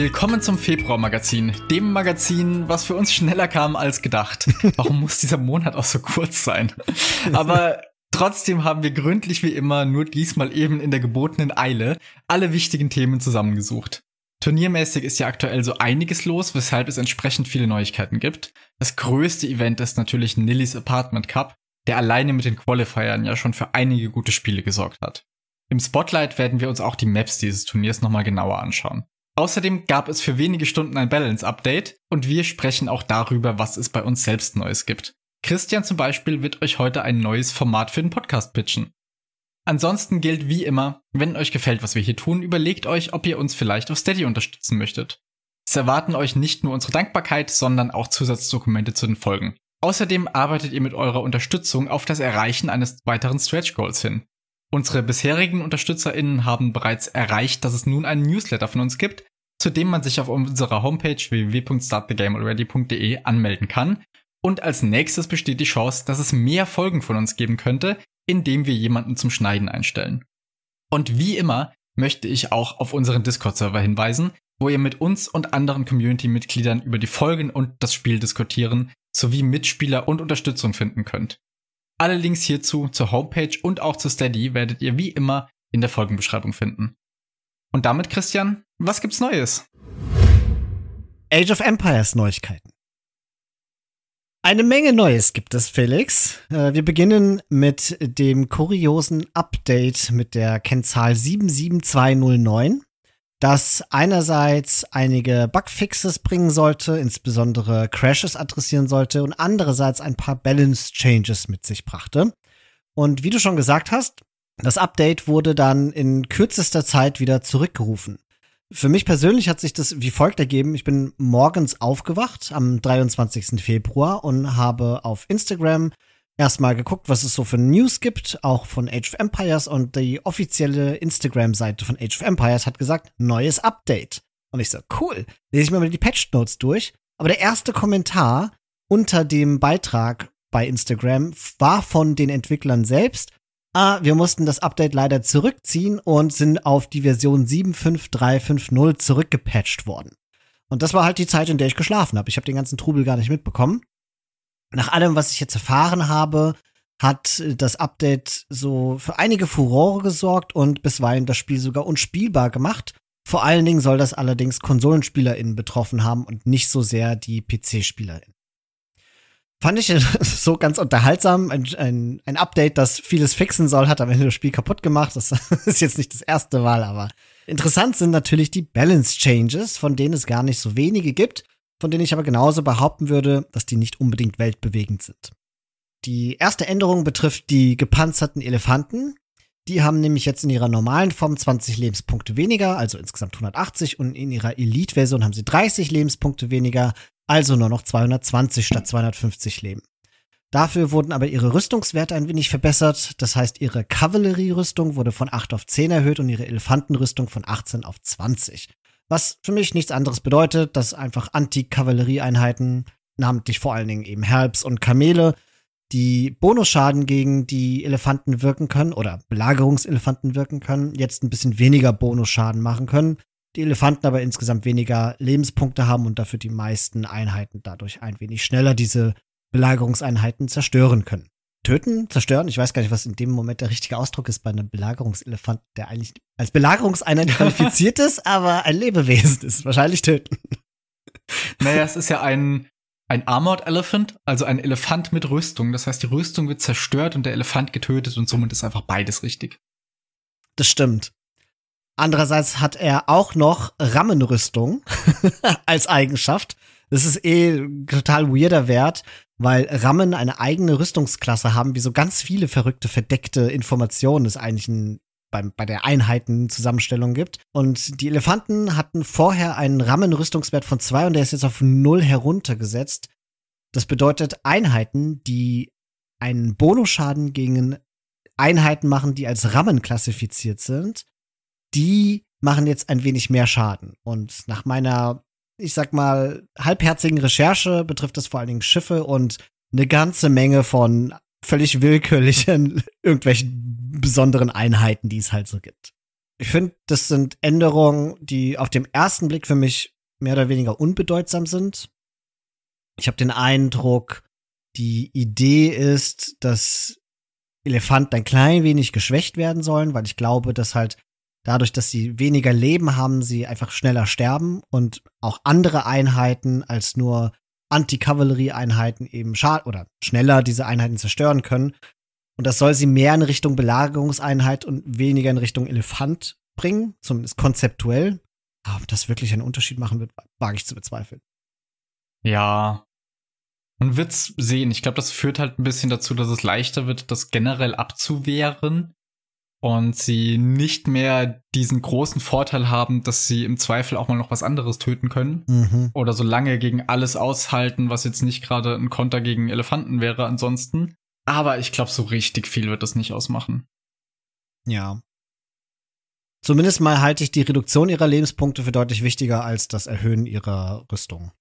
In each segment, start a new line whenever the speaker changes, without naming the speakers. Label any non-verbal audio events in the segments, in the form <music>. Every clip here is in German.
Willkommen zum Februar-Magazin, dem Magazin, was für uns schneller kam als gedacht. <laughs> Warum muss dieser Monat auch so kurz sein? Aber trotzdem haben wir gründlich wie immer, nur diesmal eben in der gebotenen Eile, alle wichtigen Themen zusammengesucht. Turniermäßig ist ja aktuell so einiges los, weshalb es entsprechend viele Neuigkeiten gibt. Das größte Event ist natürlich Nillys Apartment Cup, der alleine mit den Qualifiern ja schon für einige gute Spiele gesorgt hat. Im Spotlight werden wir uns auch die Maps dieses Turniers nochmal genauer anschauen. Außerdem gab es für wenige Stunden ein Balance-Update und wir sprechen auch darüber, was es bei uns selbst Neues gibt. Christian zum Beispiel wird euch heute ein neues Format für den Podcast pitchen. Ansonsten gilt wie immer, wenn euch gefällt, was wir hier tun, überlegt euch, ob ihr uns vielleicht auf Steady unterstützen möchtet. Es erwarten euch nicht nur unsere Dankbarkeit, sondern auch Zusatzdokumente zu den Folgen. Außerdem arbeitet ihr mit eurer Unterstützung auf das Erreichen eines weiteren Stretch Goals hin. Unsere bisherigen UnterstützerInnen haben bereits erreicht, dass es nun einen Newsletter von uns gibt, zu dem man sich auf unserer Homepage www.startthegamealready.de anmelden kann. Und als nächstes besteht die Chance, dass es mehr Folgen von uns geben könnte, indem wir jemanden zum Schneiden einstellen. Und wie immer möchte ich auch auf unseren Discord-Server hinweisen, wo ihr mit uns und anderen Community-Mitgliedern über die Folgen und das Spiel diskutieren, sowie Mitspieler und Unterstützung finden könnt. Alle Links hierzu zur Homepage und auch zu Steady werdet ihr wie immer in der Folgenbeschreibung finden. Und damit, Christian, was gibt's Neues?
Age of Empires Neuigkeiten. Eine Menge Neues gibt es, Felix. Äh, wir beginnen mit dem kuriosen Update mit der Kennzahl 77209, das einerseits einige Bugfixes bringen sollte, insbesondere Crashes adressieren sollte und andererseits ein paar Balance Changes mit sich brachte. Und wie du schon gesagt hast, das Update wurde dann in kürzester Zeit wieder zurückgerufen. Für mich persönlich hat sich das wie folgt ergeben. Ich bin morgens aufgewacht am 23. Februar und habe auf Instagram erstmal geguckt, was es so für News gibt, auch von Age of Empires und die offizielle Instagram-Seite von Age of Empires hat gesagt, neues Update. Und ich so, cool, lese ich mir mal die Patch Notes durch. Aber der erste Kommentar unter dem Beitrag bei Instagram war von den Entwicklern selbst Ah, wir mussten das Update leider zurückziehen und sind auf die Version 75350 zurückgepatcht worden. Und das war halt die Zeit, in der ich geschlafen habe. Ich habe den ganzen Trubel gar nicht mitbekommen. Nach allem, was ich jetzt erfahren habe, hat das Update so für einige Furore gesorgt und bisweilen das Spiel sogar unspielbar gemacht. Vor allen Dingen soll das allerdings KonsolenspielerInnen betroffen haben und nicht so sehr die PC-SpielerInnen. Fand ich <laughs> so ganz unterhaltsam. Ein, ein, ein Update, das vieles fixen soll, hat am Ende das Spiel kaputt gemacht. Das <laughs> ist jetzt nicht das erste Mal, aber interessant sind natürlich die Balance Changes, von denen es gar nicht so wenige gibt, von denen ich aber genauso behaupten würde, dass die nicht unbedingt weltbewegend sind. Die erste Änderung betrifft die gepanzerten Elefanten. Die haben nämlich jetzt in ihrer normalen Form 20 Lebenspunkte weniger, also insgesamt 180, und in ihrer Elite-Version haben sie 30 Lebenspunkte weniger, also nur noch 220 statt 250 Leben. Dafür wurden aber ihre Rüstungswerte ein wenig verbessert. Das heißt, ihre Kavallerierüstung wurde von 8 auf 10 erhöht und ihre Elefantenrüstung von 18 auf 20. Was für mich nichts anderes bedeutet, dass einfach Anti-Kavallerieeinheiten, namentlich vor allen Dingen eben Herbs und Kamele, die Bonusschaden gegen die Elefanten wirken können oder Belagerungselefanten wirken können, jetzt ein bisschen weniger Bonusschaden machen können die Elefanten aber insgesamt weniger Lebenspunkte haben und dafür die meisten Einheiten dadurch ein wenig schneller diese Belagerungseinheiten zerstören können. Töten, zerstören, ich weiß gar nicht, was in dem Moment der richtige Ausdruck ist bei einem Belagerungselefant, der eigentlich als Belagerungseinheit <laughs> qualifiziert ist, aber ein Lebewesen ist. Wahrscheinlich töten.
Naja, es <laughs> ist ja ein, ein Armored Elephant, also ein Elefant mit Rüstung. Das heißt, die Rüstung wird zerstört und der Elefant getötet und somit ist einfach beides richtig.
Das stimmt. Andererseits hat er auch noch Rammenrüstung <laughs> als Eigenschaft. Das ist eh total weirder Wert, weil Rammen eine eigene Rüstungsklasse haben, wie so ganz viele verrückte, verdeckte Informationen es eigentlich ein, beim, bei der Einheitenzusammenstellung gibt. Und die Elefanten hatten vorher einen Rammenrüstungswert von zwei und der ist jetzt auf null heruntergesetzt. Das bedeutet Einheiten, die einen Bonusschaden gegen Einheiten machen, die als Rammen klassifiziert sind, die machen jetzt ein wenig mehr Schaden. Und nach meiner, ich sag mal, halbherzigen Recherche betrifft das vor allen Dingen Schiffe und eine ganze Menge von völlig willkürlichen, <laughs> irgendwelchen besonderen Einheiten, die es halt so gibt. ich finde, das sind Änderungen, die auf dem ersten Blick für mich mehr oder weniger unbedeutsam sind. Ich habe den Eindruck, die Idee ist, dass Elefanten ein klein wenig geschwächt werden sollen, weil ich glaube, dass halt dadurch, dass sie weniger Leben haben, sie einfach schneller sterben und auch andere Einheiten als nur Anti-Kavallerie-Einheiten eben schad oder schneller diese Einheiten zerstören können. Und das soll sie mehr in Richtung Belagerungseinheit und weniger in Richtung Elefant bringen, zumindest konzeptuell. Aber ob das wirklich einen Unterschied machen wird, wage ich zu bezweifeln.
Ja. Man wird's sehen. Ich glaube, das führt halt ein bisschen dazu, dass es leichter wird, das generell abzuwehren und sie nicht mehr diesen großen Vorteil haben, dass sie im Zweifel auch mal noch was anderes töten können mhm. oder so lange gegen alles aushalten, was jetzt nicht gerade ein Konter gegen Elefanten wäre ansonsten. Aber ich glaube, so richtig viel wird das nicht ausmachen.
Ja. Zumindest mal halte ich die Reduktion ihrer Lebenspunkte für deutlich wichtiger als das Erhöhen ihrer Rüstung.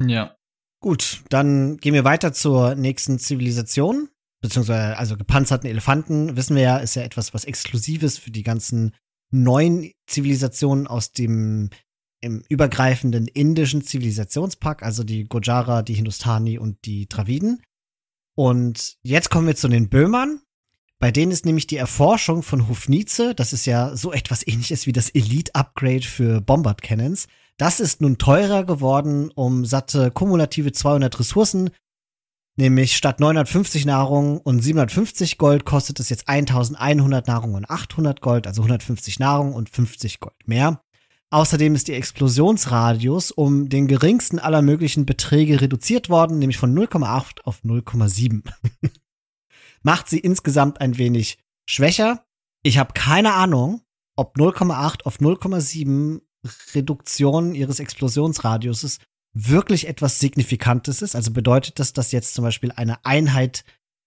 Ja.
Gut, dann gehen wir weiter zur nächsten Zivilisation beziehungsweise also gepanzerten Elefanten, wissen wir ja, ist ja etwas, was Exklusives für die ganzen neuen Zivilisationen aus dem im übergreifenden indischen Zivilisationspakt, also die Gojara, die Hindustani und die Draviden. Und jetzt kommen wir zu den Böhmern. Bei denen ist nämlich die Erforschung von Hufnize, das ist ja so etwas ähnliches wie das Elite-Upgrade für Bombard Cannons, das ist nun teurer geworden um satte kumulative 200 Ressourcen, Nämlich statt 950 Nahrung und 750 Gold kostet es jetzt 1100 Nahrung und 800 Gold, also 150 Nahrung und 50 Gold mehr. Außerdem ist die Explosionsradius um den geringsten aller möglichen Beträge reduziert worden, nämlich von 0,8 auf 0,7. <laughs> Macht sie insgesamt ein wenig schwächer. Ich habe keine Ahnung, ob 0,8 auf 0,7 Reduktion ihres Explosionsradiuses wirklich etwas Signifikantes ist? Also bedeutet das, dass jetzt zum Beispiel eine Einheit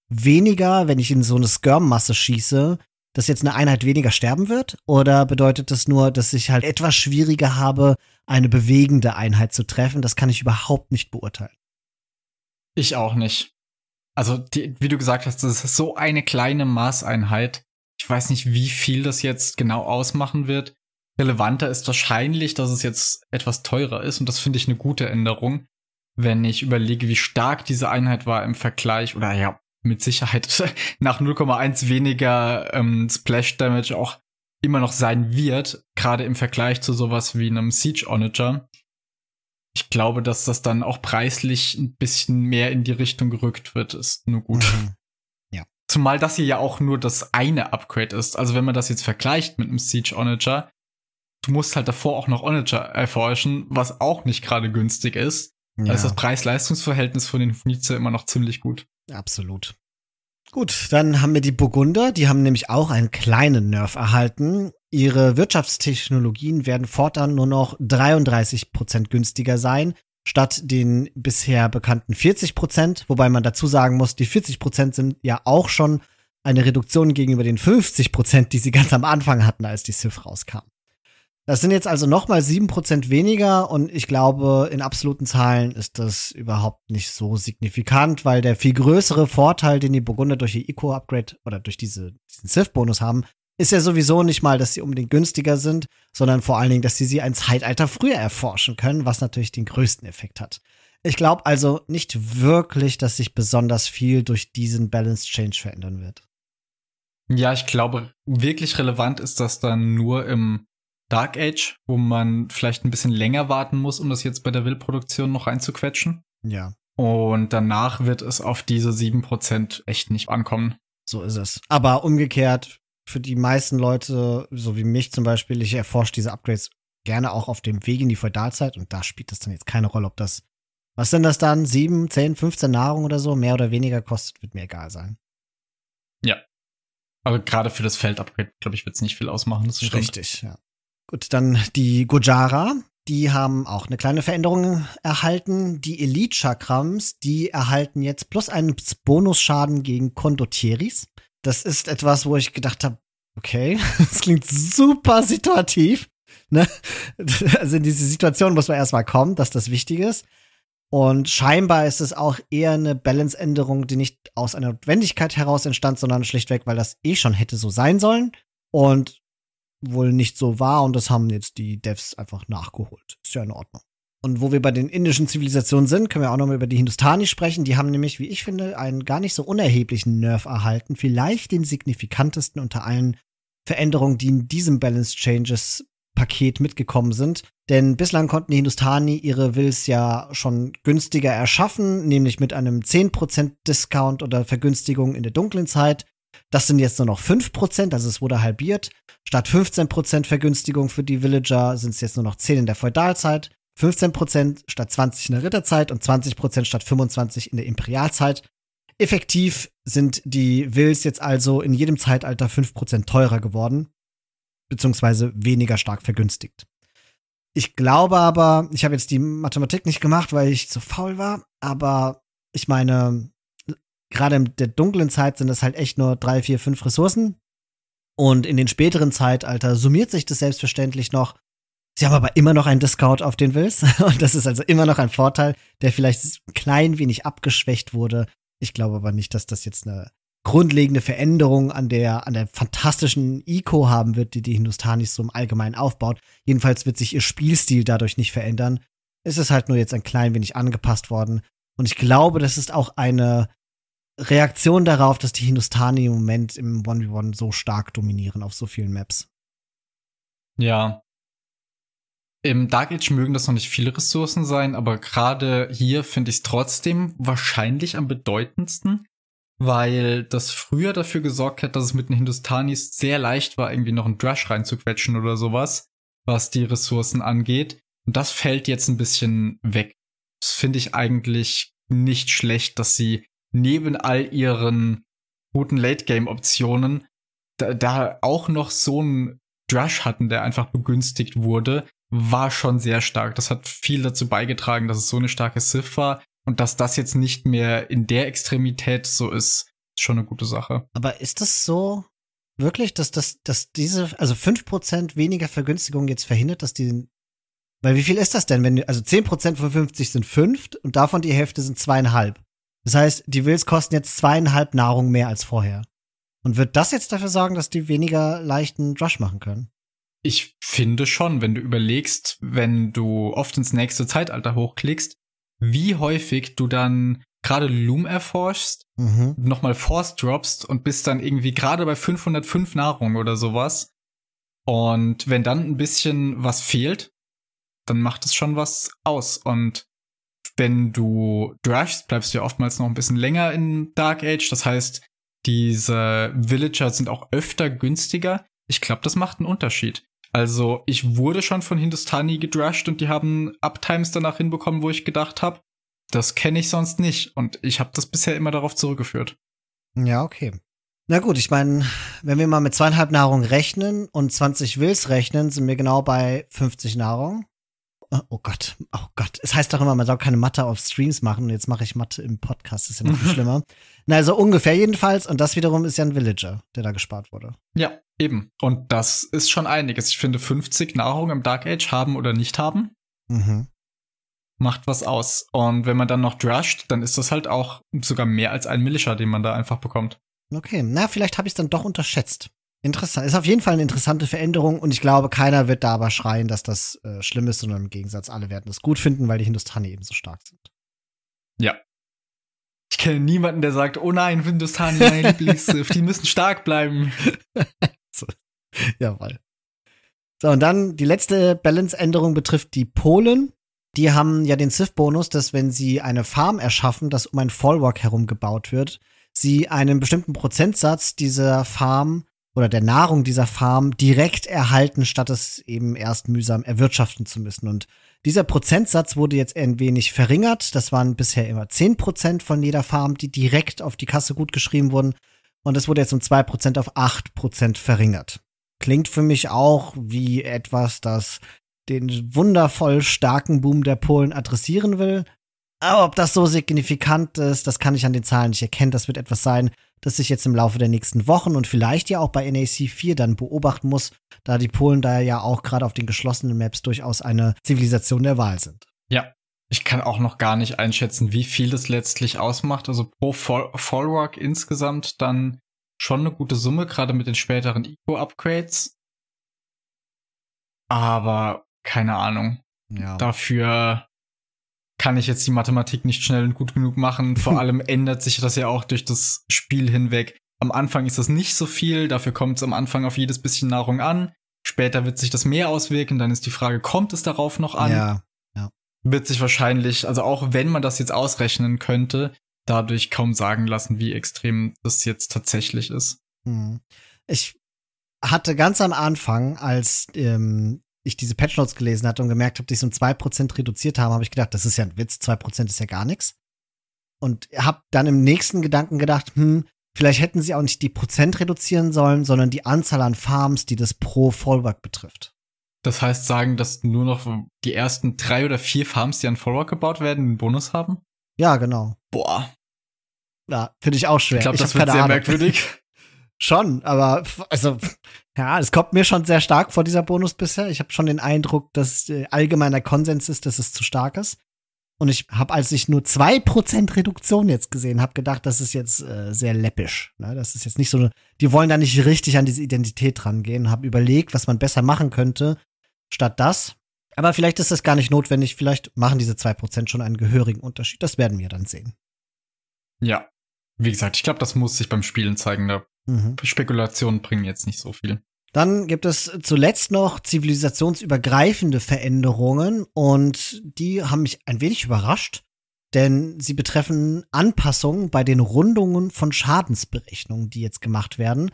weniger, wenn ich in so eine Skirm-Masse schieße, dass jetzt eine Einheit weniger sterben wird? Oder bedeutet das nur, dass ich halt etwas schwieriger habe, eine bewegende Einheit zu treffen? Das kann ich überhaupt nicht beurteilen.
Ich auch nicht. Also, die, wie du gesagt hast, das ist so eine kleine Maßeinheit. Ich weiß nicht, wie viel das jetzt genau ausmachen wird. Relevanter ist wahrscheinlich, dass es jetzt etwas teurer ist und das finde ich eine gute Änderung, wenn ich überlege, wie stark diese Einheit war im Vergleich oder ja, mit Sicherheit <laughs> nach 0,1 weniger ähm, Splash Damage auch immer noch sein wird, gerade im Vergleich zu sowas wie einem Siege Onager. Ich glaube, dass das dann auch preislich ein bisschen mehr in die Richtung gerückt wird, ist nur gut. Mhm. <laughs>
Ja.
Zumal das hier ja auch nur das eine Upgrade ist. Also wenn man das jetzt vergleicht mit einem Siege Onager, du musst halt davor auch noch Onager erforschen, was auch nicht gerade günstig ist. Ja. Ist das Preis-Leistungs-Verhältnis von den Nietzsche immer noch ziemlich gut.
Absolut. Gut, dann haben wir die Burgunder, die haben nämlich auch einen kleinen Nerf erhalten. Ihre Wirtschaftstechnologien werden fortan nur noch 33 Prozent günstiger sein, statt den bisher bekannten 40 Prozent, wobei man dazu sagen muss, die 40 Prozent sind ja auch schon eine Reduktion gegenüber den 50 Prozent, die sie ganz am Anfang hatten, als die Civ rauskam. Das sind jetzt also nochmal sieben Prozent weniger und ich glaube, in absoluten Zahlen ist das überhaupt nicht so signifikant, weil der viel größere Vorteil, den die Burgunder durch ihr Eco-Upgrade oder durch diese, diesen Civ-Bonus haben, ist ja sowieso nicht mal, dass sie unbedingt günstiger sind, sondern vor allen Dingen, dass sie sie ein Zeitalter früher erforschen können, was natürlich den größten Effekt hat. Ich glaube also nicht wirklich, dass sich besonders viel durch diesen Balance Change verändern wird.
Ja, ich glaube, wirklich relevant ist das dann nur im Dark Age, wo man vielleicht ein bisschen länger warten muss, um das jetzt bei der Will-Produktion noch reinzuquetschen.
Ja.
Und danach wird es auf diese 7% echt nicht ankommen.
So ist es. Aber umgekehrt, für die meisten Leute, so wie mich zum Beispiel, ich erforsche diese Upgrades gerne auch auf dem Weg in die Feudalzeit und da spielt das dann jetzt keine Rolle, ob das, was sind das dann, 7, 10, 15 Nahrung oder so, mehr oder weniger kostet, wird mir egal sein.
Ja. Aber gerade für das Feld-Upgrade, glaube ich, wird es nicht viel ausmachen. Das
ist Richtig, ja. Gut, dann die Gojara. Die haben auch eine kleine Veränderung erhalten. Die Elite-Chakrams, die erhalten jetzt plus einen Bonusschaden gegen Kondotieris. Das ist etwas, wo ich gedacht habe, okay, <laughs> das klingt super situativ. Ne? <laughs> Also in diese Situation muss man erstmal kommen, dass das wichtig ist. Und scheinbar ist es auch eher eine Balance-Änderung, die nicht aus einer Notwendigkeit heraus entstand, sondern schlichtweg, weil das eh schon hätte so sein sollen. Und wohl nicht so war und das haben jetzt die Devs einfach nachgeholt. Ist ja in Ordnung. Und wo wir bei den indischen Zivilisationen sind, können wir auch nochmal über die Hindustani sprechen. Die haben nämlich, wie ich finde, einen gar nicht so unerheblichen Nerv erhalten. Vielleicht den signifikantesten unter allen Veränderungen, die in diesem Balance Changes Paket mitgekommen sind. Denn bislang konnten die Hindustani ihre Wills ja schon günstiger erschaffen, nämlich mit einem 10% Discount oder Vergünstigung in der dunklen Zeit. Das sind jetzt nur noch 5%, also es wurde halbiert. Statt 15% Vergünstigung für die Villager sind es jetzt nur noch 10 in der Feudalzeit. 15% statt 20 in der Ritterzeit und 20% statt 25 in der Imperialzeit. Effektiv sind die Wills jetzt also in jedem Zeitalter 5% teurer geworden, beziehungsweise weniger stark vergünstigt. Ich glaube aber, ich habe jetzt die Mathematik nicht gemacht, weil ich zu faul war, aber ich meine, gerade in der dunklen Zeit sind es halt echt nur drei, vier, fünf Ressourcen. Und in den späteren Zeitalter summiert sich das selbstverständlich noch Sie haben aber immer noch einen Discount auf den Wills. <laughs> Und das ist also immer noch ein Vorteil, der vielleicht ein klein wenig abgeschwächt wurde. Ich glaube aber nicht, dass das jetzt eine grundlegende Veränderung an der, an der fantastischen Eco haben wird, die die Hindustanis so im Allgemeinen aufbaut. Jedenfalls wird sich ihr Spielstil dadurch nicht verändern. Es ist halt nur jetzt ein klein wenig angepasst worden. Und ich glaube, das ist auch eine Reaktion darauf, dass die Hindustani im Moment im 1v1 so stark dominieren auf so vielen Maps.
Ja, im Dark Age mögen das noch nicht viele Ressourcen sein, aber gerade hier finde ich es trotzdem wahrscheinlich am bedeutendsten, weil das früher dafür gesorgt hat, dass es mit den Hindustanis sehr leicht war, irgendwie noch einen Drush reinzuquetschen oder sowas, was die Ressourcen angeht. Und das fällt jetzt ein bisschen weg. Das finde ich eigentlich nicht schlecht, dass sie neben all ihren guten Late-Game-Optionen da, da auch noch so einen Drush hatten, der einfach begünstigt wurde, war schon sehr stark. Das hat viel dazu beigetragen, dass es so eine starke Sith war. Und dass das jetzt nicht mehr in der Extremität so ist, ist schon eine gute Sache.
Aber ist das so wirklich, dass, dass, dass diese, also 5% weniger Vergünstigung jetzt verhindert, dass die, weil wie viel ist das denn? Wenn, also 10% von 50 sind 5 und davon die Hälfte sind zweieinhalb. Das heißt, die Wills kosten jetzt zweieinhalb Nahrung mehr als vorher. Und wird das jetzt dafür sorgen, dass die weniger leichten Drush machen können?
Ich finde schon, wenn du überlegst, wenn du oft ins nächste Zeitalter hochklickst, wie häufig du dann gerade Loom erforschst, mhm. nochmal Force droppst und bist dann irgendwie gerade bei 505 Nahrung oder sowas. Und wenn dann ein bisschen was fehlt, dann macht es schon was aus. Und wenn du drushst, bleibst du ja oftmals noch ein bisschen länger in Dark Age. Das heißt, diese Villager sind auch öfter günstiger. Ich glaube, das macht einen Unterschied. Also ich wurde schon von Hindustani gedrushed und die haben Uptimes danach hinbekommen, wo ich gedacht habe, das kenne ich sonst nicht. Und ich habe das bisher immer darauf zurückgeführt.
Ja, okay. Na gut, ich meine, wenn wir mal mit zweieinhalb Nahrung rechnen und 20 Wills rechnen, sind wir genau bei 50 Nahrung. Oh, Gott, oh Gott. Es heißt doch immer, man soll keine Mathe auf Streams machen. Und jetzt mache ich Mathe im Podcast, das ist ja noch viel <laughs> schlimmer. Na, also ungefähr jedenfalls. Und das wiederum ist ja ein Villager, der da gespart wurde.
Ja, eben. Und das ist schon einiges. Ich finde, 50 Nahrung im Dark Age haben oder nicht haben, mhm. macht was aus. Und wenn man dann noch drusht, dann ist das halt auch sogar mehr als ein Militia, den man da einfach bekommt.
Okay, na, vielleicht habe ich es dann doch unterschätzt. Interessant. Ist auf jeden Fall eine interessante Veränderung und ich glaube, keiner wird da aber schreien, dass das äh, schlimm ist, sondern im Gegensatz, alle werden es gut finden, weil die Hindustani eben so stark sind.
Ja. Ich kenne niemanden, der sagt, oh nein, Hindustani, meine <laughs> Lieblings-Sith, die müssen stark bleiben. <laughs>
so. Jawohl. So, und dann die letzte Balance-Änderung betrifft die Polen. Die haben ja den Sith-Bonus, dass wenn sie eine Farm erschaffen, das um ein Fallwalk herum gebaut wird, sie einen bestimmten Prozentsatz dieser Farm oder der Nahrung dieser Farm direkt erhalten, statt es eben erst mühsam erwirtschaften zu müssen. Und dieser Prozentsatz wurde jetzt ein wenig verringert. Das waren bisher immer 10 Prozent von jeder Farm, die direkt auf die Kasse gut geschrieben wurden. Und es wurde jetzt um 2 Prozent auf 8 Prozent verringert. Klingt für mich auch wie etwas, das den wundervoll starken Boom der Polen adressieren will. Aber ob das so signifikant ist, das kann ich an den Zahlen nicht erkennen. Das wird etwas sein, das sich jetzt im Laufe der nächsten Wochen und vielleicht ja auch bei NAC 4 dann beobachten muss, da die Polen da ja auch gerade auf den geschlossenen Maps durchaus eine Zivilisation der Wahl sind.
Ja, ich kann auch noch gar nicht einschätzen, wie viel das letztlich ausmacht. Also pro Fallrock insgesamt dann schon eine gute Summe, gerade mit den späteren Eco-Upgrades. Aber keine Ahnung.
Ja.
Dafür kann ich jetzt die Mathematik nicht schnell und gut genug machen. Vor <laughs> allem ändert sich das ja auch durch das Spiel hinweg. Am Anfang ist das nicht so viel, dafür kommt es am Anfang auf jedes bisschen Nahrung an. Später wird sich das mehr auswirken, dann ist die Frage, kommt es darauf noch an?
Ja.
Wird sich wahrscheinlich, also auch wenn man das jetzt ausrechnen könnte, dadurch kaum sagen lassen, wie extrem das jetzt tatsächlich ist.
Hm. Ich hatte ganz am Anfang, als ähm, ich diese Patch Notes gelesen hatte und gemerkt habe, dass sie um 2% reduziert haben, habe ich gedacht, das ist ja ein Witz, 2% ist ja gar nichts. Und habe dann im nächsten Gedanken gedacht, hm, vielleicht hätten sie auch nicht die Prozent reduzieren sollen, sondern die Anzahl an Farms, die das pro Fallback betrifft.
Das heißt, sagen, dass nur noch die ersten drei oder vier Farms, die an Fallback gebaut werden, einen Bonus haben?
Ja, genau.
Boah.
Ja, finde ich auch schwer.
Ich glaube, das
hab
wird sehr
Ahnung.
merkwürdig. <laughs>
Schon, aber also ja, es kommt mir schon sehr stark vor dieser Bonus bisher. Ich habe schon den Eindruck, dass äh, allgemeiner Konsens ist, dass es zu stark ist. Und ich habe, als ich nur 2% Reduktion jetzt gesehen habe, gedacht, das ist jetzt äh, sehr läppisch. Ne? Das ist jetzt nicht so, die wollen da nicht richtig an diese Identität rangehen. Habe überlegt, was man besser machen könnte, statt das. Aber vielleicht ist das gar nicht notwendig. Vielleicht machen diese 2% schon einen gehörigen Unterschied. Das werden wir dann sehen.
ja. Wie gesagt, ich glaube, das muss sich beim Spielen zeigen. Da
Mhm.
Spekulationen bringen jetzt nicht so viel.
Dann gibt es zuletzt noch zivilisationsübergreifende Veränderungen und die haben mich ein wenig überrascht, denn sie betreffen Anpassungen bei den Rundungen von Schadensberechnungen, die jetzt gemacht werden.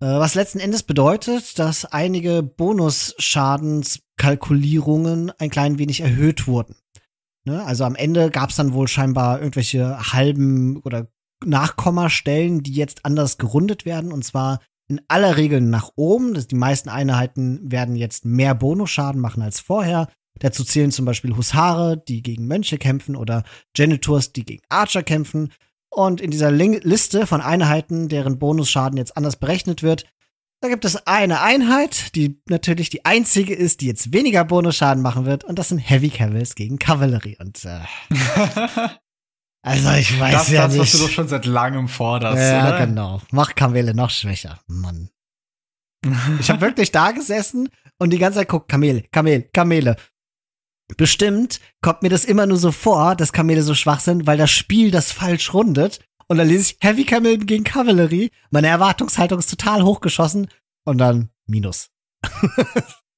Äh, Was letzten Endes bedeutet, dass einige Bonusschadenskalkulierungen ein klein wenig erhöht wurden. Ne? Also am Ende gab es dann wohl scheinbar irgendwelche halben oder Nachkommastellen, die jetzt anders gerundet werden und zwar in aller Regel nach oben. Das, die meisten Einheiten werden jetzt mehr Bonusschaden machen als vorher. Dazu zählen zum Beispiel Husare, die gegen Mönche kämpfen oder Janitors, die gegen Archer kämpfen. Und in dieser Ling Liste von Einheiten, deren Bonusschaden jetzt anders berechnet wird, da gibt es eine Einheit, die natürlich die einzige ist, die jetzt weniger Bonusschaden machen wird. Und das sind Heavy Cavils gegen Kavallerie. Und äh, <laughs> also ich weiß
das
ja
das, was
nicht.
du doch schon seit langem forderst,
ja,
oder?
genau. Mach Kamele noch schwächer. Mann. <laughs> Ich habe wirklich da gesessen und die ganze Zeit guckt, Kamele, Kamele, Kamele. Bestimmt kommt mir das immer nur so vor, dass Kamele so schwach sind, weil das Spiel das falsch rundet. Und dann lese ich Heavy Camel gegen Kavallerie. Meine Erwartungshaltung ist total hochgeschossen. Und dann Minus. <laughs>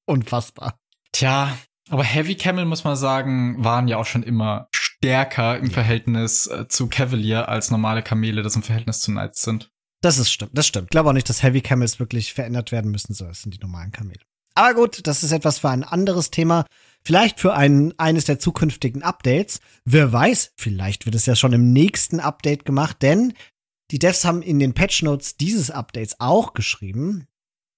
Unfassbar.
Tja, aber Heavy Camel, muss man sagen, waren ja auch schon immer stärker im Verhältnis äh, zu Cavalier als normale Kamele, das im Verhältnis zu Knights sind.
Das ist stimmt, das stimmt. Ich glaube auch nicht, dass Heavy Camels wirklich verändert werden müssen, so das sind die normalen Kamele. Aber gut, das ist etwas für ein anderes Thema. Vielleicht für ein, eines der zukünftigen Updates. Wer weiß, vielleicht wird es ja schon im nächsten Update gemacht, denn die Devs haben in den Patch Notes dieses Updates auch geschrieben,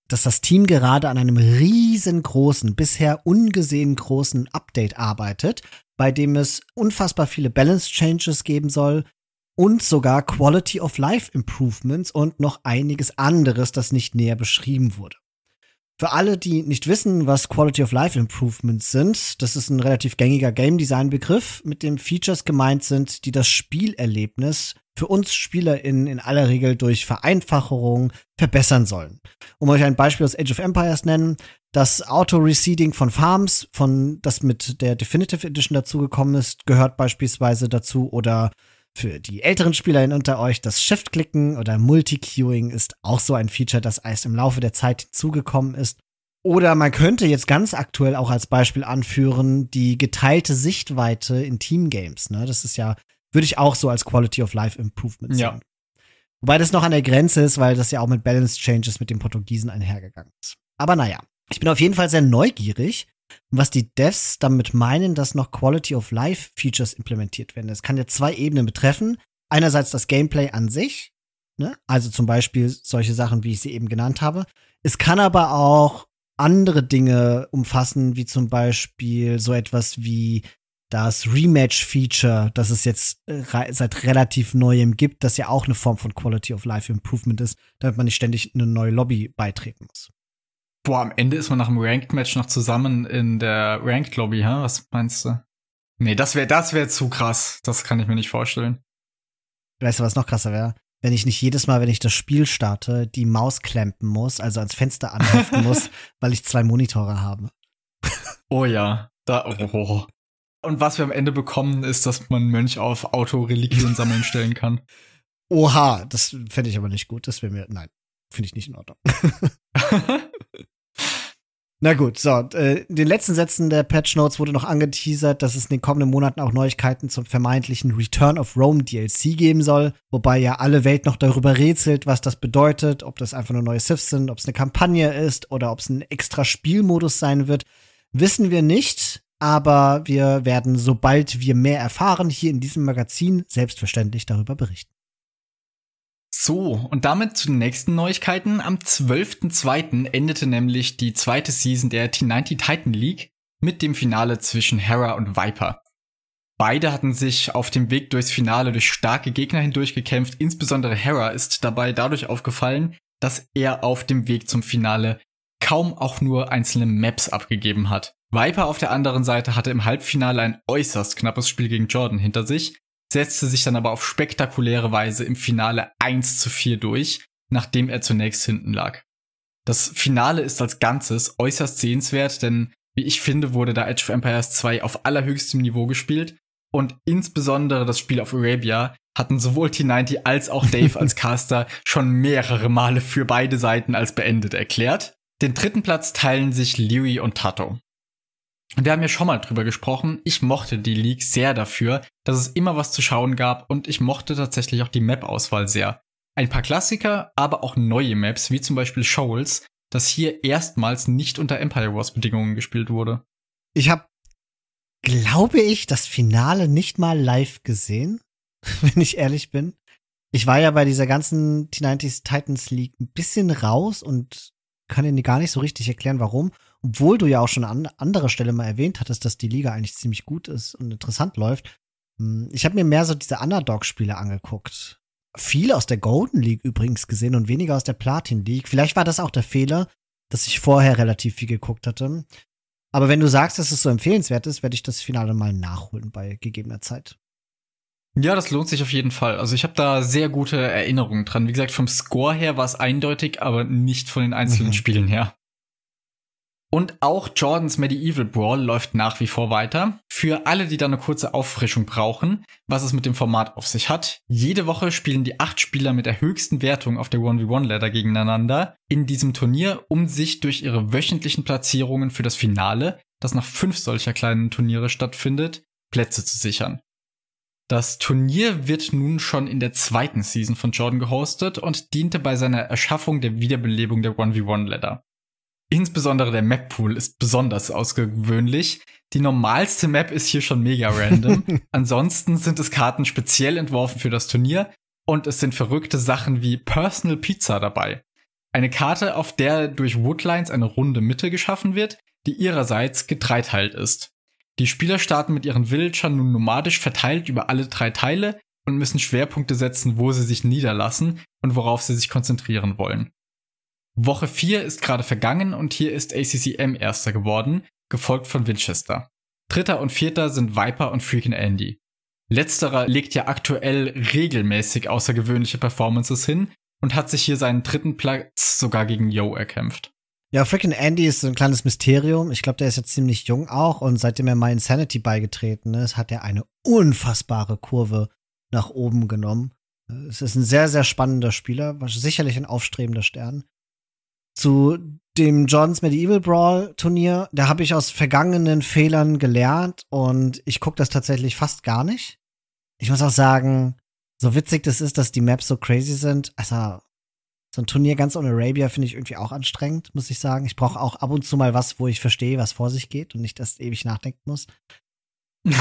dass das Team gerade an einem riesengroßen, bisher ungesehen großen Update arbeitet, bei dem es unfassbar viele Balance Changes geben soll und sogar Quality of Life Improvements und noch einiges anderes, das nicht näher beschrieben wurde. Für alle, die nicht wissen, was Quality of Life Improvements sind, das ist ein relativ gängiger Game Design Begriff, mit dem Features gemeint sind, die das Spielerlebnis für uns SpielerInnen in aller Regel durch Vereinfachung verbessern sollen. Um euch ein Beispiel aus Age of Empires nennen, das Auto-Reseeding von Farms, von das mit der Definitive Edition dazugekommen ist, gehört beispielsweise dazu oder für die älteren SpielerInnen unter euch, das Shift-Klicken oder Multi-Queuing ist auch so ein Feature, das erst im Laufe der Zeit hinzugekommen ist. Oder man könnte jetzt ganz aktuell auch als Beispiel anführen, die geteilte Sichtweite in Teamgames. Ne? Das ist ja, würde ich auch so als Quality of Life Improvement
Ja.
sehen. Wobei das noch an der Grenze ist, weil das ja auch mit Balance Changes mit den Portugiesen einhergegangen ist. Aber naja, ich bin auf jeden Fall sehr neugierig, was die Devs damit meinen, dass noch Quality of Life Features implementiert werden. Das kann ja zwei Ebenen betreffen. Einerseits das Gameplay an sich, ne? also zum Beispiel solche Sachen, wie ich sie eben genannt habe. Es kann aber auch andere Dinge umfassen, wie zum Beispiel so etwas wie das Rematch-Feature, das es jetzt äh, seit relativ neuem gibt, das ja auch eine Form von Quality of Life Improvement ist, damit man nicht ständig in eine neue Lobby beitreten muss.
Boah, am Ende ist man nach dem Ranked-Match noch zusammen in der Ranked-Lobby, hä? Was meinst du? Nee, das wäre das wär zu krass. Das kann ich mir nicht vorstellen.
Weißt du, was noch krasser wäre? Wenn ich nicht jedes Mal, wenn ich das Spiel starte, die Maus klempen muss, also ans Fenster anheften muss, <laughs> weil ich zwei Monitore habe.
Oh ja, da, oh. Und was wir am Ende bekommen, ist, dass man Mönch auf Autoreliquien sammeln stellen kann. <laughs>
Oha, das fände ich aber nicht gut. Das wäre mir, nein, finde ich nicht in Ordnung. <laughs> Na gut, so. Äh, in den letzten Sätzen der Patch Notes wurde noch angeteasert, dass es in den kommenden Monaten auch Neuigkeiten zum vermeintlichen Return of Rome DLC geben soll, wobei ja alle Welt noch darüber rätselt, was das bedeutet, ob das einfach nur neue Siths sind, ob es eine Kampagne ist oder ob es ein extra Spielmodus sein wird. Wissen wir nicht, aber wir werden, sobald wir mehr erfahren, hier in diesem Magazin selbstverständlich darüber berichten.
So, und damit zu den nächsten Neuigkeiten. Am 12.02. endete nämlich die zweite Season der T90 Titan League mit dem Finale zwischen Hera und Viper. Beide hatten sich auf dem Weg durchs Finale durch starke Gegner hindurch gekämpft. Insbesondere Hera ist dabei dadurch aufgefallen, dass er auf dem Weg zum Finale kaum auch nur einzelne Maps abgegeben hat. Viper auf der anderen Seite hatte im Halbfinale ein äußerst knappes Spiel gegen Jordan hinter sich setzte sich dann aber auf spektakuläre Weise im Finale 1 zu 4 durch, nachdem er zunächst hinten lag. Das Finale ist als Ganzes äußerst sehenswert, denn wie ich finde, wurde da Edge of Empires 2 auf allerhöchstem Niveau gespielt und insbesondere das Spiel auf Arabia hatten sowohl T90 als auch Dave <laughs> als Caster schon mehrere Male für beide Seiten als beendet erklärt. Den dritten Platz teilen sich Leary und Tato. Wir haben ja schon mal drüber gesprochen. Ich mochte die League sehr dafür, dass es immer was zu schauen gab und ich mochte tatsächlich auch die Map-Auswahl sehr. Ein paar Klassiker, aber auch neue Maps, wie zum Beispiel Shoals, das hier erstmals nicht unter Empire Wars Bedingungen gespielt wurde.
Ich habe, glaube ich, das Finale nicht mal live gesehen, <laughs> wenn ich ehrlich bin. Ich war ja bei dieser ganzen T90s Titans League ein bisschen raus und kann Ihnen gar nicht so richtig erklären, warum obwohl du ja auch schon an anderer Stelle mal erwähnt hattest, dass die Liga eigentlich ziemlich gut ist und interessant läuft. Hm, ich habe mir mehr so diese Underdog-Spiele angeguckt. Viel aus der Golden League übrigens gesehen und weniger aus der Platin League. Vielleicht war das auch der Fehler, dass ich vorher relativ viel geguckt hatte. Aber wenn du sagst, dass es so empfehlenswert ist, werde ich das Finale mal nachholen bei gegebener Zeit.
Ja, das lohnt sich auf jeden Fall. Also ich habe da sehr gute Erinnerungen dran. Wie gesagt, vom Score her war es eindeutig, aber nicht von den einzelnen mhm. Spielen her. Und auch Jordans Medieval Brawl läuft nach wie vor weiter. Für alle, die da eine kurze Auffrischung brauchen, was es mit dem Format auf sich hat. Jede Woche spielen die acht Spieler mit der höchsten Wertung auf der 1v1-Ladder gegeneinander in diesem Turnier, um sich durch ihre wöchentlichen Platzierungen für das Finale, das nach fünf solcher kleinen Turniere stattfindet, Plätze zu sichern. Das Turnier wird nun schon in der zweiten Season von Jordan gehostet und diente bei seiner Erschaffung der Wiederbelebung der 1v1-Ladder. Insbesondere der Map-Pool ist besonders ausgewöhnlich. Die normalste Map ist hier schon mega random. <laughs> Ansonsten sind es Karten speziell entworfen für das Turnier und es sind verrückte Sachen wie Personal Pizza dabei. Eine Karte, auf der durch Woodlines eine runde Mitte geschaffen wird, die ihrerseits getreiteilt ist. Die Spieler starten mit ihren Villagern nun nomadisch verteilt über alle drei Teile und müssen Schwerpunkte setzen, wo sie sich niederlassen und worauf sie sich konzentrieren wollen. Woche 4 ist gerade vergangen und hier ist ACCM erster geworden, gefolgt von Winchester. Dritter und vierter sind Viper und Freakin' Andy. Letzterer legt ja aktuell regelmäßig außergewöhnliche Performances hin und hat sich hier seinen dritten Platz sogar gegen Yo erkämpft.
Ja, Freakin' Andy ist so ein kleines Mysterium. Ich glaube, der ist jetzt ziemlich jung auch und seitdem er mal Insanity beigetreten ist, hat er eine unfassbare Kurve nach oben genommen. Es ist ein sehr, sehr spannender Spieler, sicherlich ein aufstrebender Stern zu dem Johns Medieval Brawl Turnier, da habe ich aus vergangenen Fehlern gelernt und ich gucke das tatsächlich fast gar nicht. Ich muss auch sagen, so witzig das ist, dass die Maps so crazy sind. Also, so ein Turnier ganz ohne Arabia finde ich irgendwie auch anstrengend, muss ich sagen. Ich brauche auch ab und zu mal was, wo ich verstehe, was vor sich geht und nicht erst ewig nachdenken muss.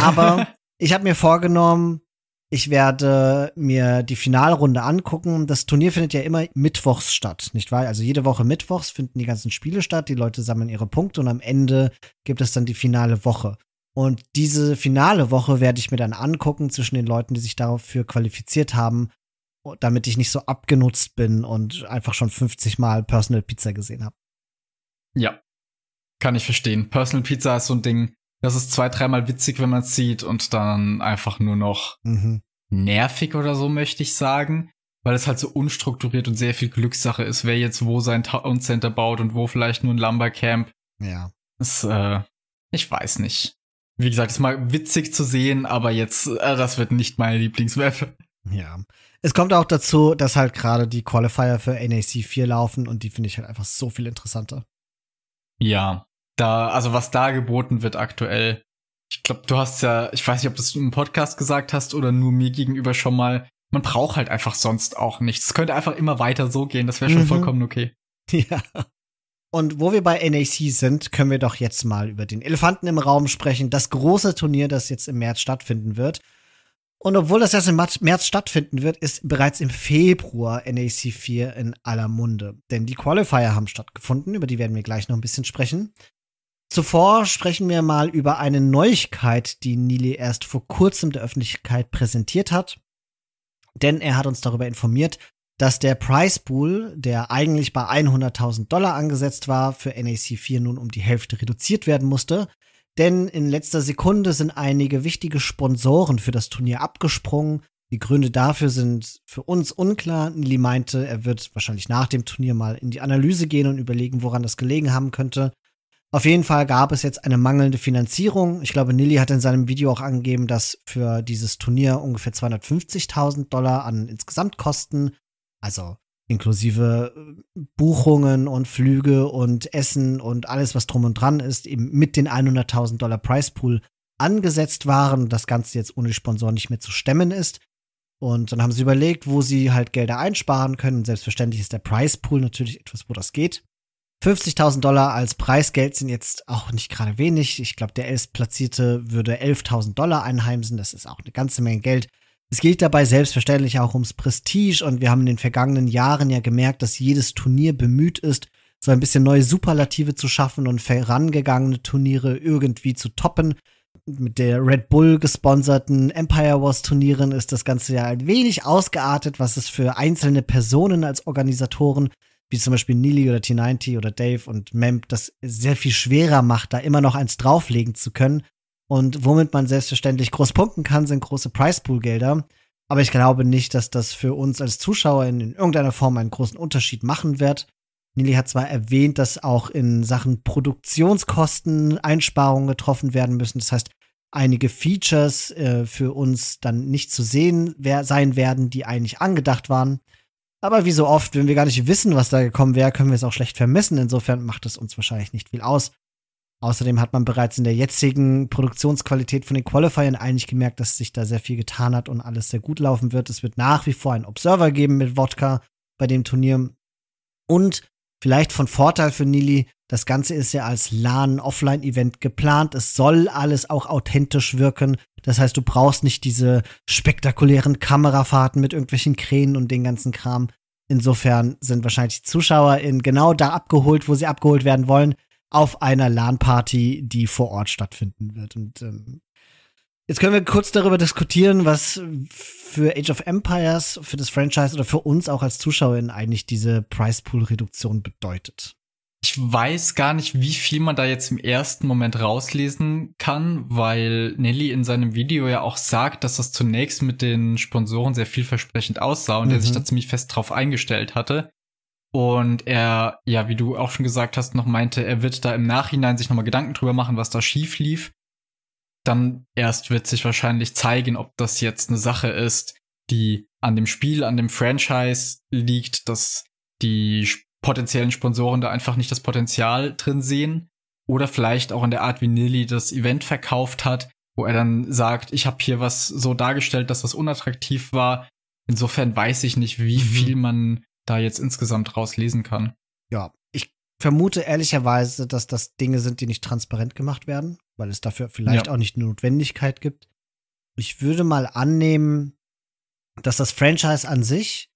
Aber <laughs> ich habe mir vorgenommen, ich werde mir die Finalrunde angucken. Das Turnier findet ja immer mittwochs statt, nicht wahr? Also jede Woche mittwochs finden die ganzen Spiele statt. Die Leute sammeln ihre Punkte und am Ende gibt es dann die finale Woche. Und diese finale Woche werde ich mir dann angucken zwischen den Leuten, die sich dafür qualifiziert haben, damit ich nicht so abgenutzt bin und einfach schon 50 Mal Personal Pizza gesehen habe.
Ja, kann ich verstehen. Personal Pizza ist so ein Ding, das ist zwei, dreimal witzig, wenn man es sieht und dann einfach nur noch mhm. Nervig oder so, möchte ich sagen. Weil es halt so unstrukturiert und sehr viel Glückssache ist, wer jetzt wo sein Town Center baut und wo vielleicht nur ein Lumbercamp.
Ja.
Ist, äh, ich weiß nicht. Wie gesagt, ist mal witzig zu sehen, aber jetzt, äh, das wird nicht meine Lieblingsmap.
Ja. Es kommt auch dazu, dass halt gerade die Qualifier für NAC 4 laufen und die finde ich halt einfach so viel interessanter.
Ja, da, also was da geboten wird aktuell. Ich glaube, du hast ja, ich weiß nicht, ob du es im Podcast gesagt hast oder nur mir gegenüber schon mal, man braucht halt einfach sonst auch nichts. Es könnte einfach immer weiter so gehen, das wäre schon mhm. vollkommen okay. <laughs>
Ja. Und wo wir bei NAC sind, können wir doch jetzt mal über den Elefanten im Raum sprechen. Das große Turnier, das jetzt im März stattfinden wird. Und obwohl das erst im März stattfinden wird, ist bereits im Februar NAC 4 in aller Munde. Denn die Qualifier haben stattgefunden, über die werden wir gleich noch ein bisschen sprechen. Zuvor sprechen wir mal über eine Neuigkeit, die Nili erst vor kurzem der Öffentlichkeit präsentiert hat. Denn er hat uns darüber informiert, dass der Price Pool, der eigentlich bei 100.000 Dollar angesetzt war, für NAC 4 nun um die Hälfte reduziert werden musste. Denn in letzter Sekunde sind einige wichtige Sponsoren für das Turnier abgesprungen. Die Gründe dafür sind für uns unklar. Nili meinte, er wird wahrscheinlich nach dem Turnier mal in die Analyse gehen und überlegen, woran das gelegen haben könnte. Auf jeden Fall gab es jetzt eine mangelnde Finanzierung. Ich glaube, Nili hat in seinem Video auch angegeben, dass für dieses Turnier ungefähr 250.000 Dollar an Insgesamtkosten also inklusive äh, Buchungen und Flüge und Essen und alles, was drum und dran ist, eben mit den 100.000 Dollar Price Pool angesetzt waren das Ganze jetzt ohne Sponsor nicht mehr zu stemmen ist. Und dann haben sie überlegt, wo sie halt Gelder einsparen können. Selbstverständlich ist der Price Pool natürlich etwas, wo das geht. 50.000 Dollar als Preisgeld sind jetzt auch nicht gerade wenig. Ich glaube, der Elfplatzierte würde 11.000 Dollar einheimsen. Das ist auch eine ganze Menge Geld. Es geht dabei selbstverständlich auch ums Prestige und wir haben in den vergangenen Jahren ja gemerkt, dass jedes Turnier bemüht ist, so ein bisschen neue Superlative zu schaffen und vorangegangene Turniere irgendwie zu toppen. Mit der Red Bull gesponserten Empire Wars Turnieren ist das Ganze ja ein wenig ausgeartet, was es für einzelne Personen als Organisatoren, wie zum Beispiel Nili oder T90 oder Dave und Memp, das sehr viel schwerer macht, da immer noch eins drauflegen zu können. Und womit man selbstverständlich groß punkten kann, sind große Pricepool-Gelder. Aber ich glaube nicht, dass das für uns als Zuschauer in, in irgendeiner Form einen großen Unterschied machen wird. Nili hat zwar erwähnt, dass auch in Sachen Produktionskosten Einsparungen getroffen werden müssen. Das heißt, einige Features äh, für uns dann nicht zu sehen wer sein werden, die eigentlich angedacht waren. Aber wie so oft, wenn wir gar nicht wissen, was da gekommen wäre, können wir es auch schlecht vermessen. Insofern macht es uns wahrscheinlich nicht viel aus. Außerdem hat man bereits in der jetzigen Produktionsqualität von den Qualifiern eigentlich gemerkt, dass sich da sehr viel getan hat und alles sehr gut laufen wird. Es wird nach wie vor einen Observer geben mit Wodka bei dem Turnier. Und vielleicht von Vorteil für Nili, das Ganze ist ja als LAN-Offline-Event geplant. Es soll alles auch authentisch wirken. Das heißt, du brauchst nicht diese spektakulären Kamerafahrten mit irgendwelchen Kränen und den ganzen Kram. Insofern sind wahrscheinlich Zuschauer in genau da abgeholt, wo sie abgeholt werden wollen auf einer LAN-Party, die vor Ort stattfinden wird. Und ähm, jetzt können wir kurz darüber diskutieren, was für Age of Empires, für das Franchise oder für uns auch als ZuschauerInnen eigentlich diese Price Pool-Reduktion bedeutet.
Ich weiß gar nicht, wie viel man da jetzt im ersten Moment rauslesen kann, weil Nelly in seinem Video ja auch sagt, dass das zunächst mit den Sponsoren sehr vielversprechend aussah und mhm. er sich da ziemlich fest drauf eingestellt hatte. Und er, ja, wie du auch schon gesagt hast, noch meinte, er wird da im Nachhinein sich nochmal Gedanken drüber machen, was da schief lief. Dann erst wird sich wahrscheinlich zeigen, ob das jetzt eine Sache ist, die an dem Spiel, an dem Franchise liegt, dass die potenziellen Sponsoren da einfach nicht das Potenzial drin sehen. Oder vielleicht auch in der Art, wie Nilly das Event verkauft hat, wo er dann sagt, ich habe hier was so dargestellt, dass das unattraktiv war. Insofern weiß ich nicht, wie mhm. viel man da jetzt insgesamt rauslesen kann.
Ja, ich vermute ehrlicherweise, dass das Dinge sind, die nicht transparent gemacht werden, weil es dafür vielleicht ja. auch nicht eine Notwendigkeit gibt. Ich würde mal annehmen, dass das Franchise an sich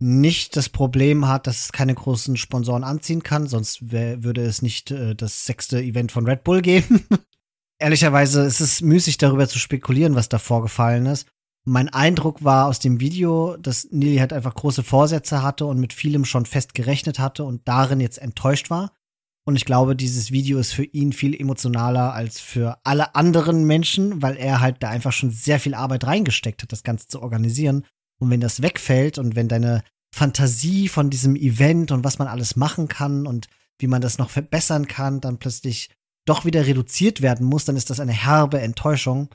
nicht das Problem hat, dass es keine großen Sponsoren anziehen kann, sonst wär, würde es nicht äh, das sechste Event von Red Bull geben. <laughs> Ehrlicherweise ist es müßig darüber zu spekulieren, was da vorgefallen ist. Mein Eindruck war aus dem Video, dass Nili halt einfach große Vorsätze hatte und mit vielem schon fest gerechnet hatte und darin jetzt enttäuscht war. Und ich glaube, dieses Video ist für ihn viel emotionaler als für alle anderen Menschen, weil er halt da einfach schon sehr viel Arbeit reingesteckt hat, das Ganze zu organisieren. Und wenn das wegfällt und wenn deine Fantasie von diesem Event und was man alles machen kann und wie man das noch verbessern kann, dann plötzlich doch wieder reduziert werden muss, dann ist das eine herbe Enttäuschung.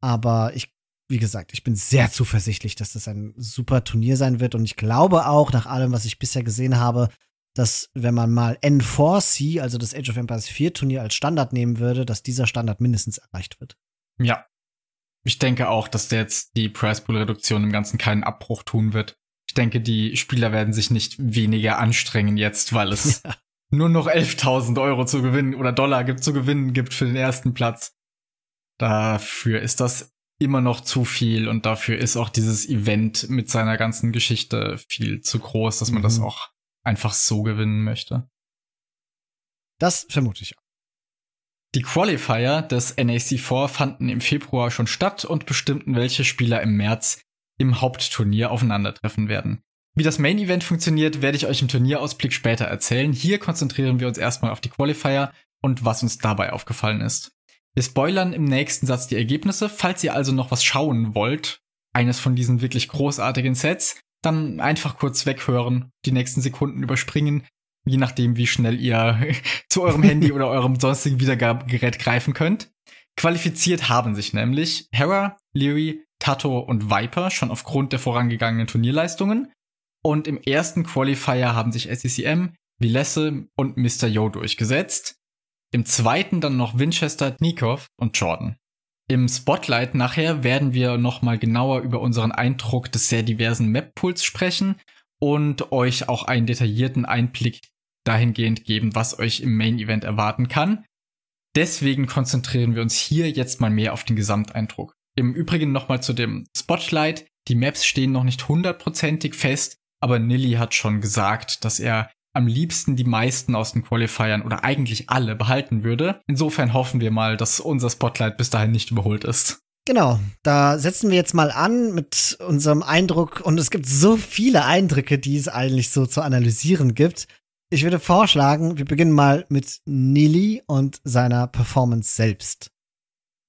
Aber ich, wie gesagt, ich bin sehr zuversichtlich, dass das ein super Turnier sein wird. Und ich glaube auch, nach allem, was ich bisher gesehen habe, dass wenn man mal N4C, also das Age of Empires 4 Turnier als Standard nehmen würde, dass dieser Standard mindestens erreicht wird.
Ja. Ich denke auch, dass jetzt die Price Pool Reduktion im Ganzen keinen Abbruch tun wird. Ich denke, die Spieler werden sich nicht weniger anstrengen jetzt, weil es ja. nur noch 11.000 Euro zu gewinnen oder Dollar gibt zu gewinnen gibt für den ersten Platz. Dafür ist das immer noch zu viel und dafür ist auch dieses Event mit seiner ganzen Geschichte viel zu groß, dass man mhm. das auch einfach so gewinnen möchte.
Das vermute ich auch.
Die Qualifier des NAC4 fanden im Februar schon statt und bestimmten, welche Spieler im März im Hauptturnier aufeinandertreffen werden. Wie das Main Event funktioniert, werde ich euch im Turnierausblick später erzählen. Hier konzentrieren wir uns erstmal auf die Qualifier und was uns dabei aufgefallen ist. Wir spoilern im nächsten Satz die Ergebnisse. Falls ihr also noch was schauen wollt, eines von diesen wirklich großartigen Sets, dann einfach kurz weghören, die nächsten Sekunden überspringen, je nachdem, wie schnell ihr <laughs> zu eurem Handy oder eurem sonstigen Wiedergabegerät greifen könnt. Qualifiziert haben sich nämlich Hera, Leary, Tato und Viper schon aufgrund der vorangegangenen Turnierleistungen. Und im ersten Qualifier haben sich SCCM, Vilesse und Mr. Yo durchgesetzt. Im zweiten dann noch Winchester, Nikov und Jordan. Im Spotlight nachher werden wir nochmal genauer über unseren Eindruck des sehr diversen Map-Pools sprechen und euch auch einen detaillierten Einblick dahingehend geben, was euch im Main-Event erwarten kann. Deswegen konzentrieren wir uns hier jetzt mal mehr auf den Gesamteindruck. Im Übrigen nochmal zu dem Spotlight. Die Maps stehen noch nicht hundertprozentig fest, aber Nilly hat schon gesagt, dass er am liebsten die meisten aus den Qualifiern oder eigentlich alle behalten würde. Insofern hoffen wir mal, dass unser Spotlight bis dahin nicht überholt ist.
Genau, da setzen wir jetzt mal an mit unserem Eindruck und es gibt so viele Eindrücke, die es eigentlich so zu analysieren gibt. Ich würde vorschlagen, wir beginnen mal mit Nili und seiner Performance selbst.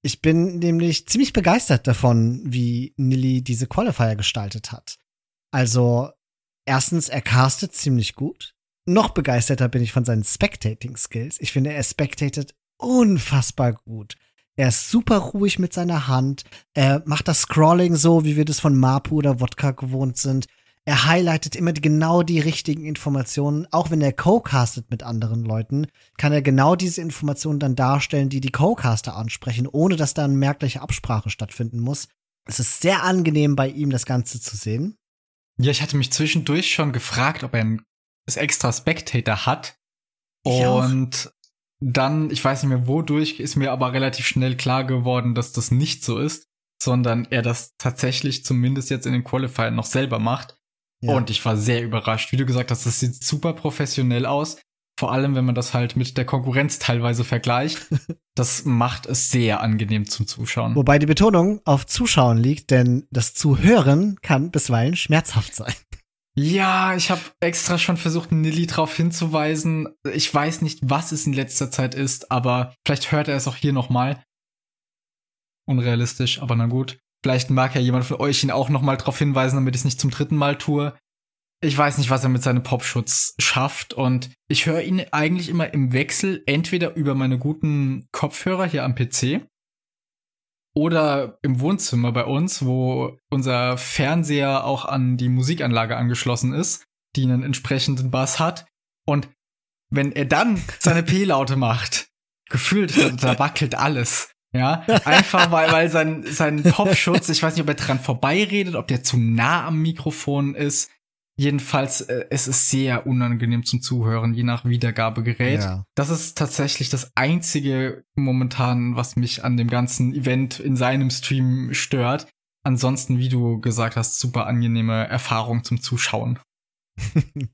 Ich bin nämlich ziemlich begeistert davon, wie Nili diese Qualifier gestaltet hat. Also, erstens, er castet ziemlich gut noch begeisterter bin ich von seinen Spectating-Skills. Ich finde, er spectatet unfassbar gut. Er ist super ruhig mit seiner Hand. Er macht das Scrolling so, wie wir das von Mapu oder Wodka gewohnt sind. Er highlightet immer genau die richtigen Informationen. Auch wenn er co-castet mit anderen Leuten, kann er genau diese Informationen dann darstellen, die die Co-Caster ansprechen, ohne dass da eine merkliche Absprache stattfinden muss. Es ist sehr angenehm bei ihm, das Ganze zu sehen.
Ja, ich hatte mich zwischendurch schon gefragt, ob er ein es extra Spectator hat. Und dann, ich weiß nicht mehr wodurch, ist mir aber relativ schnell klar geworden, dass das nicht so ist, sondern er das tatsächlich zumindest jetzt in den Qualifier noch selber macht. Ja. Und ich war sehr überrascht. Wie du gesagt hast, das sieht super professionell aus. Vor allem, wenn man das halt mit der Konkurrenz teilweise vergleicht. <laughs> Das macht es sehr angenehm zum Zuschauen.
Wobei die Betonung auf Zuschauen liegt, denn das Zuhören kann bisweilen schmerzhaft sein.
Ja, ich habe extra schon versucht, Nilly darauf hinzuweisen. Ich weiß nicht, was es in letzter Zeit ist, aber vielleicht hört er es auch hier nochmal. Unrealistisch, aber na gut. Vielleicht mag ja jemand von euch ihn auch nochmal darauf hinweisen, damit ich es nicht zum dritten Mal tue. Ich weiß nicht, was er mit seinem Popschutz schafft und ich höre ihn eigentlich immer im Wechsel entweder über meine guten Kopfhörer hier am PC oder im Wohnzimmer bei uns, wo unser Fernseher auch an die Musikanlage angeschlossen ist, die einen entsprechenden Bass hat. Und wenn er dann seine P-Laute macht, gefühlt, da, da wackelt alles. Ja, einfach weil, weil sein, sein Popschutz, ich weiß nicht, ob er dran vorbeiredet, ob der zu nah am Mikrofon ist. Jedenfalls, äh, es ist sehr unangenehm zum Zuhören, je nach Wiedergabegerät. Ja. Das ist tatsächlich das einzige momentan, was mich an dem ganzen Event in seinem Stream stört. Ansonsten, wie du gesagt hast, super angenehme Erfahrung zum Zuschauen. <laughs>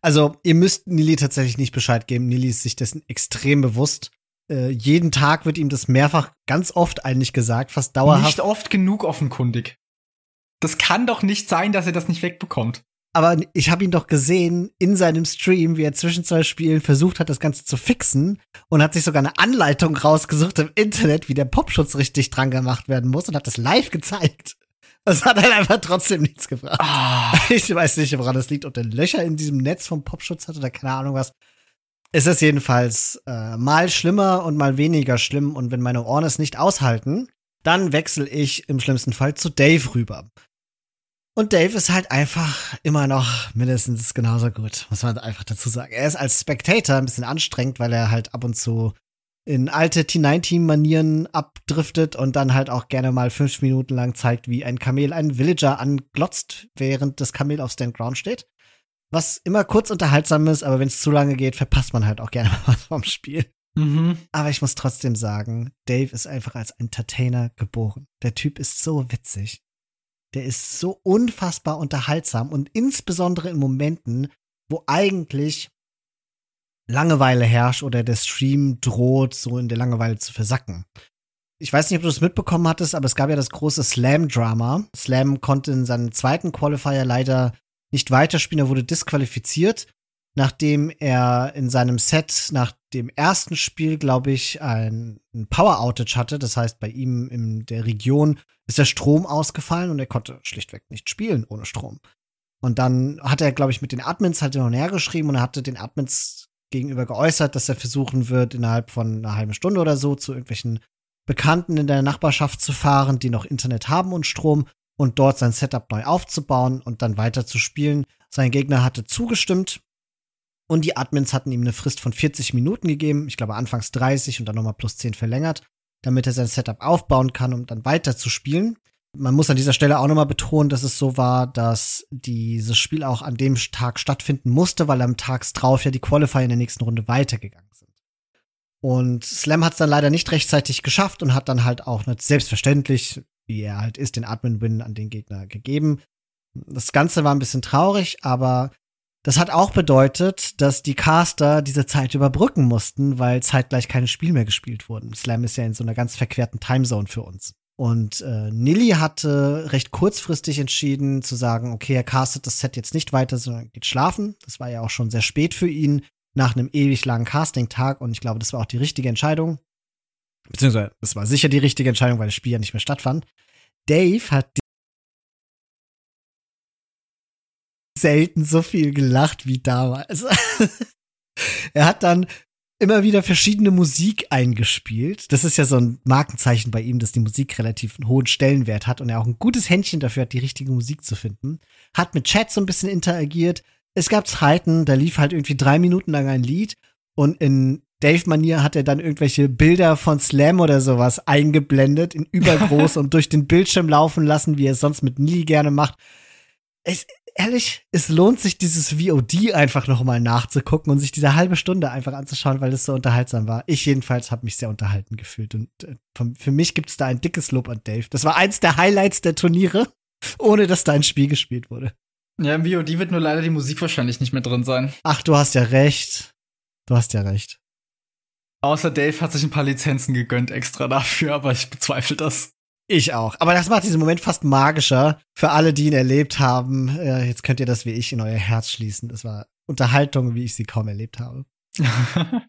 also, ihr müsst Nili tatsächlich nicht Bescheid geben. Nili ist sich dessen extrem bewusst. Äh, jeden Tag wird ihm das mehrfach, ganz oft eigentlich gesagt, fast dauerhaft.
Nicht oft genug offenkundig. Das kann doch nicht sein, dass er das nicht wegbekommt
aber ich habe ihn doch gesehen in seinem Stream, wie er zwischen zwei Spielen versucht hat, das Ganze zu fixen und hat sich sogar eine Anleitung rausgesucht im Internet, wie der Popschutz richtig dran gemacht werden muss und hat das live gezeigt. Das hat halt einfach trotzdem nichts gebracht. Oh. <laughs> Ich weiß nicht, woran das liegt, ob der Löcher in diesem Netz vom Popschutz hat oder keine Ahnung was. Ist es jedenfalls äh, mal schlimmer und mal weniger schlimm. Und wenn meine Ohren es nicht aushalten, dann wechsle ich im schlimmsten Fall zu Dave rüber. Und Dave ist halt einfach immer noch mindestens genauso gut, muss man einfach dazu sagen. Er ist als Spectator ein bisschen anstrengend, weil er halt ab und zu in alte T9-Team-Manieren abdriftet und dann halt auch gerne mal fünf Minuten lang zeigt, wie ein Kamel einen Villager anglotzt, während das Kamel auf Stand Ground steht. Was immer kurz unterhaltsam ist, aber wenn es zu lange geht, verpasst man halt auch gerne <laughs> was vom Spiel. Mhm. Aber ich muss trotzdem sagen, Dave ist einfach als Entertainer geboren. Der Typ ist so witzig. Der ist so unfassbar unterhaltsam und insbesondere in Momenten, wo eigentlich Langeweile herrscht oder der Stream droht, so in der Langeweile zu versacken. Ich weiß nicht, ob du es mitbekommen hattest, aber es gab ja das große Slam-Drama. Slam konnte in seinem zweiten Qualifier leider nicht weiterspielen. Er wurde disqualifiziert, nachdem er in seinem Set nach dem ersten Spiel, glaube ich, ein, ein Power Outage hatte. Das heißt, bei ihm in der Region ist der Strom ausgefallen und er konnte schlichtweg nicht spielen ohne Strom. Und dann hat er, glaube ich, mit den Admins halt hin und her geschrieben und er hatte den Admins gegenüber geäußert, dass er versuchen wird, innerhalb von einer halben Stunde oder so zu irgendwelchen Bekannten in der Nachbarschaft zu fahren, die noch Internet haben und Strom und dort sein Setup neu aufzubauen und dann weiter zu spielen. Sein Gegner hatte zugestimmt und die Admins hatten ihm eine Frist von 40 Minuten gegeben, ich glaube anfangs 30 und dann nochmal plus 10 verlängert, damit er sein Setup aufbauen kann, um dann weiter zu spielen. Man muss an dieser Stelle auch nochmal betonen, dass es so war, dass dieses Spiel auch an dem Tag stattfinden musste, weil am Tags drauf ja die Qualifier in der nächsten Runde weitergegangen sind. Und Slam hat es dann leider nicht rechtzeitig geschafft und hat dann halt auch selbstverständlich wie er halt ist, den Admin-Win an den Gegner gegeben. Das Ganze war ein bisschen traurig, aber das hat auch bedeutet, dass die Caster diese Zeit überbrücken mussten, weil zeitgleich keine Spiele mehr gespielt wurden. Slam ist ja in so einer ganz verquerten Timezone für uns. Und äh, Nilly hatte recht kurzfristig entschieden zu sagen, okay, er castet das Set jetzt nicht weiter, sondern geht schlafen. Das war ja auch schon sehr spät für ihn nach einem ewig langen Casting-Tag und ich glaube, das war auch die richtige Entscheidung. Beziehungsweise, es war sicher die richtige Entscheidung, weil das Spiel ja nicht mehr stattfand. Dave hat selten so viel gelacht wie damals. <laughs> er hat dann immer wieder verschiedene Musik eingespielt. Das ist ja so ein Markenzeichen bei ihm, dass die Musik relativ einen hohen Stellenwert hat und er auch ein gutes Händchen dafür hat, die richtige Musik zu finden. Hat mit Chat so ein bisschen interagiert. Es gab Zeiten, da lief halt irgendwie drei Minuten lang ein Lied und in Dave-Manier hat er dann irgendwelche Bilder von Slam oder sowas eingeblendet, in übergroß <laughs> und durch den Bildschirm laufen lassen, wie er es sonst mit Nili gerne macht. Es, ehrlich, es lohnt sich, dieses VOD einfach noch mal nachzugucken und sich diese halbe Stunde einfach anzuschauen, weil es so unterhaltsam war. Ich jedenfalls habe mich sehr unterhalten gefühlt und äh, für mich gibt es da ein dickes Lob an Dave. Das war eins der Highlights der Turniere, <laughs> ohne dass da ein Spiel gespielt wurde.
Ja, im VOD wird nur leider die Musik wahrscheinlich nicht mehr drin sein.
Ach, du hast ja recht. Du hast ja recht.
Außer Dave hat sich ein paar Lizenzen gegönnt extra dafür, aber ich bezweifle das.
Ich auch. Aber das macht diesen Moment fast magischer für alle, die ihn erlebt haben. Äh, jetzt könnt ihr das wie ich in euer Herz schließen. Das war Unterhaltung, wie ich sie kaum erlebt habe. <laughs>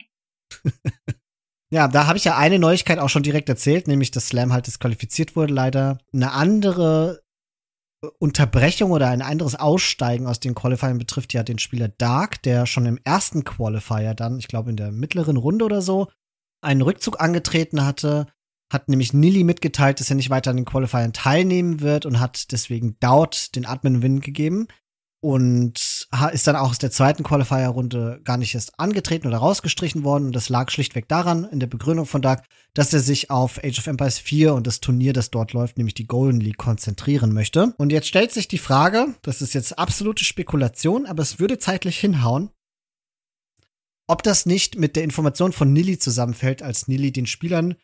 ja, da habe ich ja eine Neuigkeit auch schon direkt erzählt, nämlich dass Slam halt disqualifiziert wurde, leider. Eine andere Unterbrechung oder ein anderes Aussteigen aus den Qualifiern betrifft ja den Spieler Dark, der schon im ersten Qualifier dann, ich glaube in der mittleren Runde oder so, einen Rückzug angetreten hatte, hat nämlich Nilly mitgeteilt, dass er nicht weiter an den Qualifiern teilnehmen wird und hat deswegen Doubt den Admin-Win gegeben. Und ist dann auch aus der zweiten Qualifier-Runde gar nicht erst angetreten oder rausgestrichen worden. Und das lag schlichtweg daran, in der Begründung von Dark, dass er sich auf Age of Empires 4 und das Turnier, das dort läuft, nämlich die Golden League, konzentrieren möchte. Und jetzt stellt sich die Frage, das ist jetzt absolute Spekulation, aber es würde zeitlich hinhauen, ob das nicht mit der Information von Nilly zusammenfällt, als Nilly den Spielern,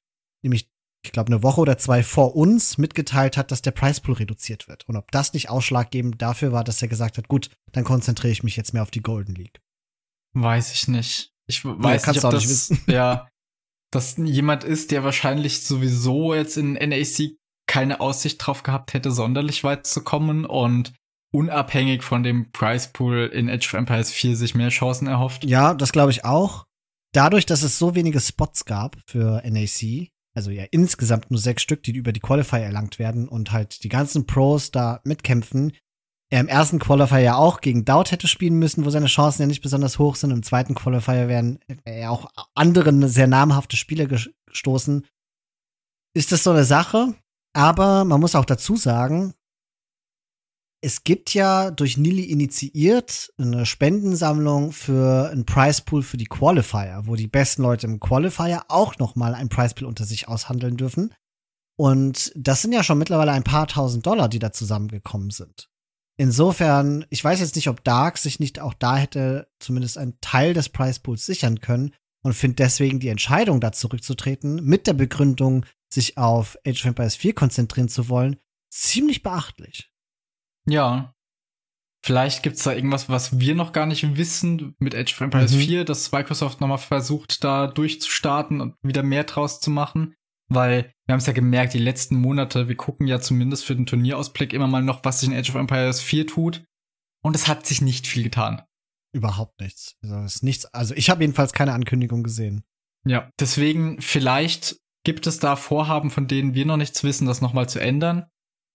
nämlich ich glaube, eine Woche oder zwei vor uns mitgeteilt hat, dass der Preispool reduziert wird. Und ob das nicht ausschlaggebend dafür war, dass er gesagt hat, gut, dann konzentriere ich mich jetzt mehr auf die Golden League.
Weiß ich nicht. Ich weiß ja, nicht, ob das, nicht <laughs> ja, dass jemand ist, der wahrscheinlich sowieso jetzt in NAC keine Aussicht drauf gehabt hätte, sonderlich weit zu kommen und unabhängig von dem Preispool in Age of Empires 4 sich mehr Chancen erhofft.
Ja, das glaube ich auch. Dadurch, dass es so wenige Spots gab für NAC, also ja insgesamt nur sechs Stück, die über die Qualifier erlangt werden und halt die ganzen Pros da mitkämpfen, er im ersten Qualifier ja auch gegen Dowd hätte spielen müssen, wo seine Chancen ja nicht besonders hoch sind. Im zweiten Qualifier wären ja auch andere sehr namhafte Spieler gestoßen. Ist das so eine Sache? Aber man muss auch dazu sagen, es gibt ja durch Nili initiiert eine Spendensammlung für einen Prize Pool für die Qualifier, wo die besten Leute im Qualifier auch noch mal ein Prize Pool unter sich aushandeln dürfen. Und das sind ja schon mittlerweile ein paar tausend Dollar, die da zusammengekommen sind. Insofern, ich weiß jetzt nicht, ob Dark sich nicht auch da hätte zumindest einen Teil des Pools sichern können und finde deswegen die Entscheidung, da zurückzutreten, mit der Begründung, sich auf Age of Empires 4 konzentrieren zu wollen, ziemlich beachtlich.
Ja. Vielleicht gibt's da irgendwas, was wir noch gar nicht wissen mit Age of Empires mhm. 4, dass Microsoft nochmal versucht, da durchzustarten und wieder mehr draus zu machen. Weil wir haben es ja gemerkt, die letzten Monate, wir gucken ja zumindest für den Turnierausblick immer mal noch, was sich in Age of Empires 4 tut. Und es hat sich nicht viel getan.
Überhaupt nichts. Also, ist nichts. also ich habe jedenfalls keine Ankündigung gesehen.
Ja, deswegen vielleicht gibt es da Vorhaben, von denen wir noch nichts wissen, das nochmal zu ändern.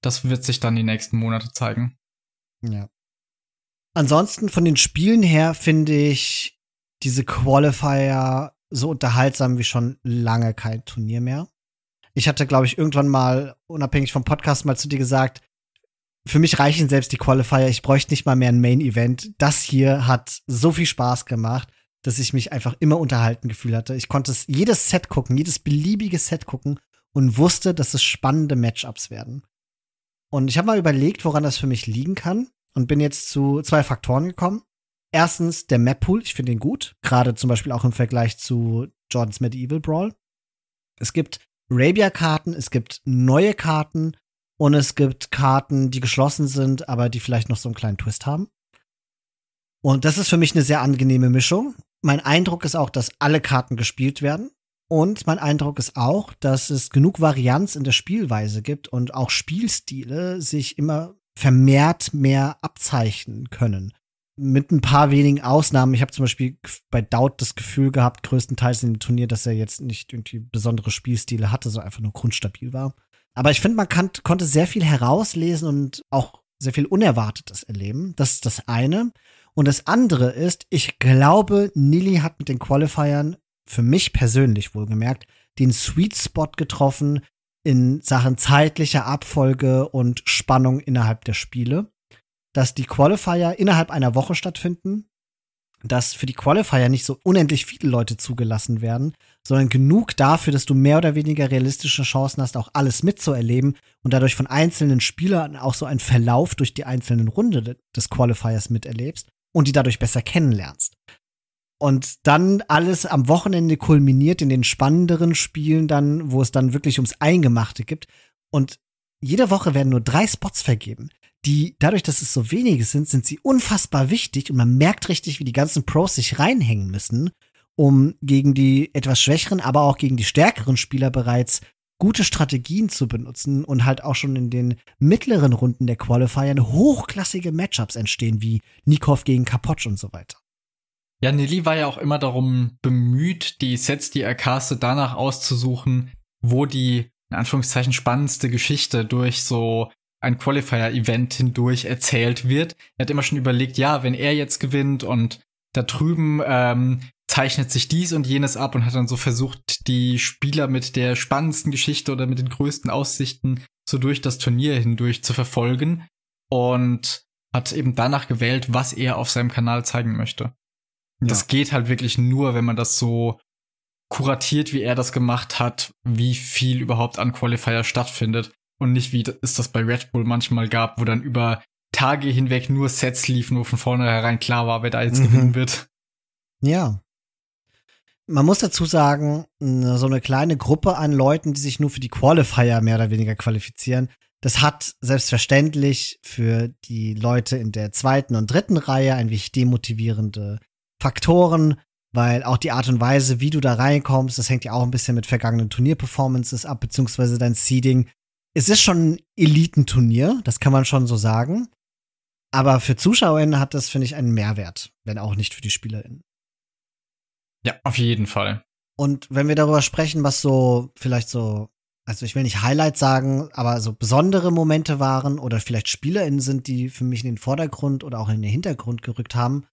Das wird sich dann die nächsten Monate zeigen.
Ja. Ansonsten von den Spielen her finde ich diese Qualifier so unterhaltsam wie schon lange kein Turnier mehr. Ich hatte, glaube ich, irgendwann mal, unabhängig vom Podcast, mal zu dir gesagt, für mich reichen selbst die Qualifier, ich bräuchte nicht mal mehr ein Main-Event. Das hier hat so viel Spaß gemacht, dass ich mich einfach immer unterhalten gefühlt hatte. Ich konnte jedes Set gucken, jedes beliebige Set gucken und wusste, dass es spannende Matchups werden. Und ich habe mal überlegt, woran das für mich liegen kann und bin jetzt zu zwei Faktoren gekommen. Erstens der Map Pool, ich finde ihn gut, gerade zum Beispiel auch im Vergleich zu Jordans Medieval Brawl. Es gibt Arabia-Karten, es gibt neue Karten und es gibt Karten, die geschlossen sind, aber die vielleicht noch so einen kleinen Twist haben. Und das ist für mich eine sehr angenehme Mischung. Mein Eindruck ist auch, dass alle Karten gespielt werden. Und mein Eindruck ist auch, dass es genug Varianz in der Spielweise gibt und auch Spielstile sich immer vermehrt mehr abzeichnen können. Mit ein paar wenigen Ausnahmen. Ich habe zum Beispiel bei Doubt das Gefühl gehabt, größtenteils in dem Turnier, dass er jetzt nicht irgendwie besondere Spielstile hatte, so einfach nur grundstabil war. Aber ich finde, man kann, konnte sehr viel herauslesen und auch sehr viel Unerwartetes erleben. Das ist das eine. Und das andere ist, ich glaube, Nili hat mit den Qualifiern für mich persönlich wohlgemerkt, den Sweet Spot getroffen in Sachen zeitlicher Abfolge und Spannung innerhalb der Spiele. Dass die Qualifier innerhalb einer Woche stattfinden, dass für die Qualifier nicht so unendlich viele Leute zugelassen werden, sondern genug dafür, dass du mehr oder weniger realistische Chancen hast, auch alles mitzuerleben und dadurch von einzelnen Spielern auch so einen Verlauf durch die einzelnen Runde des Qualifiers miterlebst und die dadurch besser kennenlernst. Und dann alles am Wochenende kulminiert in den spannenderen Spielen dann, wo es dann wirklich ums Eingemachte gibt. Und jede Woche werden nur drei Spots vergeben, die dadurch, dass es so wenige sind, sind sie unfassbar wichtig und man merkt richtig, wie die ganzen Pros sich reinhängen müssen, um gegen die etwas schwächeren, aber auch gegen die stärkeren Spieler bereits gute Strategien zu benutzen und halt auch schon in den mittleren Runden der Qualifier hochklassige Matchups entstehen, wie Nikov gegen Kapotsch und so weiter.
Ja, Nelly war ja auch immer darum bemüht, die Sets, die er castet, danach auszusuchen, wo die, in Anführungszeichen, spannendste Geschichte durch so ein Qualifier-Event hindurch erzählt wird. Er hat immer schon überlegt, ja, wenn er jetzt gewinnt und da drüben ähm, zeichnet sich dies und jenes ab und hat dann so versucht, die Spieler mit der spannendsten Geschichte oder mit den größten Aussichten so durch das Turnier hindurch zu verfolgen und hat eben danach gewählt, was er auf seinem Kanal zeigen möchte. Ja. Das geht halt wirklich nur, wenn man das so kuratiert, wie er das gemacht hat, wie viel überhaupt an Qualifier stattfindet. Und nicht wie es das bei Red Bull manchmal gab, wo dann über Tage hinweg nur Sets liefen, wo von vornherein klar war, wer da jetzt mhm. gewinnen wird.
Ja. Man muss dazu sagen, so eine kleine Gruppe an Leuten, die sich nur für die Qualifier mehr oder weniger qualifizieren, das hat selbstverständlich für die Leute in der zweiten und dritten Reihe ein wenig demotivierende Faktoren, weil auch die Art und Weise, wie du da reinkommst, das hängt ja auch ein bisschen mit vergangenen Turnierperformances ab, beziehungsweise dein Seeding. Es ist schon ein Elitenturnier, das kann man schon so sagen. Aber für ZuschauerInnen hat das, finde ich, einen Mehrwert, wenn auch nicht für die SpielerInnen.
Ja, auf jeden Fall.
Und wenn wir darüber sprechen, was so vielleicht so also ich will nicht Highlight sagen, aber so besondere Momente waren oder vielleicht SpielerInnen sind, die für mich in den Vordergrund oder auch in den Hintergrund gerückt haben.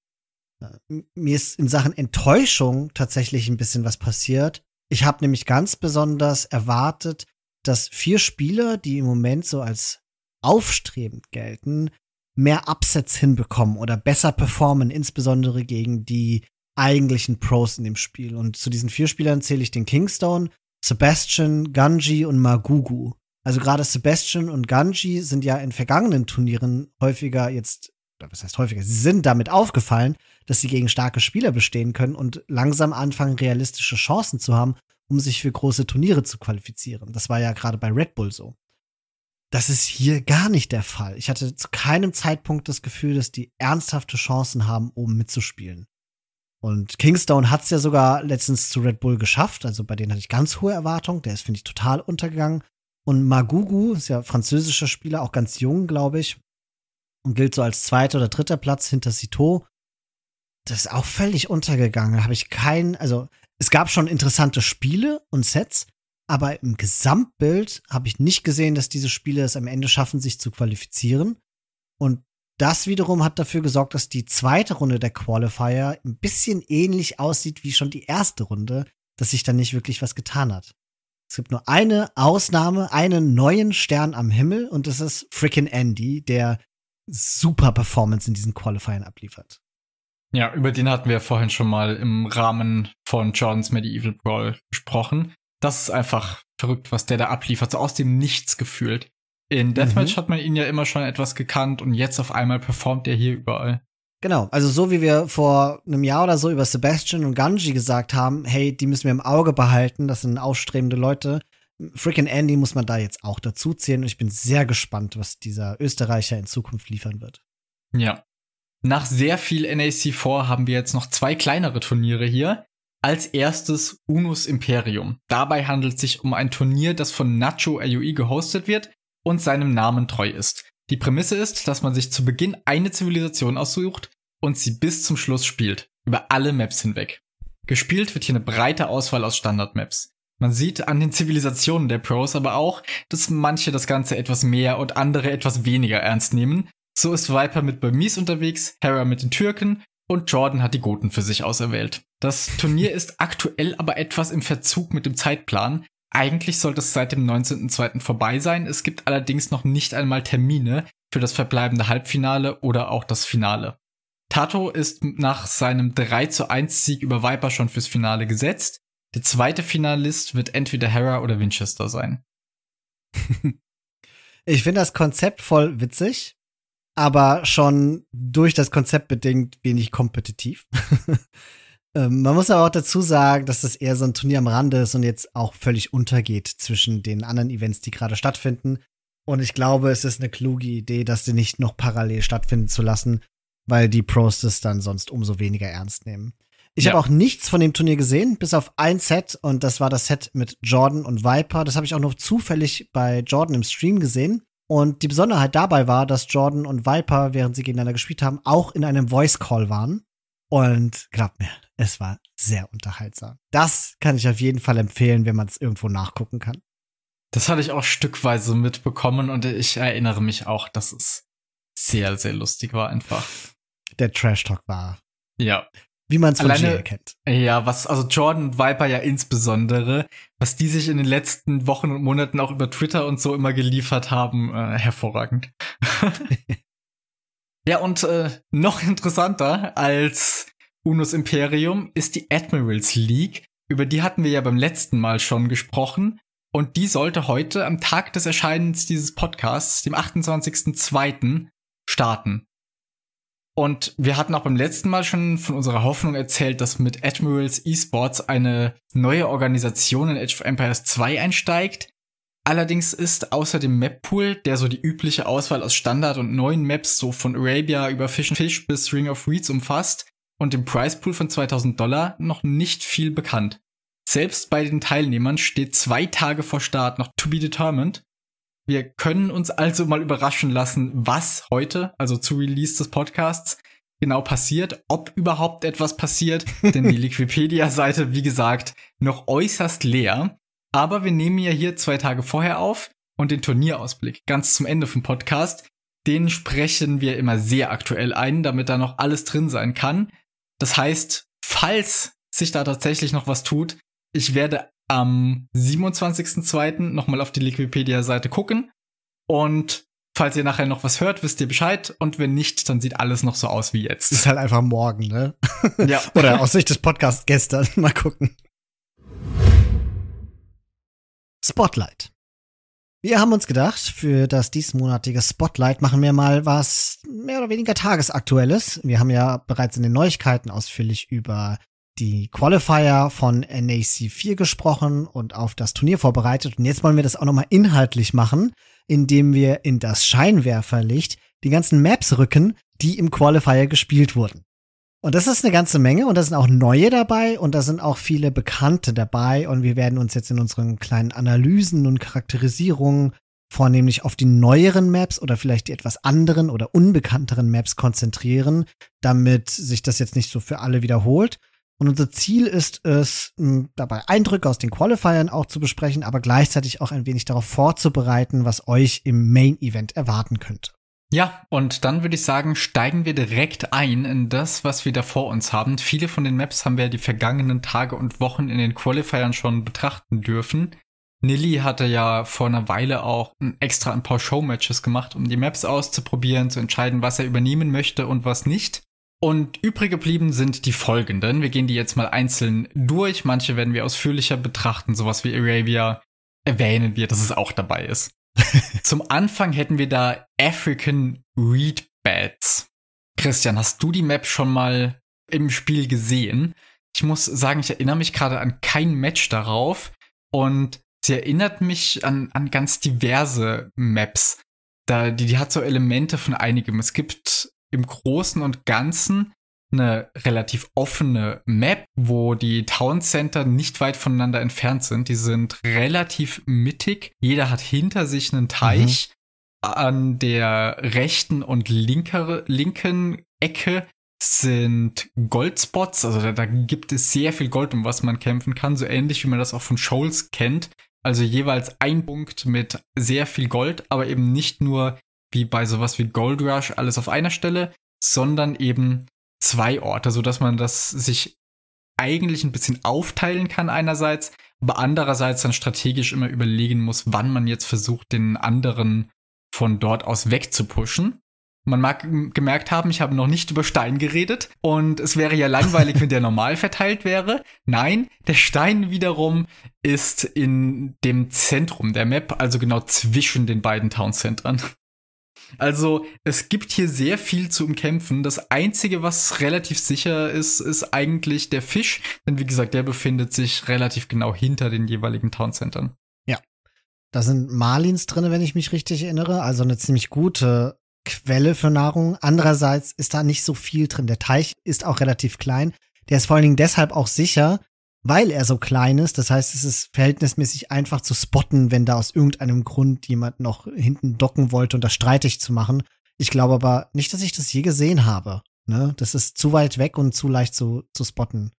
Äh, mir ist in Sachen Enttäuschung tatsächlich ein bisschen was passiert. Ich habe nämlich ganz besonders erwartet, dass vier Spieler, die im Moment so als aufstrebend gelten, mehr Upsets hinbekommen oder besser performen, insbesondere gegen die eigentlichen Pros in dem Spiel. Und zu diesen vier Spielern zähle ich den Kingstone, Sebastian, Ganji und Magugu. Also gerade Sebastian und Ganji sind ja in vergangenen Turnieren häufiger jetzt, was heißt häufiger, sie sind damit aufgefallen, dass sie gegen starke Spieler bestehen können und langsam anfangen, realistische Chancen zu haben, um sich für große Turniere zu qualifizieren. Das war ja gerade bei Red Bull so. Das ist hier gar nicht der Fall. Ich hatte zu keinem Zeitpunkt das Gefühl, dass die ernsthafte Chancen haben, oben mitzuspielen. Und Kingstone hat es ja sogar letztens zu Red Bull geschafft. Also bei denen hatte ich ganz hohe Erwartungen. Der ist, finde ich, total untergegangen. Und Magugu ist ja französischer Spieler, auch ganz jung, glaube ich. Und gilt so als zweiter oder dritter Platz hinter Sito. Das ist auch völlig untergegangen. Habe ich keinen, also es gab schon interessante Spiele und Sets, aber im Gesamtbild habe ich nicht gesehen, dass diese Spiele es am Ende schaffen, sich zu qualifizieren. Und das wiederum hat dafür gesorgt, dass die zweite Runde der Qualifier ein bisschen ähnlich aussieht wie schon die erste Runde, dass sich da nicht wirklich was getan hat. Es gibt nur eine Ausnahme, einen neuen Stern am Himmel und das ist Frickin' Andy, der super Performance in diesen Qualifiern abliefert.
Ja, über den hatten wir vorhin schon mal im Rahmen von Jordans Medieval Brawl gesprochen. Das ist einfach verrückt, was der da abliefert, so aus dem Nichts gefühlt. In Deathmatch mhm. hat man ihn ja immer schon etwas gekannt und jetzt auf einmal performt er hier überall.
Genau, also so wie wir vor einem Jahr oder so über Sebastian und Ganji gesagt haben, hey, die müssen wir im Auge behalten, das sind aufstrebende Leute. Frickin' Andy muss man da jetzt auch dazu zählen und ich bin sehr gespannt, was dieser Österreicher in Zukunft liefern wird.
Ja. Nach sehr viel NAC4 haben wir jetzt noch zwei kleinere Turniere hier. Als erstes Unus Imperium. Dabei handelt es sich um ein Turnier, das von Nacho AOE gehostet wird und seinem Namen treu ist. Die Prämisse ist, dass man sich zu Beginn eine Zivilisation aussucht und sie bis zum Schluss spielt, über alle Maps hinweg. Gespielt wird hier eine breite Auswahl aus Standard-Maps. Man sieht an den Zivilisationen der Pros aber auch, dass manche das Ganze etwas mehr und andere etwas weniger ernst nehmen. So ist Viper mit Burmese unterwegs, Hera mit den Türken und Jordan hat die Goten für sich auserwählt. Das Turnier ist aktuell aber etwas im Verzug mit dem Zeitplan, eigentlich sollte es seit dem 19.02. vorbei sein. Es gibt allerdings noch nicht einmal Termine für das verbleibende Halbfinale oder auch das Finale. Tato ist nach seinem 3 zu 1 Sieg über Viper schon fürs Finale gesetzt. Der zweite Finalist wird entweder Hera oder Winchester sein. <laughs>
ich finde das Konzept voll witzig, aber schon durch das Konzept bedingt wenig kompetitiv. <laughs> Ähm, man muss aber auch dazu sagen, dass das eher so ein Turnier am Rande ist und jetzt auch völlig untergeht zwischen den anderen Events, die gerade stattfinden. Und ich glaube, es ist eine kluge Idee, das sie nicht noch parallel stattfinden zu lassen, weil die Pros das dann sonst umso weniger ernst nehmen. Ich ja. habe auch nichts von dem Turnier gesehen, bis auf ein Set und das war das Set mit Jordan und Viper. Das habe ich auch noch zufällig bei Jordan im Stream gesehen. Und die Besonderheit dabei war, dass Jordan und Viper, während sie gegeneinander gespielt haben, auch in einem Voice Call waren. Und glaubt mir, es war sehr unterhaltsam. Das kann ich auf jeden Fall empfehlen, wenn man es irgendwo nachgucken kann.
Das hatte ich auch stückweise mitbekommen und ich erinnere mich auch, dass es sehr, sehr lustig war einfach.
Der Trash Talk war.
Ja.
Wie man es von Alleine, kennt.
Ja, was, also Jordan und Viper ja insbesondere, was die sich in den letzten Wochen und Monaten auch über Twitter und so immer geliefert haben, äh, hervorragend. <laughs> Ja, und äh, noch interessanter als Unus Imperium ist die Admirals League. Über die hatten wir ja beim letzten Mal schon gesprochen. Und die sollte heute am Tag des Erscheinens dieses Podcasts, dem 28.02., starten. Und wir hatten auch beim letzten Mal schon von unserer Hoffnung erzählt, dass mit Admirals Esports eine neue Organisation in Age of Empires 2 einsteigt, Allerdings ist außer dem Map-Pool, der so die übliche Auswahl aus Standard- und neuen Maps so von Arabia über Fish Fish bis Ring of Reeds umfasst und dem Price-Pool von 2000 Dollar noch nicht viel bekannt. Selbst bei den Teilnehmern steht zwei Tage vor Start noch to be determined. Wir können uns also mal überraschen lassen, was heute, also zu Release des Podcasts, genau passiert, ob überhaupt etwas passiert, <laughs> denn die Wikipedia-Seite, wie gesagt, noch äußerst leer. Aber wir nehmen ja hier zwei Tage vorher auf und den Turnierausblick ganz zum Ende vom Podcast. Den sprechen wir immer sehr aktuell ein, damit da noch alles drin sein kann. Das heißt, falls sich da tatsächlich noch was tut, ich werde am 27.02. nochmal auf die Liquipedia-Seite gucken und Falls ihr nachher noch was hört, wisst ihr Bescheid. Und wenn nicht, dann sieht alles noch so aus wie jetzt.
Ist halt einfach morgen, ne? <laughs>
Ja.
Oder aus Sicht des Podcasts gestern. <laughs> Mal gucken. Spotlight. Wir haben uns gedacht, für das diesmonatige Spotlight machen wir mal was mehr oder weniger tagesaktuelles. Wir haben ja bereits in den Neuigkeiten ausführlich über die Qualifier von NAC 4 gesprochen und auf das Turnier vorbereitet. Und jetzt wollen wir das auch nochmal inhaltlich machen indem wir in das Scheinwerferlicht die ganzen Maps rücken, die im Qualifier gespielt wurden. Und das ist eine ganze Menge und da sind auch neue dabei und da sind auch viele Bekannte dabei und wir werden uns jetzt in unseren kleinen Analysen und Charakterisierungen vornehmlich auf die neueren Maps oder vielleicht die etwas anderen oder unbekannteren Maps konzentrieren, damit sich das jetzt nicht so für alle wiederholt. Und unser Ziel ist es, dabei Eindrücke aus den Qualifiern auch zu besprechen, aber gleichzeitig auch ein wenig darauf vorzubereiten, was euch im Main Event erwarten könnte.
Ja, und dann würde ich sagen, steigen wir direkt ein in das, was wir da vor uns haben. Viele von den Maps haben wir die vergangenen Tage und Wochen in den Qualifiern schon betrachten dürfen. Nilly hatte ja vor einer Weile auch extra ein paar Showmatches gemacht, um die Maps auszuprobieren, zu entscheiden, was er übernehmen möchte und was nicht. Und übrig geblieben sind die folgenden. Wir gehen die jetzt mal einzeln durch. Manche werden wir ausführlicher betrachten. Sowas wie Arabia erwähnen wir, dass es auch dabei ist. <laughs> Zum Anfang hätten wir da African Reed Beds. Christian, hast du die Map schon mal im Spiel gesehen? Ich muss sagen, ich erinnere mich gerade an kein Match darauf und sie erinnert mich an, an ganz diverse Maps. Da, die, die hat so Elemente von einigem. Es gibt im Großen und Ganzen eine relativ offene Map, wo die Town Center nicht weit voneinander entfernt sind. Die sind relativ mittig. Jeder hat hinter sich einen Teich. Mhm. An der rechten und linker, linken Ecke sind Goldspots. Also da, da, gibt es sehr viel Gold, um was man kämpfen kann. So ähnlich wie man das auch von Shoals kennt. Also jeweils ein Punkt mit sehr viel Gold, aber eben nicht nur wie bei sowas wie Gold Rush alles auf einer Stelle, sondern eben zwei Orte, so dass man das sich eigentlich ein bisschen aufteilen kann einerseits, aber andererseits dann strategisch immer überlegen muss, wann man jetzt versucht, den anderen von dort aus wegzupushen. Man mag gemerkt haben, ich habe noch nicht über Stein geredet und es wäre ja langweilig, wenn der <laughs> normal verteilt wäre. Nein, der Stein wiederum ist in dem Zentrum der Map, also genau zwischen den beiden Towncentern. Also es gibt hier sehr viel zu umkämpfen. Das Einzige, was relativ sicher ist, ist eigentlich der Fisch. Denn wie gesagt, der befindet sich relativ genau hinter den jeweiligen Towncentern.
Ja. Da sind Marlins drin, wenn ich mich richtig erinnere. Also eine ziemlich gute Quelle für Nahrung. Andererseits ist da nicht so viel drin. Der Teich ist auch relativ klein. Der ist vor allen Dingen deshalb auch sicher, weil er so klein ist. Das heißt, es ist verhältnismäßig einfach zu spotten, wenn da aus irgendeinem Grund jemand noch hinten docken wollte und das streitig zu machen. Ich glaube aber nicht, dass ich das je gesehen habe. Ne? Das ist zu weit weg und zu leicht zu, zu spotten.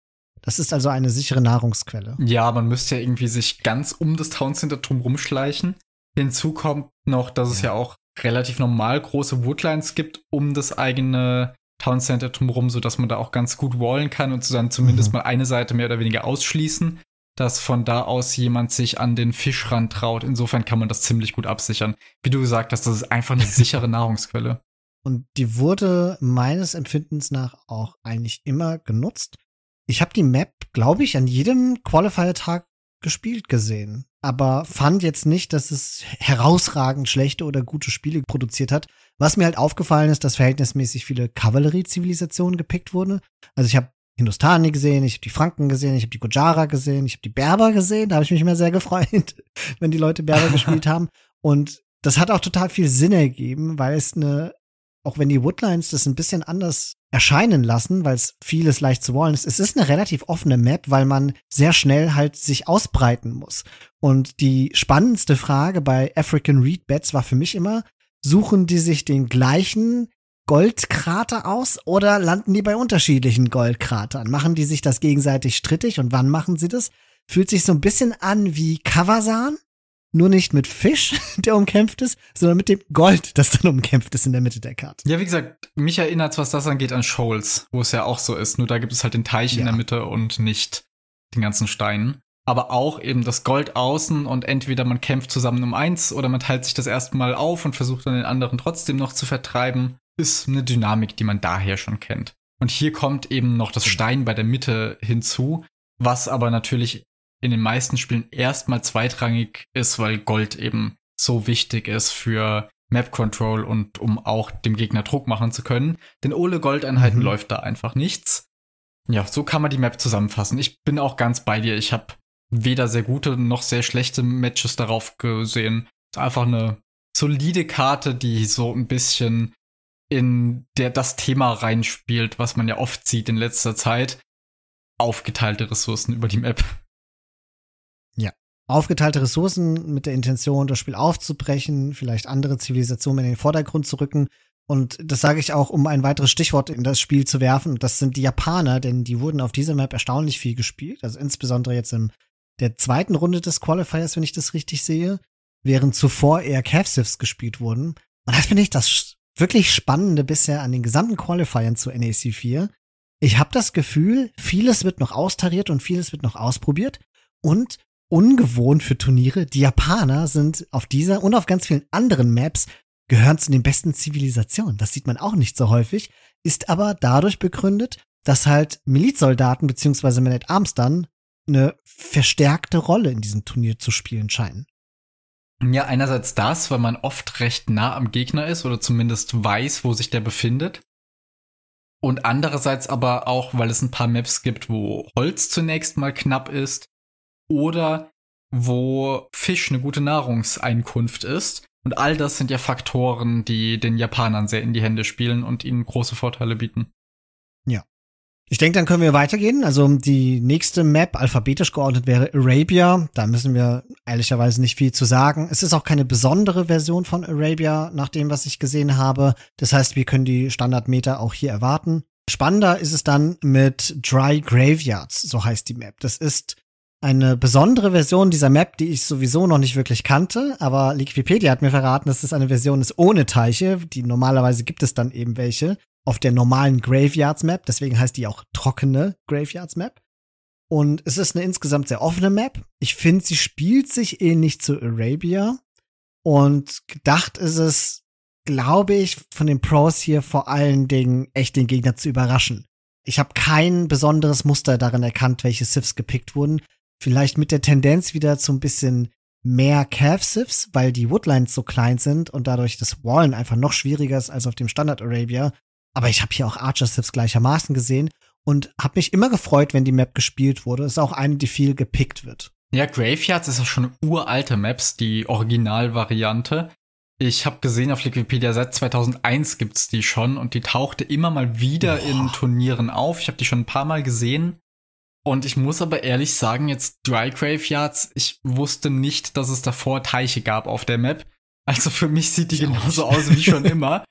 Das ist also eine sichere Nahrungsquelle.
Ja, man müsste ja irgendwie sich ganz um das Town Center drum rumschleichen. Hinzu kommt noch, dass ja. es ja auch relativ normal große Woodlines gibt um das eigene Town Center drumherum, sodass man da auch ganz gut wallen kann und dann zumindest mhm. mal eine Seite mehr oder weniger ausschließen, dass von da aus jemand sich an den Fischrand traut. Insofern kann man das ziemlich gut absichern. Wie du gesagt hast, das ist einfach eine <laughs> sichere Nahrungsquelle.
Und die wurde meines Empfindens nach auch eigentlich immer genutzt. Ich habe die Map, glaube ich, an jedem Qualifier-Tag gespielt gesehen, aber fand jetzt nicht, dass es herausragend schlechte oder gute Spiele produziert hat. Was mir halt aufgefallen ist, dass verhältnismäßig viele Kavallerie-Zivilisationen gepickt wurden. Also ich habe Hindustani gesehen, ich habe die Franken gesehen, ich habe die Gojara gesehen, ich habe die Berber gesehen. Da habe ich mich immer sehr gefreut, <laughs> wenn die Leute Berber gespielt <laughs> haben. Und das hat auch total viel Sinn ergeben, weil es eine, auch wenn die Woodlines das ein bisschen anders erscheinen lassen, weil es vieles leicht zu wollen ist. Es ist eine relativ offene Map, weil man sehr schnell halt sich ausbreiten muss. Und die spannendste Frage bei African Reed Beds war für mich immer, suchen die sich den gleichen Goldkrater aus oder landen die bei unterschiedlichen Goldkratern? Machen die sich das gegenseitig strittig und wann machen sie das? fühlt sich so ein bisschen an wie Kavasan, nur nicht mit Fisch, <laughs> der umkämpft ist, sondern mit dem Gold, das dann umkämpft ist in der Mitte der Karte.
Ja, wie gesagt, mich erinnert, was das angeht, an Shoals, wo es ja auch so ist. Nur da gibt es halt den Teich ja. in der Mitte und nicht den ganzen Stein. Aber auch eben das Gold außen und entweder man kämpft zusammen um eins oder man teilt sich das erstmal auf und versucht dann den anderen trotzdem noch zu vertreiben, ist eine Dynamik, die man daher schon kennt. Und hier kommt eben noch das Stein bei der Mitte hinzu, was aber natürlich in den meisten Spielen erstmal zweitrangig ist, weil Gold eben so wichtig ist für Map Control und um auch dem Gegner Druck machen zu können. Denn ohne Goldeinheiten mhm. läuft da einfach nichts. Ja, so kann man die Map zusammenfassen. Ich bin auch ganz bei dir. Ich habe weder sehr gute noch sehr schlechte Matches darauf gesehen. Es ist einfach eine solide Karte, die so ein bisschen in der das Thema reinspielt, was man ja oft sieht in letzter Zeit. Aufgeteilte Ressourcen über die Map.
Aufgeteilte Ressourcen mit der Intention, das Spiel aufzubrechen, vielleicht andere Zivilisationen in den Vordergrund zu rücken. Und das sage ich auch, um ein weiteres Stichwort in das Spiel zu werfen. Das sind die Japaner, denn die wurden auf dieser Map erstaunlich viel gespielt. Also insbesondere jetzt in der zweiten Runde des Qualifiers, wenn ich das richtig sehe, während zuvor eher Cavsifs gespielt wurden. Und das finde ich das wirklich Spannende bisher an den gesamten Qualifiern zu NAC 4. Ich habe das Gefühl, vieles wird noch austariert und vieles wird noch ausprobiert. Und ungewohnt für Turniere, die Japaner sind auf dieser und auf ganz vielen anderen Maps gehören zu den besten Zivilisationen. Das sieht man auch nicht so häufig, ist aber dadurch begründet, dass halt Milizsoldaten beziehungsweise Man at Arms dann eine verstärkte Rolle in diesem Turnier zu spielen scheinen.
Ja, einerseits das, weil man oft recht nah am Gegner ist oder zumindest weiß, wo sich der befindet. Und andererseits aber auch, weil es ein paar Maps gibt, wo Holz zunächst mal knapp ist oder wo Fisch eine gute Nahrungseinkunft ist. Und all das sind ja Faktoren, die den Japanern sehr in die Hände spielen und ihnen große Vorteile bieten.
Ja. Ich denke, dann können wir weitergehen. Also die nächste Map, alphabetisch geordnet, wäre Arabia. Da müssen wir ehrlicherweise nicht viel zu sagen. Es ist auch keine besondere Version von Arabia, nach dem, was ich gesehen habe. Das heißt, wir können die Standardmeter auch hier erwarten. Spannender ist es dann mit Dry Graveyards, so heißt die Map. Das ist eine besondere Version dieser Map, die ich sowieso noch nicht wirklich kannte, aber Wikipedia hat mir verraten, dass es eine Version ist ohne Teiche. Die normalerweise gibt es dann eben welche auf der normalen Graveyards Map. Deswegen heißt die auch trockene Graveyards Map. Und es ist eine insgesamt sehr offene Map. Ich finde, sie spielt sich ähnlich zu Arabia. Und gedacht ist es, glaube ich, von den Pros hier vor allen Dingen echt den Gegner zu überraschen. Ich habe kein besonderes Muster darin erkannt, welche Sifs gepickt wurden. Vielleicht mit der Tendenz wieder zu ein bisschen mehr Cav-Sifs, weil die Woodlines so klein sind und dadurch das Wallen einfach noch schwieriger ist als auf dem Standard Arabia. Aber ich habe hier auch Archer-Sifs gleichermaßen gesehen und habe mich immer gefreut, wenn die Map gespielt wurde. Ist auch eine, die viel gepickt wird.
Ja, Graveyards ist ja schon uralte Maps, die Originalvariante. Ich habe gesehen auf Wikipedia, seit 2001 gibt's die schon und die tauchte immer mal wieder Boah. in Turnieren auf. Ich habe die schon ein paar Mal gesehen. Und ich muss aber ehrlich sagen, jetzt Dry Graveyards, ich wusste nicht, dass es davor Teiche gab auf der Map. Also für mich sieht die genauso aus wie schon immer.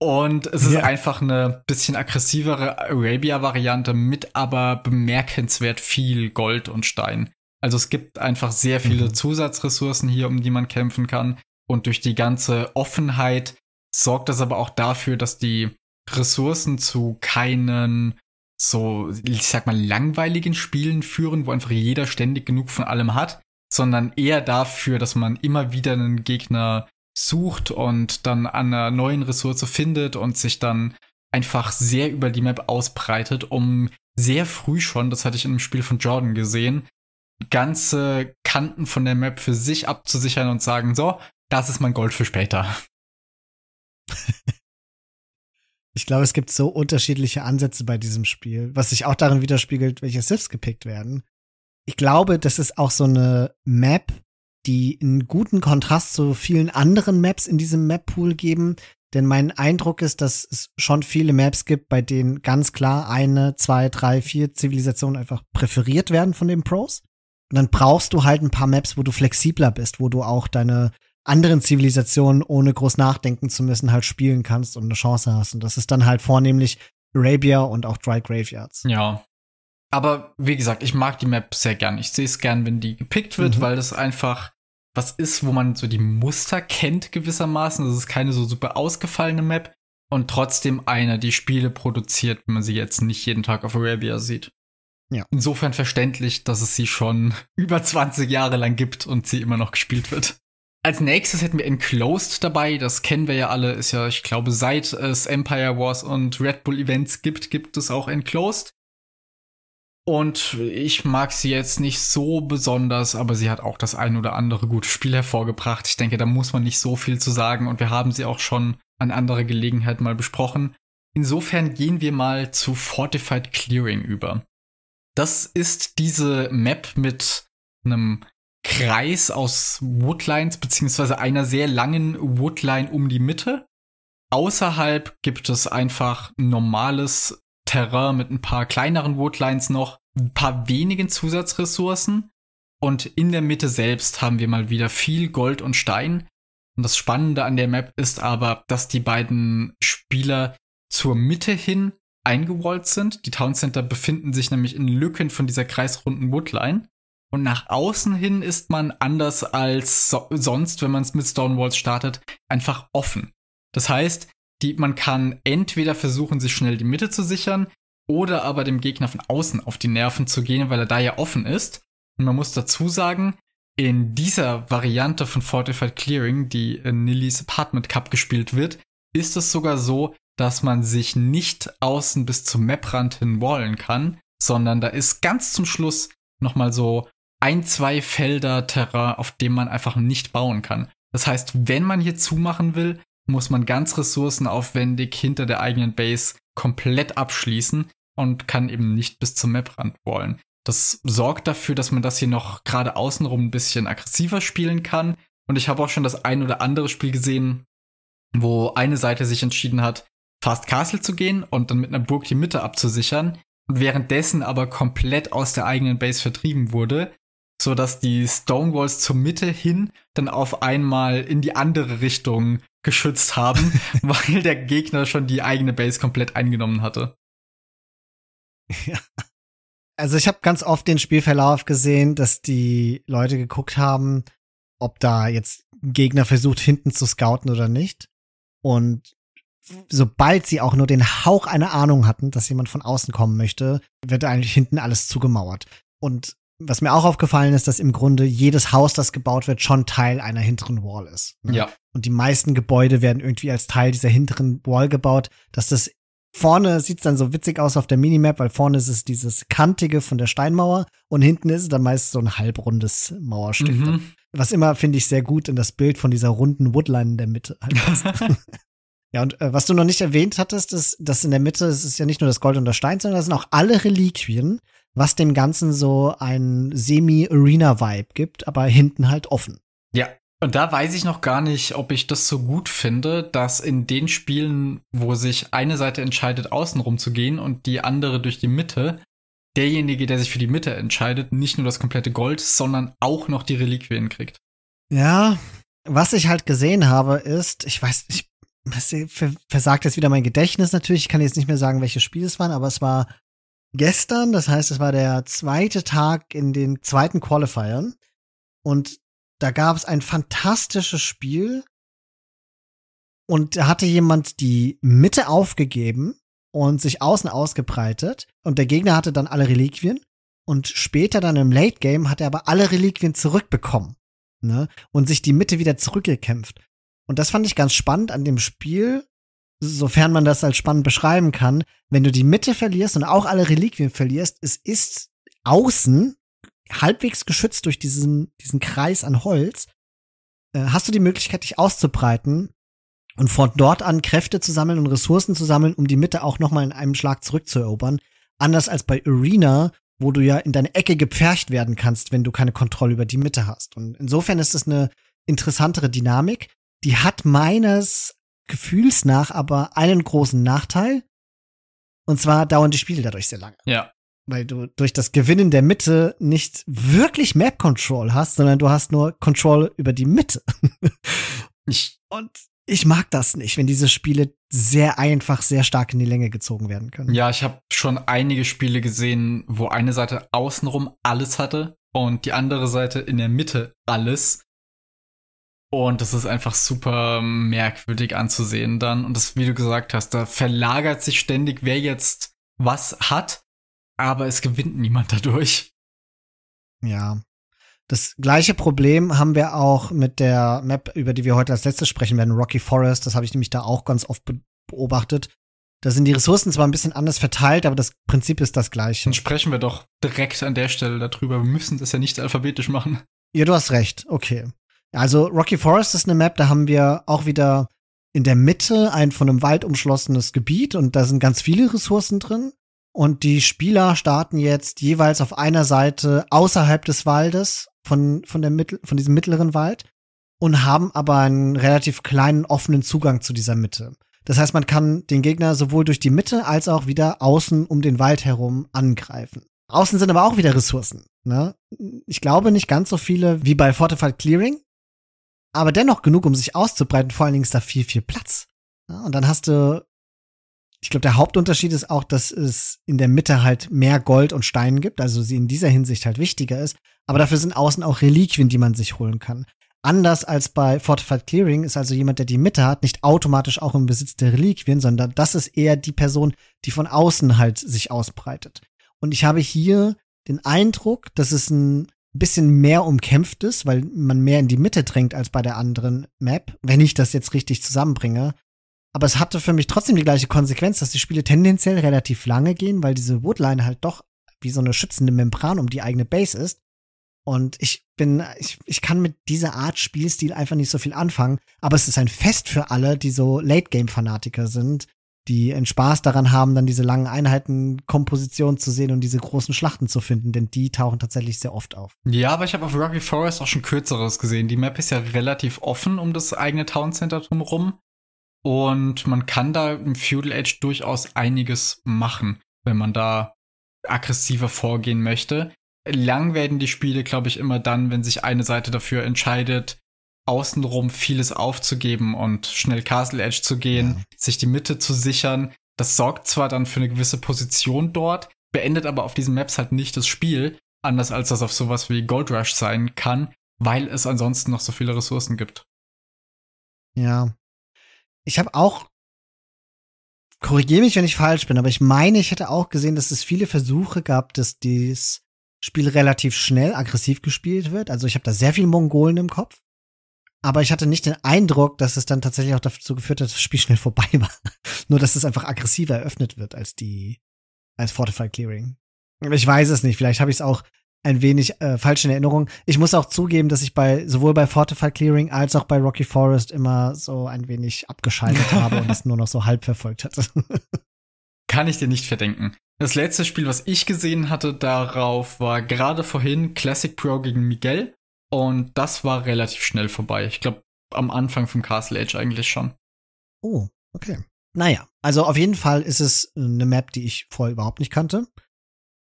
Und es ist ja. einfach eine bisschen aggressivere Arabia-Variante mit aber bemerkenswert viel Gold und Stein. Also es gibt einfach sehr viele mhm. Zusatzressourcen hier, um die man kämpfen kann. Und durch die ganze Offenheit sorgt das aber auch dafür, dass die Ressourcen zu keinen so, ich sag mal, langweiligen Spielen führen, wo einfach jeder ständig genug von allem hat, sondern eher dafür, dass man immer wieder einen Gegner sucht und dann an einer neuen Ressource findet und sich dann einfach sehr über die Map ausbreitet, um sehr früh schon, das hatte ich in einem Spiel von Jordan gesehen, ganze Kanten von der Map für sich abzusichern und sagen, so, das ist mein Gold für später. <laughs>
Ich glaube, es gibt so unterschiedliche Ansätze bei diesem Spiel, was sich auch darin widerspiegelt, welche Sifs gepickt werden. Ich glaube, das ist auch so eine Map, die einen guten Kontrast zu vielen anderen Maps in diesem Map-Pool geben. Denn mein Eindruck ist, dass es schon viele Maps gibt, bei denen ganz klar eine, zwei, drei, vier Zivilisationen einfach präferiert werden von den Pros. Und dann brauchst du halt ein paar Maps, wo du flexibler bist, wo du auch deine anderen Zivilisationen, ohne groß nachdenken zu müssen, halt spielen kannst und eine Chance hast. Und das ist dann halt vornehmlich Arabia und auch Dry Graveyards.
Ja. Aber wie gesagt, ich mag die Map sehr gern. Ich sehe es gern, wenn die gepickt wird, mhm. weil das einfach was ist, wo man so die Muster kennt gewissermaßen. Das ist keine so super ausgefallene Map und trotzdem eine, die Spiele produziert, wenn man sie jetzt nicht jeden Tag auf Arabia sieht. Ja. Insofern verständlich, dass es sie schon <laughs> über 20 Jahre lang gibt und sie immer noch gespielt wird. Als nächstes hätten wir Enclosed dabei. Das kennen wir ja alle. Ist ja, ich glaube, seit es Empire Wars und Red Bull Events gibt, gibt es auch Enclosed. Und ich mag sie jetzt nicht so besonders, aber sie hat auch das ein oder andere gute Spiel hervorgebracht. Ich denke, da muss man nicht so viel zu sagen und wir haben sie auch schon an anderer Gelegenheit mal besprochen. Insofern gehen wir mal zu Fortified Clearing über. Das ist diese Map mit einem Kreis aus Woodlines, beziehungsweise einer sehr langen Woodline um die Mitte. Außerhalb gibt es einfach normales Terrain mit ein paar kleineren Woodlines noch, ein paar wenigen Zusatzressourcen. Und in der Mitte selbst haben wir mal wieder viel Gold und Stein. Und das Spannende an der Map ist aber, dass die beiden Spieler zur Mitte hin eingewallt sind. Die Town Center befinden sich nämlich in Lücken von dieser kreisrunden Woodline. Und nach außen hin ist man anders als so sonst, wenn man es mit Stonewalls startet, einfach offen. Das heißt, die, man kann entweder versuchen, sich schnell die Mitte zu sichern oder aber dem Gegner von außen auf die Nerven zu gehen, weil er da ja offen ist. Und man muss dazu sagen, in dieser Variante von Fortified Clearing, die in Nillys Apartment Cup gespielt wird, ist es sogar so, dass man sich nicht außen bis zum Maprand hin wallen kann, sondern da ist ganz zum Schluss nochmal so ein, zwei Felder Terrain, auf dem man einfach nicht bauen kann. Das heißt, wenn man hier zumachen will, muss man ganz ressourcenaufwendig hinter der eigenen Base komplett abschließen und kann eben nicht bis zum Maprand wallen. Das sorgt dafür, dass man das hier noch gerade außenrum ein bisschen aggressiver spielen kann. Und ich habe auch schon das ein oder andere Spiel gesehen, wo eine Seite sich entschieden hat, Fast Castle zu gehen und dann mit einer Burg die Mitte abzusichern und währenddessen aber komplett aus der eigenen Base vertrieben wurde, so dass die Stonewalls zur Mitte hin dann auf einmal in die andere Richtung geschützt haben, <laughs> weil der Gegner schon die eigene Base komplett eingenommen hatte.
Ja. Also ich habe ganz oft den Spielverlauf gesehen, dass die Leute geguckt haben, ob da jetzt ein Gegner versucht, hinten zu scouten oder nicht. Und sobald sie auch nur den Hauch einer Ahnung hatten, dass jemand von außen kommen möchte, wird eigentlich hinten alles zugemauert. Und was mir auch aufgefallen ist, dass im Grunde jedes Haus, das gebaut wird, schon Teil einer hinteren Wall ist.
Ne? Ja.
Und die meisten Gebäude werden irgendwie als Teil dieser hinteren Wall gebaut, dass das vorne sieht dann so witzig aus auf der Minimap, weil vorne ist es dieses kantige von der Steinmauer und hinten ist es dann meist so ein halbrundes Mauerstück. Mhm. Was immer, finde ich, sehr gut in das Bild von dieser runden Woodline in der Mitte halt <laughs> Ja, und äh, was du noch nicht erwähnt hattest, ist, dass in der Mitte, es ist ja nicht nur das Gold und das Stein, sondern das sind auch alle Reliquien, was dem Ganzen so ein Semi-Arena-Vibe gibt, aber hinten halt offen.
Ja, und da weiß ich noch gar nicht, ob ich das so gut finde, dass in den Spielen, wo sich eine Seite entscheidet, außenrum zu gehen und die andere durch die Mitte, derjenige, der sich für die Mitte entscheidet, nicht nur das komplette Gold, sondern auch noch die Reliquien kriegt.
Ja, was ich halt gesehen habe, ist, ich weiß, ich versagt jetzt wieder mein Gedächtnis natürlich. Ich kann jetzt nicht mehr sagen, welche Spiele es waren, aber es war gestern, das heißt, es war der zweite Tag in den zweiten Qualifiern. Und da gab es ein fantastisches Spiel. Und da hatte jemand die Mitte aufgegeben und sich außen ausgebreitet. Und der Gegner hatte dann alle Reliquien. Und später dann im Late Game hat er aber alle Reliquien zurückbekommen. Ne? Und sich die Mitte wieder zurückgekämpft. Und das fand ich ganz spannend an dem Spiel, sofern man das als spannend beschreiben kann. Wenn du die Mitte verlierst und auch alle Reliquien verlierst, es ist außen halbwegs geschützt durch diesen, diesen Kreis an Holz, äh, hast du die Möglichkeit, dich auszubreiten und von dort an Kräfte zu sammeln und Ressourcen zu sammeln, um die Mitte auch nochmal in einem Schlag zurückzuerobern. Anders als bei Arena, wo du ja in deine Ecke gepfercht werden kannst, wenn du keine Kontrolle über die Mitte hast. Und insofern ist es eine interessantere Dynamik die hat meines Gefühls nach aber einen großen Nachteil. Und zwar dauern die Spiele dadurch sehr lange.
Ja.
Weil du durch das Gewinnen der Mitte nicht wirklich Map Control hast, sondern du hast nur Control über die Mitte. <laughs>
ich, und
ich mag das nicht, wenn diese Spiele sehr einfach, sehr stark in die Länge gezogen werden können.
Ja, ich habe schon einige Spiele gesehen, wo eine Seite außenrum alles hatte und die andere Seite in der Mitte alles. Und das ist einfach super merkwürdig anzusehen dann. Und das, wie du gesagt hast, da verlagert sich ständig, wer jetzt was hat, aber es gewinnt niemand dadurch.
Ja. Das gleiche Problem haben wir auch mit der Map, über die wir heute als letztes sprechen werden, Rocky Forest. Das habe ich nämlich da auch ganz oft beobachtet. Da sind die Ressourcen zwar ein bisschen anders verteilt, aber das Prinzip ist das gleiche.
Dann sprechen wir doch direkt an der Stelle darüber. Wir müssen das ja nicht alphabetisch machen.
Ja, du hast recht. Okay. Also Rocky Forest ist eine Map, da haben wir auch wieder in der Mitte ein von einem Wald umschlossenes Gebiet und da sind ganz viele Ressourcen drin. Und die Spieler starten jetzt jeweils auf einer Seite außerhalb des Waldes von, von, der Mittel, von diesem mittleren Wald und haben aber einen relativ kleinen offenen Zugang zu dieser Mitte. Das heißt, man kann den Gegner sowohl durch die Mitte als auch wieder außen um den Wald herum angreifen. Außen sind aber auch wieder Ressourcen. Ne? Ich glaube nicht ganz so viele wie bei Fortified Clearing, aber dennoch genug, um sich auszubreiten. Vor allen Dingen ist da viel, viel Platz. Ja, und dann hast du, ich glaube, der Hauptunterschied ist auch, dass es in der Mitte halt mehr Gold und Stein gibt, also sie in dieser Hinsicht halt wichtiger ist. Aber dafür sind außen auch Reliquien, die man sich holen kann. Anders als bei Fortified Clearing ist also jemand, der die Mitte hat, nicht automatisch auch im Besitz der Reliquien, sondern das ist eher die Person, die von außen halt sich ausbreitet. Und ich habe hier den Eindruck, dass es ein bisschen mehr umkämpft ist, weil man mehr in die Mitte drängt als bei der anderen Map, wenn ich das jetzt richtig zusammenbringe. Aber es hatte für mich trotzdem die gleiche Konsequenz, dass die Spiele tendenziell relativ lange gehen, weil diese Woodline halt doch wie so eine schützende Membran um die eigene Base ist. Und ich bin, ich, ich kann mit dieser Art Spielstil einfach nicht so viel anfangen. Aber es ist ein Fest für alle, die so Late-Game-Fanatiker sind, die einen Spaß daran haben, dann diese langen Einheitenkompositionen zu sehen und diese großen Schlachten zu finden, denn die tauchen tatsächlich sehr oft auf.
Ja, aber ich habe auf Rocky Forest auch schon kürzeres gesehen. Die Map ist ja relativ offen um das eigene Town Center drumherum. Und man kann da im Feudal Age durchaus einiges machen, wenn man da aggressiver vorgehen möchte. Lang werden die Spiele, glaube ich, immer dann, wenn sich eine Seite dafür entscheidet, außenrum vieles aufzugeben und schnell Castle Edge zu gehen, ja. sich die Mitte zu sichern. Das sorgt zwar dann für eine gewisse Position dort, beendet aber auf diesen Maps halt nicht das Spiel, anders als das auf sowas wie Gold Rush sein kann, weil es ansonsten noch so viele Ressourcen gibt.
Ja. Ich habe auch korrigiere mich, wenn ich falsch bin, aber ich meine, ich hätte auch gesehen, dass es viele Versuche gab, dass dieses Spiel relativ schnell aggressiv gespielt wird. Also ich habe da sehr viel Mongolen im Kopf. Aber ich hatte nicht den Eindruck, dass es dann tatsächlich auch dazu geführt hat, dass das Spiel schnell vorbei <laughs> war. Nur, dass es einfach aggressiver eröffnet wird als die, als Fortified Clearing. Ich weiß es nicht. Vielleicht habe ich es auch ein wenig äh, falsch in Erinnerung. Ich muss auch zugeben, dass ich bei sowohl bei Fortified Clearing als auch bei Rocky Forest immer so ein wenig abgeschaltet <laughs> habe und es nur noch so halb verfolgt hatte.
Kann ich dir nicht verdenken. Das letzte Spiel, was ich gesehen hatte darauf, war gerade vorhin Classic Pro gegen Miguel. Und das war relativ schnell vorbei. Ich glaube, am Anfang vom Castle Age eigentlich schon.
Oh, okay. Naja, also auf jeden Fall ist es eine Map, die ich vorher überhaupt nicht kannte.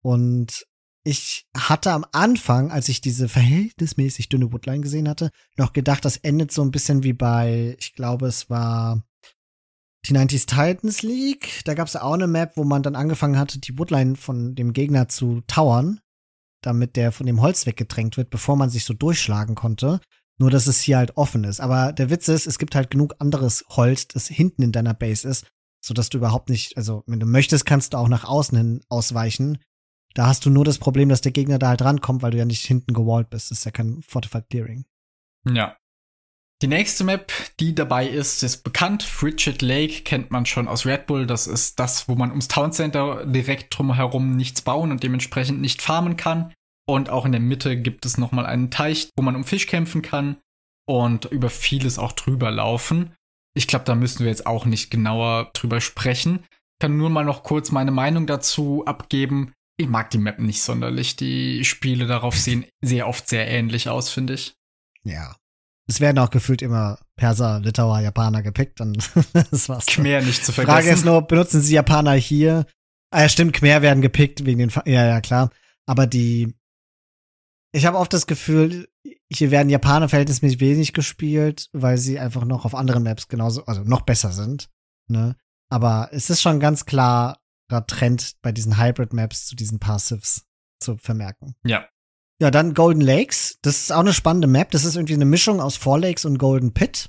Und ich hatte am Anfang, als ich diese verhältnismäßig dünne Woodline gesehen hatte, noch gedacht, das endet so ein bisschen wie bei, ich glaube, es war die 90s Titans League. Da gab es auch eine Map, wo man dann angefangen hatte, die Woodline von dem Gegner zu towern damit der von dem Holz weggedrängt wird, bevor man sich so durchschlagen konnte. Nur, dass es hier halt offen ist. Aber der Witz ist, es gibt halt genug anderes Holz, das hinten in deiner Base ist, sodass du überhaupt nicht, also wenn du möchtest, kannst du auch nach außen hin ausweichen. Da hast du nur das Problem, dass der Gegner da halt rankommt, weil du ja nicht hinten gewallt bist. Das ist ja kein Fortified Clearing.
Ja. Die nächste Map, die dabei ist, ist bekannt. Frigid Lake kennt man schon aus Red Bull. Das ist das, wo man ums Town Center direkt drumherum nichts bauen und dementsprechend nicht farmen kann. Und auch in der Mitte gibt es nochmal einen Teich, wo man um Fisch kämpfen kann und über vieles auch drüber laufen. Ich glaube, da müssen wir jetzt auch nicht genauer drüber sprechen. Ich kann nur mal noch kurz meine Meinung dazu abgeben. Ich mag die Map nicht sonderlich. Die Spiele darauf sehen sehr oft sehr ähnlich aus, finde ich.
Ja, es werden auch gefühlt immer Perser, Litauer, Japaner gepickt und <laughs> das war's.
Khmer nicht zu vergessen.
Frage ist nur, benutzen sie Japaner hier? Ah ja, stimmt, Khmer werden gepickt wegen den, Fa ja, ja, klar. Aber die, ich habe oft das Gefühl, hier werden Japaner verhältnismäßig wenig gespielt, weil sie einfach noch auf anderen Maps genauso, also noch besser sind. Ne? Aber es ist schon ganz klarer Trend bei diesen Hybrid-Maps zu diesen Passives zu vermerken.
Ja.
Ja, dann Golden Lakes. Das ist auch eine spannende Map. Das ist irgendwie eine Mischung aus Four Lakes und Golden Pit.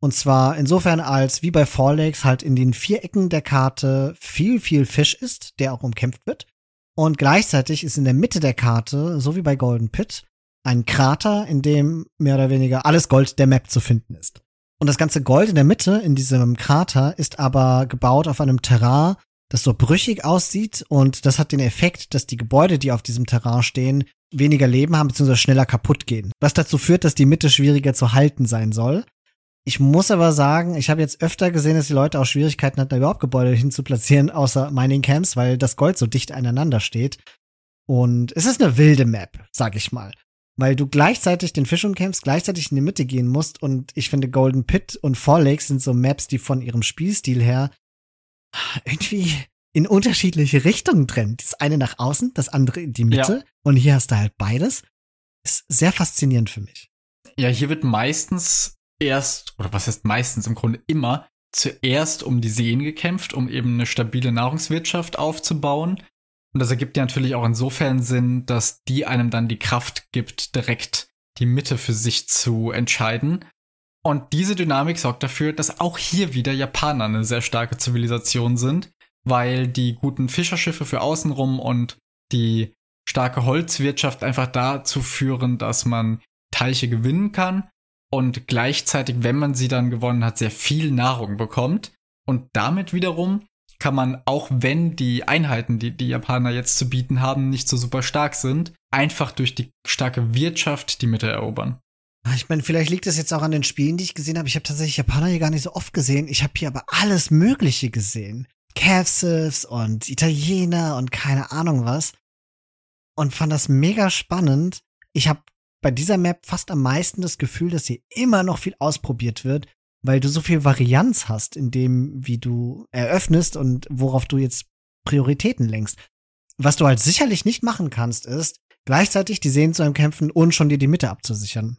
Und zwar insofern als wie bei Four Lakes halt in den vier Ecken der Karte viel, viel Fisch ist, der auch umkämpft wird. Und gleichzeitig ist in der Mitte der Karte, so wie bei Golden Pit, ein Krater, in dem mehr oder weniger alles Gold der Map zu finden ist. Und das ganze Gold in der Mitte, in diesem Krater, ist aber gebaut auf einem Terrain, das so brüchig aussieht und das hat den Effekt, dass die Gebäude, die auf diesem Terrain stehen, weniger Leben haben bzw. schneller kaputt gehen. Was dazu führt, dass die Mitte schwieriger zu halten sein soll. Ich muss aber sagen, ich habe jetzt öfter gesehen, dass die Leute auch Schwierigkeiten hatten, überhaupt Gebäude hinzuplatzieren, <laughs> außer Mining Camps, weil das Gold so dicht aneinander steht. Und es ist eine wilde Map, sag ich mal weil du gleichzeitig den Fisch umkämpfst, gleichzeitig in die Mitte gehen musst und ich finde Golden Pit und Four Lakes sind so Maps, die von ihrem Spielstil her irgendwie in unterschiedliche Richtungen trennen. Das eine nach außen, das andere in die Mitte ja. und hier hast du halt beides. Ist sehr faszinierend für mich.
Ja, hier wird meistens erst, oder was heißt meistens im Grunde immer, zuerst um die Seen gekämpft, um eben eine stabile Nahrungswirtschaft aufzubauen. Und das ergibt ja natürlich auch insofern Sinn, dass die einem dann die Kraft gibt, direkt die Mitte für sich zu entscheiden. Und diese Dynamik sorgt dafür, dass auch hier wieder Japaner eine sehr starke Zivilisation sind, weil die guten Fischerschiffe für außenrum und die starke Holzwirtschaft einfach dazu führen, dass man Teiche gewinnen kann und gleichzeitig, wenn man sie dann gewonnen hat, sehr viel Nahrung bekommt und damit wiederum kann man, auch wenn die Einheiten, die die Japaner jetzt zu bieten haben, nicht so super stark sind, einfach durch die starke Wirtschaft die Mitte erobern.
Ah, ich meine, vielleicht liegt es jetzt auch an den Spielen, die ich gesehen habe. Ich habe tatsächlich Japaner hier gar nicht so oft gesehen. Ich habe hier aber alles Mögliche gesehen. Cavsivs und Italiener und keine Ahnung was. Und fand das mega spannend. Ich habe bei dieser Map fast am meisten das Gefühl, dass hier immer noch viel ausprobiert wird weil du so viel Varianz hast in dem, wie du eröffnest und worauf du jetzt Prioritäten lenkst. Was du halt sicherlich nicht machen kannst, ist, gleichzeitig die Seen zu einem kämpfen und schon dir die Mitte abzusichern.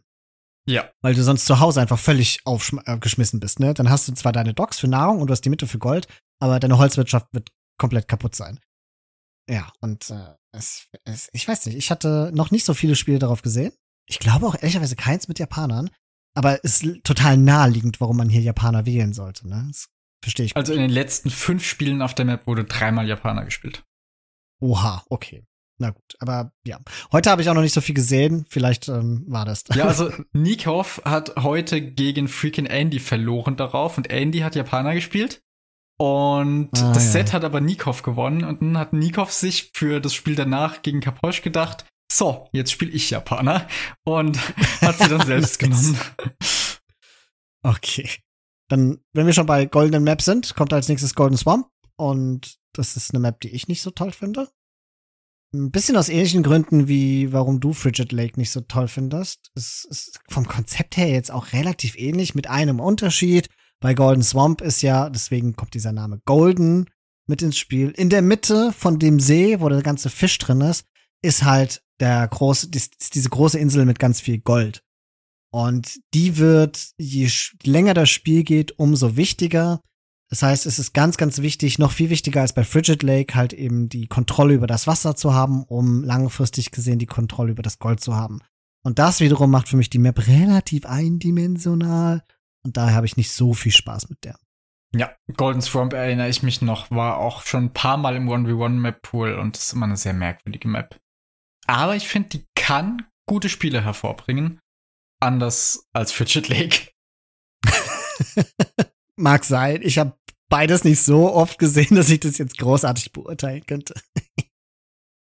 Ja.
Weil du sonst zu Hause einfach völlig aufgeschmissen äh, bist, ne? Dann hast du zwar deine Docks für Nahrung und du hast die Mitte für Gold, aber deine Holzwirtschaft wird komplett kaputt sein. Ja, und äh, es, es, ich weiß nicht, ich hatte noch nicht so viele Spiele darauf gesehen. Ich glaube auch ehrlicherweise keins mit Japanern. Aber es ist total naheliegend, warum man hier Japaner wählen sollte, ne? Das verstehe ich.
Also in den letzten fünf Spielen auf der Map wurde dreimal Japaner gespielt.
Oha, okay. Na gut, aber ja. Heute habe ich auch noch nicht so viel gesehen. Vielleicht ähm, war das.
Ja, also <laughs> Nikov hat heute gegen freaking Andy verloren darauf und Andy hat Japaner gespielt. Und ah, das ja. Set hat aber Nikov gewonnen und dann hat Nikov sich für das Spiel danach gegen Kaposch gedacht, so, jetzt spiele ich Japaner und <laughs> hat sie dann selbst genommen.
Okay. Dann, wenn wir schon bei goldenen Maps sind, kommt als nächstes Golden Swamp und das ist eine Map, die ich nicht so toll finde. Ein bisschen aus ähnlichen Gründen, wie warum du Frigid Lake nicht so toll findest. Es ist vom Konzept her jetzt auch relativ ähnlich mit einem Unterschied. Bei Golden Swamp ist ja, deswegen kommt dieser Name Golden mit ins Spiel. In der Mitte von dem See, wo der ganze Fisch drin ist, ist halt der große, ist diese große Insel mit ganz viel Gold. Und die wird, je länger das Spiel geht, umso wichtiger. Das heißt, es ist ganz, ganz wichtig, noch viel wichtiger als bei Frigid Lake, halt eben die Kontrolle über das Wasser zu haben, um langfristig gesehen die Kontrolle über das Gold zu haben. Und das wiederum macht für mich die Map relativ eindimensional. Und daher habe ich nicht so viel Spaß mit der.
Ja, Golden Swamp erinnere ich mich noch, war auch schon ein paar Mal im 1v1-Map-Pool und das ist immer eine sehr merkwürdige Map. Aber ich finde, die kann gute Spiele hervorbringen. Anders als Frigid Lake. <laughs>
Mag sein. Ich habe beides nicht so oft gesehen, <laughs> dass ich das jetzt großartig beurteilen könnte.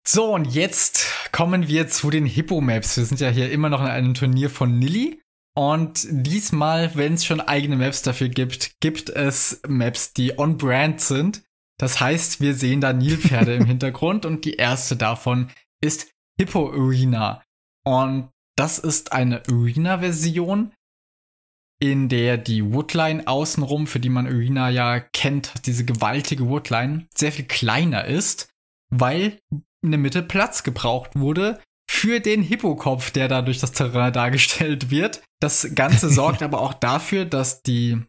so, und jetzt kommen wir zu den Hippo-Maps. Wir sind ja hier immer noch in einem Turnier von Nilly. Und diesmal, wenn es schon eigene Maps dafür gibt, gibt es Maps, die on-brand sind. Das heißt, wir sehen da Nilpferde im <laughs> Hintergrund und die erste davon ist Hippo Arena. Und das ist eine Arena-Version, in der die Woodline außenrum, für die man Arena ja kennt, diese gewaltige Woodline, sehr viel kleiner ist, weil in der Mitte Platz gebraucht wurde für den Hippokopf, der da durch das Terrain dargestellt wird. Das Ganze <laughs> sorgt aber auch dafür, dass die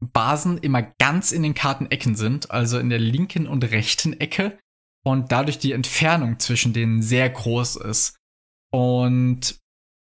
Basen immer ganz in den Kartenecken sind, also in der linken und rechten Ecke und dadurch die Entfernung zwischen denen sehr groß ist. Und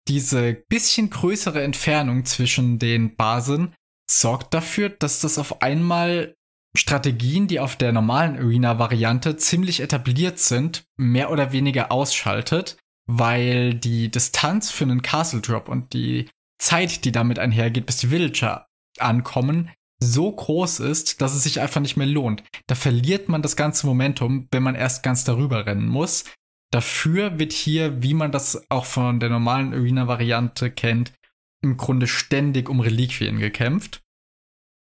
diese bisschen größere Entfernung zwischen den Basen sorgt dafür, dass das auf einmal Strategien, die auf der normalen Arena-Variante ziemlich etabliert sind, mehr oder weniger ausschaltet, weil die Distanz für einen Castle Drop und die Zeit, die damit einhergeht, bis die Villager ankommen, so groß ist, dass es sich einfach nicht mehr lohnt. Da verliert man das ganze Momentum, wenn man erst ganz darüber rennen muss. Dafür wird hier, wie man das auch von der normalen Arena-Variante kennt, im Grunde ständig um Reliquien gekämpft.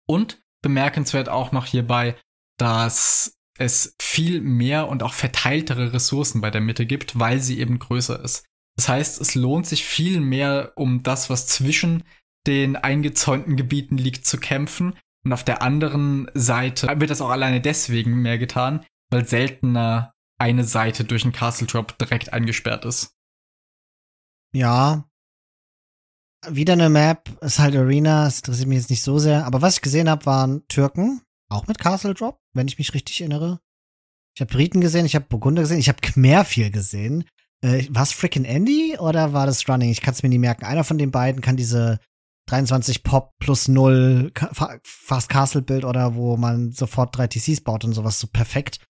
Und bemerkenswert auch noch hierbei, dass es viel mehr und auch verteiltere Ressourcen bei der Mitte gibt, weil sie eben größer ist. Das heißt, es lohnt sich viel mehr, um das, was zwischen den eingezäunten Gebieten liegt, zu kämpfen. Und auf der anderen Seite wird das auch alleine deswegen mehr getan, weil seltener eine Seite durch einen Castle Drop direkt eingesperrt ist.
Ja. Wieder eine Map, ist halt Arena, das interessiert mich jetzt nicht so sehr. Aber was ich gesehen habe, waren Türken, auch mit Castle Drop, wenn ich mich richtig erinnere. Ich habe Briten gesehen, ich habe Burgunder gesehen, ich habe Khmer viel gesehen. Äh, war es Frickin' Andy oder war das Running? Ich kann es mir nie merken. Einer von den beiden kann diese 23 Pop plus 0 Fast Castle Bild oder wo man sofort drei TCs baut und sowas so perfekt.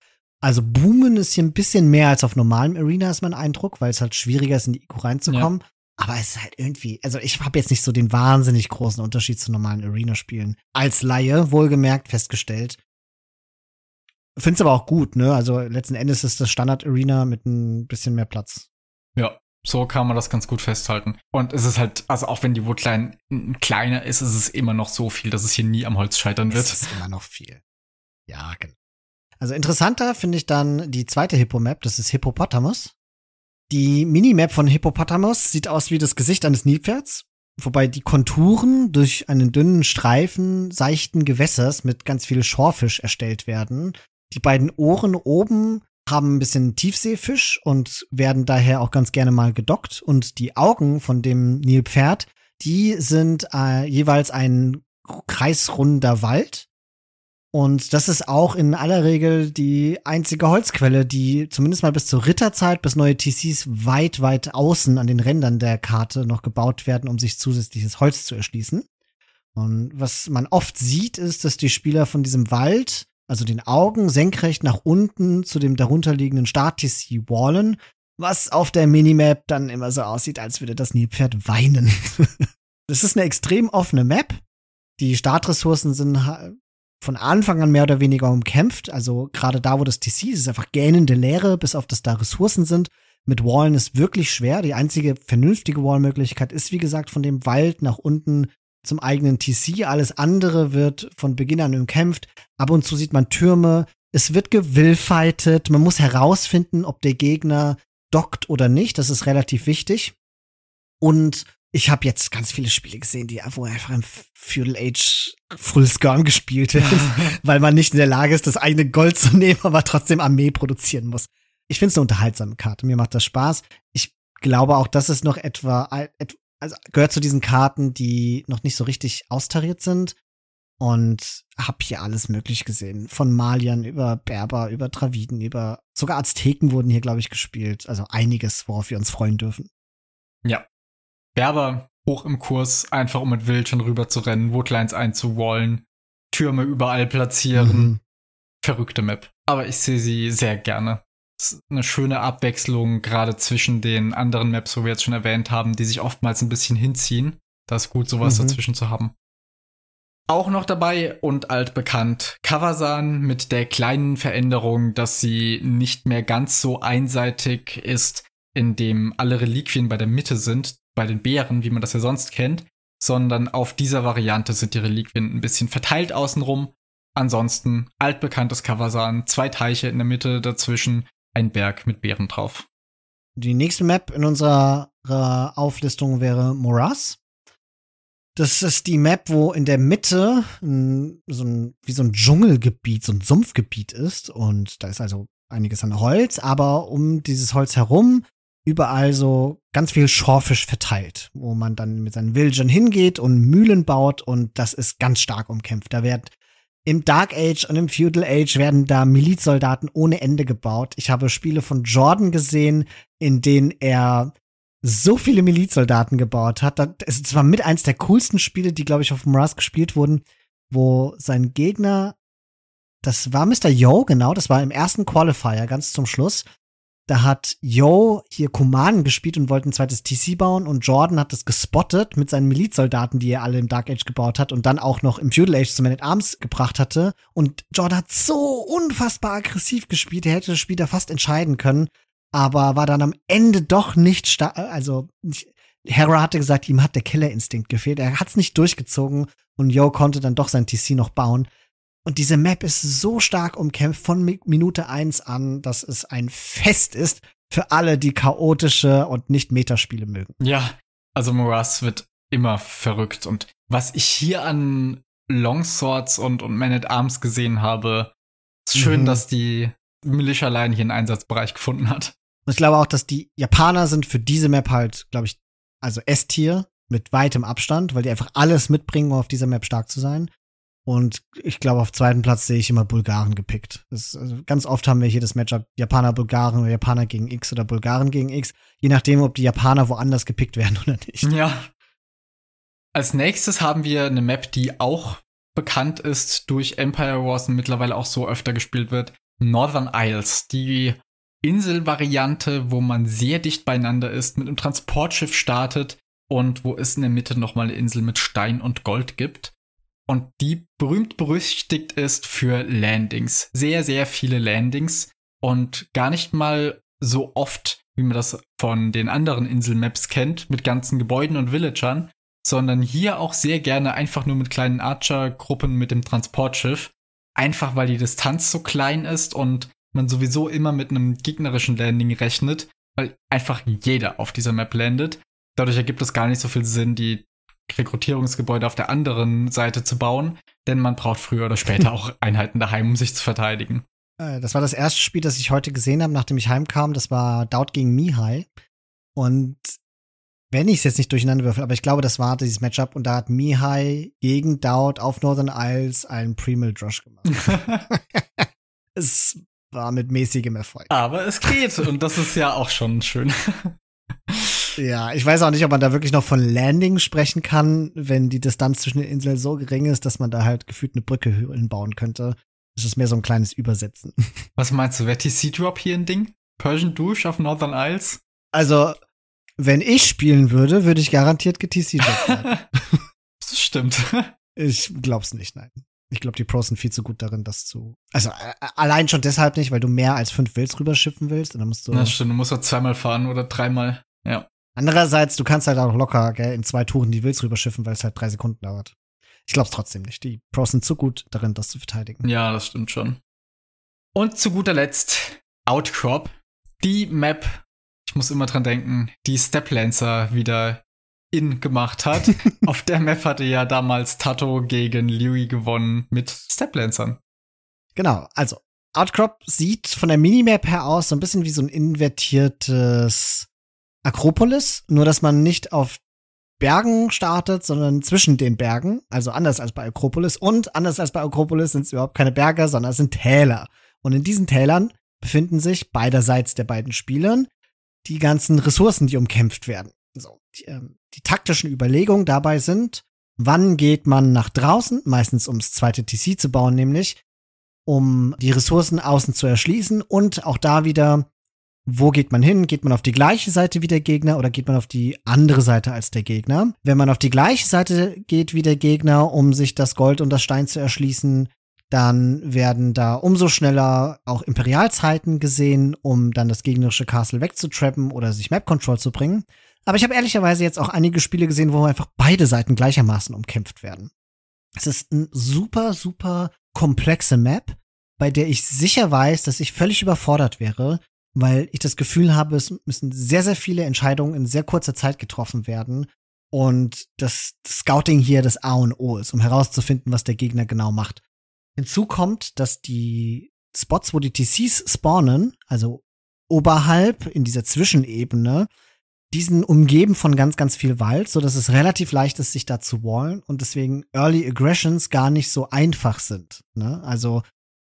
Also Boomen ist hier ein bisschen mehr als auf normalem Arena, ist mein Eindruck, weil es halt schwieriger ist, in die IQ reinzukommen. Ja. Aber es ist halt irgendwie, also ich habe jetzt nicht so den wahnsinnig großen Unterschied zu normalen Arena-Spielen. Als Laie, wohlgemerkt, festgestellt. Find's aber auch gut, ne? Also letzten Endes ist das Standard-Arena mit ein bisschen mehr Platz.
Ja, so kann man das ganz gut festhalten. Und es ist halt, also auch wenn die Woodline kleiner ist, ist es immer noch so viel, dass es hier nie am Holz scheitern wird.
Es ist immer noch viel. Ja, genau. Also interessanter finde ich dann die zweite Hippo-Map, das ist Hippopotamus. Die Minimap von Hippopotamus sieht aus wie das Gesicht eines Nilpferds, wobei die Konturen durch einen dünnen Streifen seichten Gewässers mit ganz viel Schorfisch erstellt werden. Die beiden Ohren oben haben ein bisschen Tiefseefisch und werden daher auch ganz gerne mal gedockt. Und die Augen von dem Nilpferd, die sind äh, jeweils ein kreisrunder Wald. Und das ist auch in aller Regel die einzige Holzquelle, die zumindest mal bis zur Ritterzeit, bis neue TCs weit, weit außen an den Rändern der Karte noch gebaut werden, um sich zusätzliches Holz zu erschließen. Und was man oft sieht, ist, dass die Spieler von diesem Wald also den Augen senkrecht nach unten zu dem darunterliegenden Start-TC wallen, was auf der Minimap dann immer so aussieht, als würde das Nilpferd weinen. <laughs> das ist eine extrem offene Map. Die Startressourcen sind von Anfang an mehr oder weniger umkämpft. Also gerade da, wo das TC ist, ist einfach gähnende Leere, bis auf das da Ressourcen sind. Mit Wallen ist wirklich schwer. Die einzige vernünftige Wallmöglichkeit ist, wie gesagt, von dem Wald nach unten zum eigenen TC. Alles andere wird von Beginn an umkämpft. Ab und zu sieht man Türme. Es wird gewillfightet. Man muss herausfinden, ob der Gegner dockt oder nicht. Das ist relativ wichtig. Und ich habe jetzt ganz viele Spiele gesehen, die wo einfach im Feudal Age Full Scorn gespielt wird, <laughs> weil man nicht in der Lage ist, das eigene Gold zu nehmen, aber trotzdem Armee produzieren muss. Ich finde es eine unterhaltsame Karte. Mir macht das Spaß. Ich glaube auch, dass es noch etwa also gehört zu diesen Karten, die noch nicht so richtig austariert sind. Und hab hier alles möglich gesehen. Von Maliern über Berber, über Traviden, über sogar Azteken wurden hier, glaube ich, gespielt. Also einiges, worauf wir uns freuen dürfen.
Ja. Berber hoch im Kurs, einfach um mit Wildchen rüber zu rennen, Woodlines einzuwallen, Türme überall platzieren. Mhm. Verrückte Map. Aber ich sehe sie sehr gerne eine schöne Abwechslung, gerade zwischen den anderen Maps, wo wir jetzt schon erwähnt haben, die sich oftmals ein bisschen hinziehen. Da ist gut, sowas mhm. dazwischen zu haben. Auch noch dabei und altbekannt Kawasan mit der kleinen Veränderung, dass sie nicht mehr ganz so einseitig ist, indem alle Reliquien bei der Mitte sind, bei den Bären, wie man das ja sonst kennt, sondern auf dieser Variante sind die Reliquien ein bisschen verteilt außenrum. Ansonsten altbekanntes Kawasan, zwei Teiche in der Mitte dazwischen, ein Berg mit Bären drauf.
Die nächste Map in unserer Auflistung wäre Morass. Das ist die Map, wo in der Mitte ein, so ein, wie so ein Dschungelgebiet, so ein Sumpfgebiet ist. Und da ist also einiges an Holz, aber um dieses Holz herum überall so ganz viel Schorfisch verteilt, wo man dann mit seinen Villagern hingeht und Mühlen baut und das ist ganz stark umkämpft. Da wird im Dark Age und im Feudal Age werden da Milizsoldaten ohne Ende gebaut. Ich habe Spiele von Jordan gesehen, in denen er so viele Milizsoldaten gebaut hat. Es war mit eins der coolsten Spiele, die, glaube ich, auf Mars gespielt wurden, wo sein Gegner, das war Mr. Yo, genau, das war im ersten Qualifier, ganz zum Schluss. Da hat Yo hier Kumanen gespielt und wollte ein zweites TC bauen und Jordan hat das gespottet mit seinen Milizsoldaten, die er alle im Dark Age gebaut hat und dann auch noch im Feudal Age zu Man at Arms gebracht hatte. Und Jordan hat so unfassbar aggressiv gespielt, er hätte das Spiel da fast entscheiden können, aber war dann am Ende doch nicht stark, also nicht, Hera hatte gesagt, ihm hat der Killerinstinkt gefehlt. Er hat es nicht durchgezogen und Yo konnte dann doch sein TC noch bauen. Und diese Map ist so stark umkämpft von Minute eins an, dass es ein Fest ist für alle, die chaotische und nicht Metaspiele mögen.
Ja, also Morass wird immer verrückt. Und was ich hier an Longswords und, und Man at Arms gesehen habe, ist schön, mhm. dass die Militia Line hier einen Einsatzbereich gefunden hat.
Und ich glaube auch, dass die Japaner sind für diese Map halt, glaube ich, also S-Tier mit weitem Abstand, weil die einfach alles mitbringen, um auf dieser Map stark zu sein. Und ich glaube, auf zweiten Platz sehe ich immer Bulgaren gepickt. Das, also ganz oft haben wir hier das Matchup Japaner-Bulgaren oder Japaner gegen X oder Bulgaren gegen X, je nachdem, ob die Japaner woanders gepickt werden <laughs> oder nicht.
Ja. Als nächstes haben wir eine Map, die auch bekannt ist durch Empire Wars und mittlerweile auch so öfter gespielt wird. Northern Isles, die Inselvariante, wo man sehr dicht beieinander ist, mit einem Transportschiff startet und wo es in der Mitte nochmal eine Insel mit Stein und Gold gibt und die berühmt berüchtigt ist für Landings. Sehr, sehr viele Landings und gar nicht mal so oft, wie man das von den anderen Inselmaps kennt, mit ganzen Gebäuden und Villagern, sondern hier auch sehr gerne einfach nur mit kleinen Archer-Gruppen mit dem Transportschiff. Einfach weil die Distanz so klein ist und man sowieso immer mit einem gegnerischen Landing rechnet, weil einfach jeder auf dieser Map landet. Dadurch ergibt es gar nicht so viel Sinn, die Rekrutierungsgebäude auf der anderen Seite zu bauen, denn man braucht früher oder später <laughs> auch Einheiten daheim, um sich zu verteidigen.
Äh, das war das erste Spiel, das ich heute gesehen habe, nachdem ich heimkam. Das war Doubt gegen Mihai. Und wenn ich es jetzt nicht durcheinander würfel, aber ich glaube, das war dieses Matchup und da hat Mihai gegen Doubt auf Northern Isles einen Premel Drush gemacht. <laughs> es war mit mäßigem Erfolg.
Aber es geht und das ist ja auch schon schön.
Ja, ich weiß auch nicht, ob man da wirklich noch von Landing sprechen kann, wenn die Distanz zwischen den Inseln so gering ist, dass man da halt gefühlt eine Brücke hinbauen könnte. Das ist mehr so ein kleines Übersetzen. <laughs>
Was meinst du, wäre TC-Drop hier ein Ding? Persian Douche auf Northern Isles?
Also, wenn ich spielen würde, würde ich garantiert GTC-Drop werden. <laughs>
das stimmt. <laughs>
Ich glaub's nicht, nein. Ich glaube, die Pros sind viel zu gut darin, das zu. Also allein schon deshalb nicht, weil du mehr als fünf Wills rüberschiffen willst. Und dann musst du.
Ja, stimmt. Du musst halt zweimal fahren oder dreimal. Ja.
Andererseits, du kannst halt auch locker gell, in zwei Touren die Wills rüberschiffen, weil es halt drei Sekunden dauert. Ich glaube es trotzdem nicht. Die Pros sind zu gut darin, das zu verteidigen.
Ja, das stimmt schon. Und zu guter Letzt Outcrop. Die Map, ich muss immer dran denken, die Steplancer wieder in gemacht hat. <laughs> Auf der Map hatte ja damals Tato gegen Louis gewonnen mit Steplancern.
Genau, also Outcrop sieht von der Minimap her aus so ein bisschen wie so ein invertiertes Akropolis, nur dass man nicht auf Bergen startet, sondern zwischen den Bergen, also anders als bei Akropolis. Und anders als bei Akropolis sind es überhaupt keine Berge, sondern es sind Täler. Und in diesen Tälern befinden sich beiderseits der beiden Spielern die ganzen Ressourcen, die umkämpft werden. So, die, ähm, die taktischen Überlegungen dabei sind, wann geht man nach draußen, meistens ums zweite TC zu bauen, nämlich um die Ressourcen außen zu erschließen und auch da wieder wo geht man hin? Geht man auf die gleiche Seite wie der Gegner oder geht man auf die andere Seite als der Gegner? Wenn man auf die gleiche Seite geht wie der Gegner, um sich das Gold und das Stein zu erschließen, dann werden da umso schneller auch Imperialzeiten gesehen, um dann das gegnerische Castle wegzutrappen oder sich Map Control zu bringen. Aber ich habe ehrlicherweise jetzt auch einige Spiele gesehen, wo einfach beide Seiten gleichermaßen umkämpft werden. Es ist eine super, super komplexe Map, bei der ich sicher weiß, dass ich völlig überfordert wäre, weil ich das Gefühl habe, es müssen sehr, sehr viele Entscheidungen in sehr kurzer Zeit getroffen werden und das Scouting hier das A und O ist, um herauszufinden, was der Gegner genau macht. Hinzu kommt, dass die Spots, wo die TCs spawnen, also oberhalb, in dieser Zwischenebene, diesen umgeben von ganz, ganz viel Wald, so dass es relativ leicht ist, sich da zu wallen und deswegen Early Aggressions gar nicht so einfach sind. Ne? Also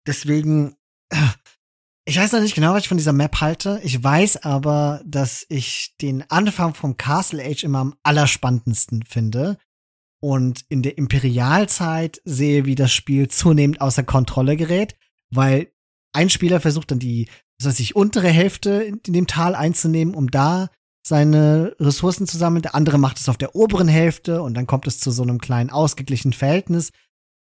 deswegen, ich weiß noch nicht genau, was ich von dieser Map halte. Ich weiß aber, dass ich den Anfang vom Castle Age immer am allerspannendsten finde und in der Imperialzeit sehe, wie das Spiel zunehmend außer Kontrolle gerät, weil ein Spieler versucht dann die, was weiß ich, untere Hälfte in dem Tal einzunehmen, um da seine Ressourcen zu sammeln. Der andere macht es auf der oberen Hälfte und dann kommt es zu so einem kleinen ausgeglichenen Verhältnis.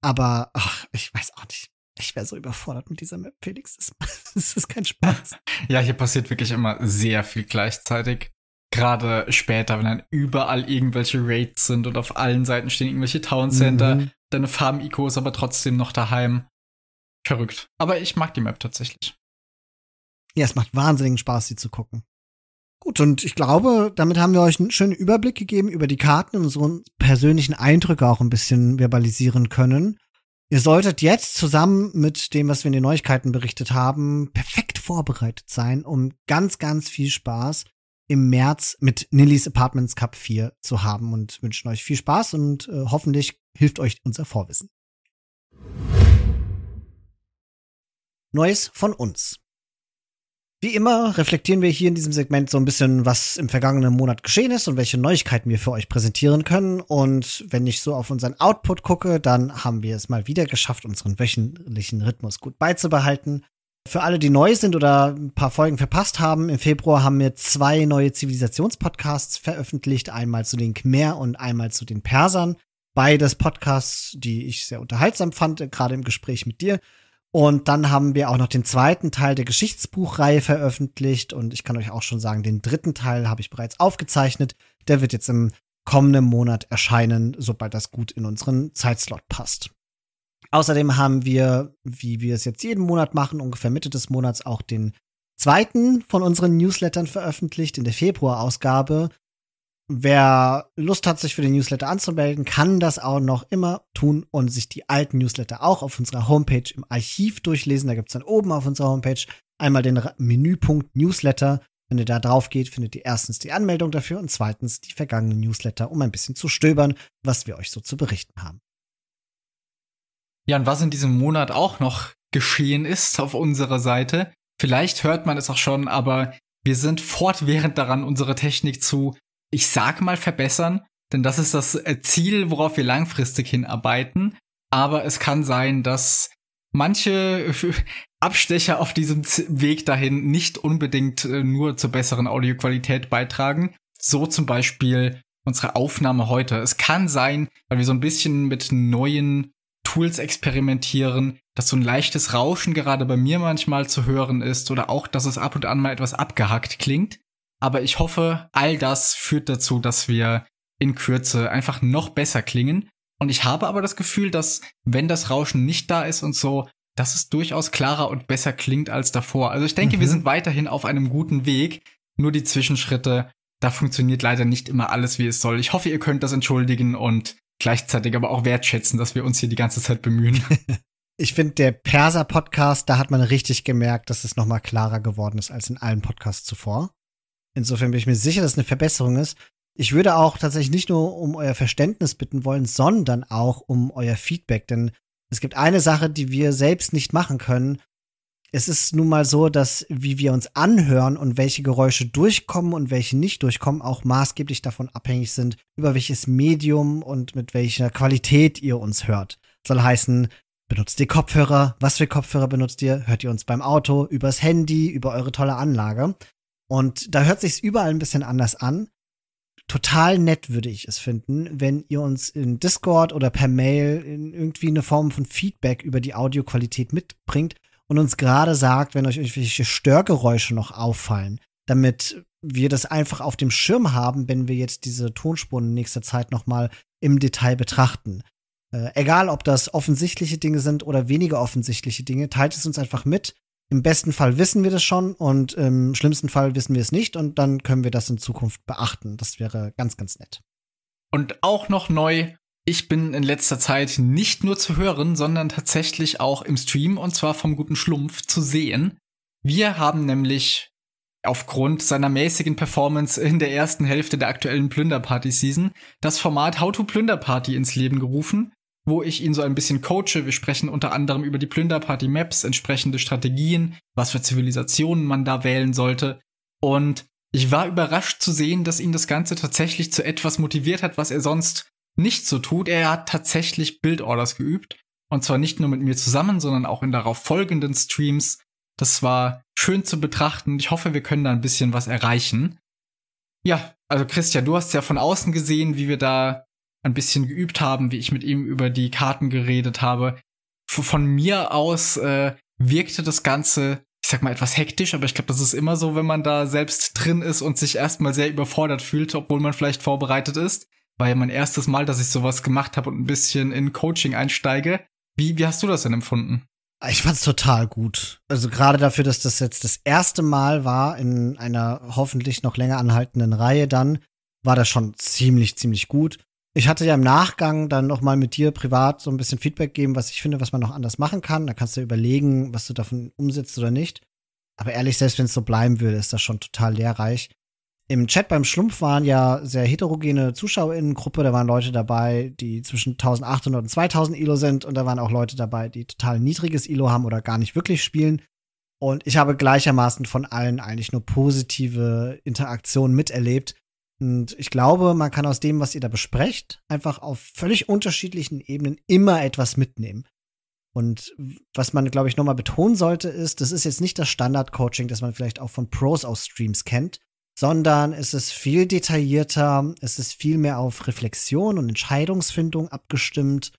Aber ach, ich weiß auch nicht. Ich wäre so überfordert mit dieser Map, Felix. Das, <laughs> das ist kein Spaß. <laughs>
Ja, hier passiert wirklich immer sehr viel gleichzeitig. Gerade später, wenn dann überall irgendwelche Raids sind und auf allen Seiten stehen irgendwelche Town Center, mhm. deine Farm-Eco ist aber trotzdem noch daheim. Verrückt. Aber ich mag die Map tatsächlich.
Ja, es macht wahnsinnigen Spaß, sie zu gucken. Gut, und ich glaube, damit haben wir euch einen schönen Überblick gegeben über die Karten und unsere persönlichen Eindrücke auch ein bisschen verbalisieren können. Ihr solltet jetzt zusammen mit dem, was wir in den Neuigkeiten berichtet haben, perfekt vorbereitet sein, um ganz, ganz viel Spaß im März mit Nillys Apartments Cup 4 zu haben und wünschen euch viel Spaß und äh, hoffentlich hilft euch unser Vorwissen. Neues von uns. Wie immer reflektieren wir hier in diesem Segment so ein bisschen, was im vergangenen Monat geschehen ist und welche Neuigkeiten wir für euch präsentieren können. Und wenn ich so auf unseren Output gucke, dann haben wir es mal wieder geschafft, unseren wöchentlichen Rhythmus gut beizubehalten. Für alle, die neu sind oder ein paar Folgen verpasst haben, im Februar haben wir zwei neue Zivilisationspodcasts veröffentlicht. Einmal zu den Khmer und einmal zu den Persern. Beides Podcasts, die ich sehr unterhaltsam fand, gerade im Gespräch mit dir. Und dann haben wir auch noch den zweiten Teil der Geschichtsbuchreihe veröffentlicht. Und ich kann euch auch schon sagen, den dritten Teil habe ich bereits aufgezeichnet. Der wird jetzt im kommenden Monat erscheinen, sobald das gut in unseren Zeitslot passt. Außerdem haben wir, wie wir es jetzt jeden Monat machen, ungefähr Mitte des Monats auch den zweiten von unseren Newslettern veröffentlicht in der Februarausgabe. Wer Lust hat, sich für den Newsletter anzumelden, kann das auch noch immer tun und sich die alten Newsletter auch auf unserer Homepage im Archiv durchlesen. Da gibt es dann oben auf unserer Homepage einmal den Menüpunkt Newsletter. Wenn ihr da drauf geht, findet ihr erstens die Anmeldung dafür und zweitens die vergangenen Newsletter, um ein bisschen zu stöbern, was wir euch so zu berichten haben.
Ja, und was in diesem Monat auch noch geschehen ist auf unserer Seite, vielleicht hört man es auch schon, aber wir sind fortwährend daran, unsere Technik zu ich sag mal verbessern, denn das ist das äh, Ziel, worauf wir langfristig hinarbeiten. Aber es kann sein, dass manche <laughs> Abstecher auf diesem Weg dahin nicht unbedingt äh, nur zur besseren Audioqualität beitragen. So zum Beispiel unsere Aufnahme heute. Es kann sein, weil wir so ein bisschen mit neuen Tools experimentieren, dass so ein leichtes Rauschen gerade bei mir manchmal zu hören ist oder auch, dass es ab und an mal etwas abgehackt klingt. Aber ich hoffe, all das führt dazu, dass wir in Kürze einfach noch besser klingen. Und ich habe aber das Gefühl, dass wenn das Rauschen nicht da ist und so, dass es durchaus klarer und besser klingt als davor. Also ich denke, mhm. wir sind weiterhin auf einem guten Weg. Nur die Zwischenschritte, da funktioniert leider nicht immer alles, wie es soll. Ich hoffe, ihr könnt das entschuldigen und gleichzeitig aber auch wertschätzen, dass wir uns hier die ganze Zeit bemühen. <laughs> <laughs>
ich finde, der Perser-Podcast, da hat man richtig gemerkt, dass es noch mal klarer geworden ist als in allen Podcasts zuvor. Insofern bin ich mir sicher, dass es eine Verbesserung ist. Ich würde auch tatsächlich nicht nur um euer Verständnis bitten wollen, sondern auch um euer Feedback. Denn es gibt eine Sache, die wir selbst nicht machen können. Es ist nun mal so, dass wie wir uns anhören und welche Geräusche durchkommen und welche nicht durchkommen, auch maßgeblich davon abhängig sind, über welches Medium und mit welcher Qualität ihr uns hört. soll heißen, benutzt ihr Kopfhörer? Was für Kopfhörer benutzt ihr? Hört ihr uns beim Auto, übers Handy, über eure tolle Anlage? Und da hört sich's überall ein bisschen anders an. Total nett würde ich es finden, wenn ihr uns in Discord oder per Mail irgendwie eine Form von Feedback über die Audioqualität mitbringt und uns gerade sagt, wenn euch irgendwelche Störgeräusche noch auffallen, damit wir das einfach auf dem Schirm haben, wenn wir jetzt diese Tonspuren in nächster Zeit noch mal im Detail betrachten. Äh, egal, ob das offensichtliche Dinge sind oder weniger offensichtliche Dinge, teilt es uns einfach mit. Im besten Fall wissen wir das schon und im schlimmsten Fall wissen wir es nicht und dann können wir das in Zukunft beachten. Das wäre ganz, ganz nett.
Und auch noch neu, ich bin in letzter Zeit nicht nur zu hören, sondern tatsächlich auch im Stream und zwar vom guten Schlumpf zu sehen. Wir haben nämlich aufgrund seiner mäßigen Performance in der ersten Hälfte der aktuellen Plünderparty-Season das Format How to Plünderparty ins Leben gerufen, wo ich ihn so ein bisschen coache. Wir sprechen unter anderem über die Plünderparty-Maps, entsprechende Strategien, was für Zivilisationen man da wählen sollte. Und ich war überrascht zu sehen, dass ihn das Ganze tatsächlich zu etwas motiviert hat, was er sonst nicht so tut. Er hat tatsächlich Build-Orders geübt. Und zwar nicht nur mit mir zusammen, sondern auch in darauf folgenden Streams. Das war schön zu betrachten. Ich hoffe, wir können da ein bisschen was erreichen. Ja, also Christian, du hast ja von außen gesehen, wie wir da ein bisschen geübt haben, wie ich mit ihm über die Karten geredet habe. Von mir aus äh, wirkte das Ganze, ich sag mal, etwas hektisch, aber ich glaube, das ist immer so, wenn man da selbst drin ist und sich erstmal sehr überfordert fühlt, obwohl man vielleicht vorbereitet ist. War ja mein erstes Mal, dass ich sowas gemacht habe und ein bisschen in Coaching einsteige. Wie, wie hast du das denn empfunden?
Ich fand's total gut. Also gerade dafür, dass das jetzt das erste Mal war in einer hoffentlich noch länger anhaltenden Reihe, dann war das schon ziemlich, ziemlich gut. Ich hatte ja im Nachgang dann noch mal mit dir privat so ein bisschen Feedback geben, was ich finde, was man noch anders machen kann. Da kannst du überlegen, was du davon umsetzt oder nicht. Aber ehrlich, selbst wenn es so bleiben würde, ist das schon total lehrreich. Im Chat beim Schlumpf waren ja sehr heterogene ZuschauerInnengruppe. Da waren Leute dabei, die zwischen 1800 und 2000 Elo sind. Und da waren auch Leute dabei, die total niedriges Elo haben oder gar nicht wirklich spielen. Und ich habe gleichermaßen von allen eigentlich nur positive Interaktionen miterlebt. Und ich glaube, man kann aus dem, was ihr da besprecht, einfach auf völlig unterschiedlichen Ebenen immer etwas mitnehmen. Und was man, glaube ich, nochmal betonen sollte, ist, das ist jetzt nicht das Standard-Coaching, das man vielleicht auch von Pros aus Streams kennt, sondern es ist viel detaillierter, es ist viel mehr auf Reflexion und Entscheidungsfindung abgestimmt.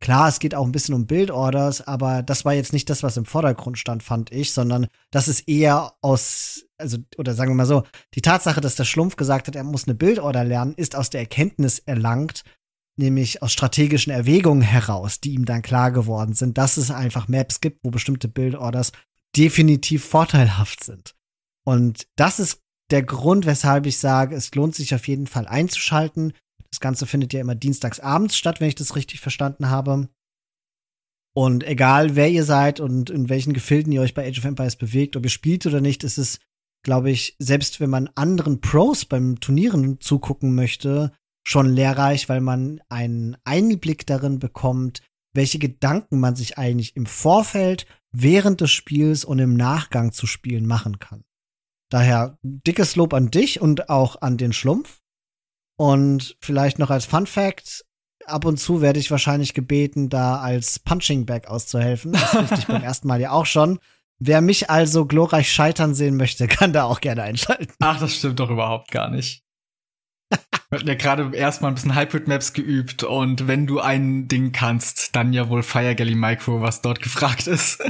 Klar, es geht auch ein bisschen um Bildorders, aber das war jetzt nicht das, was im Vordergrund stand, fand ich, sondern das ist eher aus, also, oder sagen wir mal so, die Tatsache, dass der Schlumpf gesagt hat, er muss eine Bildorder lernen, ist aus der Erkenntnis erlangt, nämlich aus strategischen Erwägungen heraus, die ihm dann klar geworden sind, dass es einfach Maps gibt, wo bestimmte Bildorders definitiv vorteilhaft sind. Und das ist der Grund, weshalb ich sage, es lohnt sich auf jeden Fall einzuschalten. Das Ganze findet ja immer dienstags abends statt, wenn ich das richtig verstanden habe. Und egal, wer ihr seid und in welchen Gefilden ihr euch bei Age of Empires bewegt, ob ihr spielt oder nicht, ist es, glaube ich, selbst wenn man anderen Pros beim Turnieren zugucken möchte, schon lehrreich, weil man einen Einblick darin bekommt, welche Gedanken man sich eigentlich im Vorfeld, während des Spiels und im Nachgang zu Spielen machen kann. Daher dickes Lob an dich und auch an den Schlumpf. Und vielleicht noch als Fun Fact, ab und zu werde ich wahrscheinlich gebeten, da als Punching Bag auszuhelfen. Das wusste ich beim <laughs> ersten Mal ja auch schon. Wer mich also glorreich scheitern sehen möchte, <laughs> kann da auch gerne einschalten.
Ach, das stimmt doch überhaupt gar nicht. Wir hatten ja gerade erstmal ein bisschen Hybrid Maps geübt und wenn du ein Ding kannst, dann ja wohl Fire Galley Micro, was dort gefragt ist.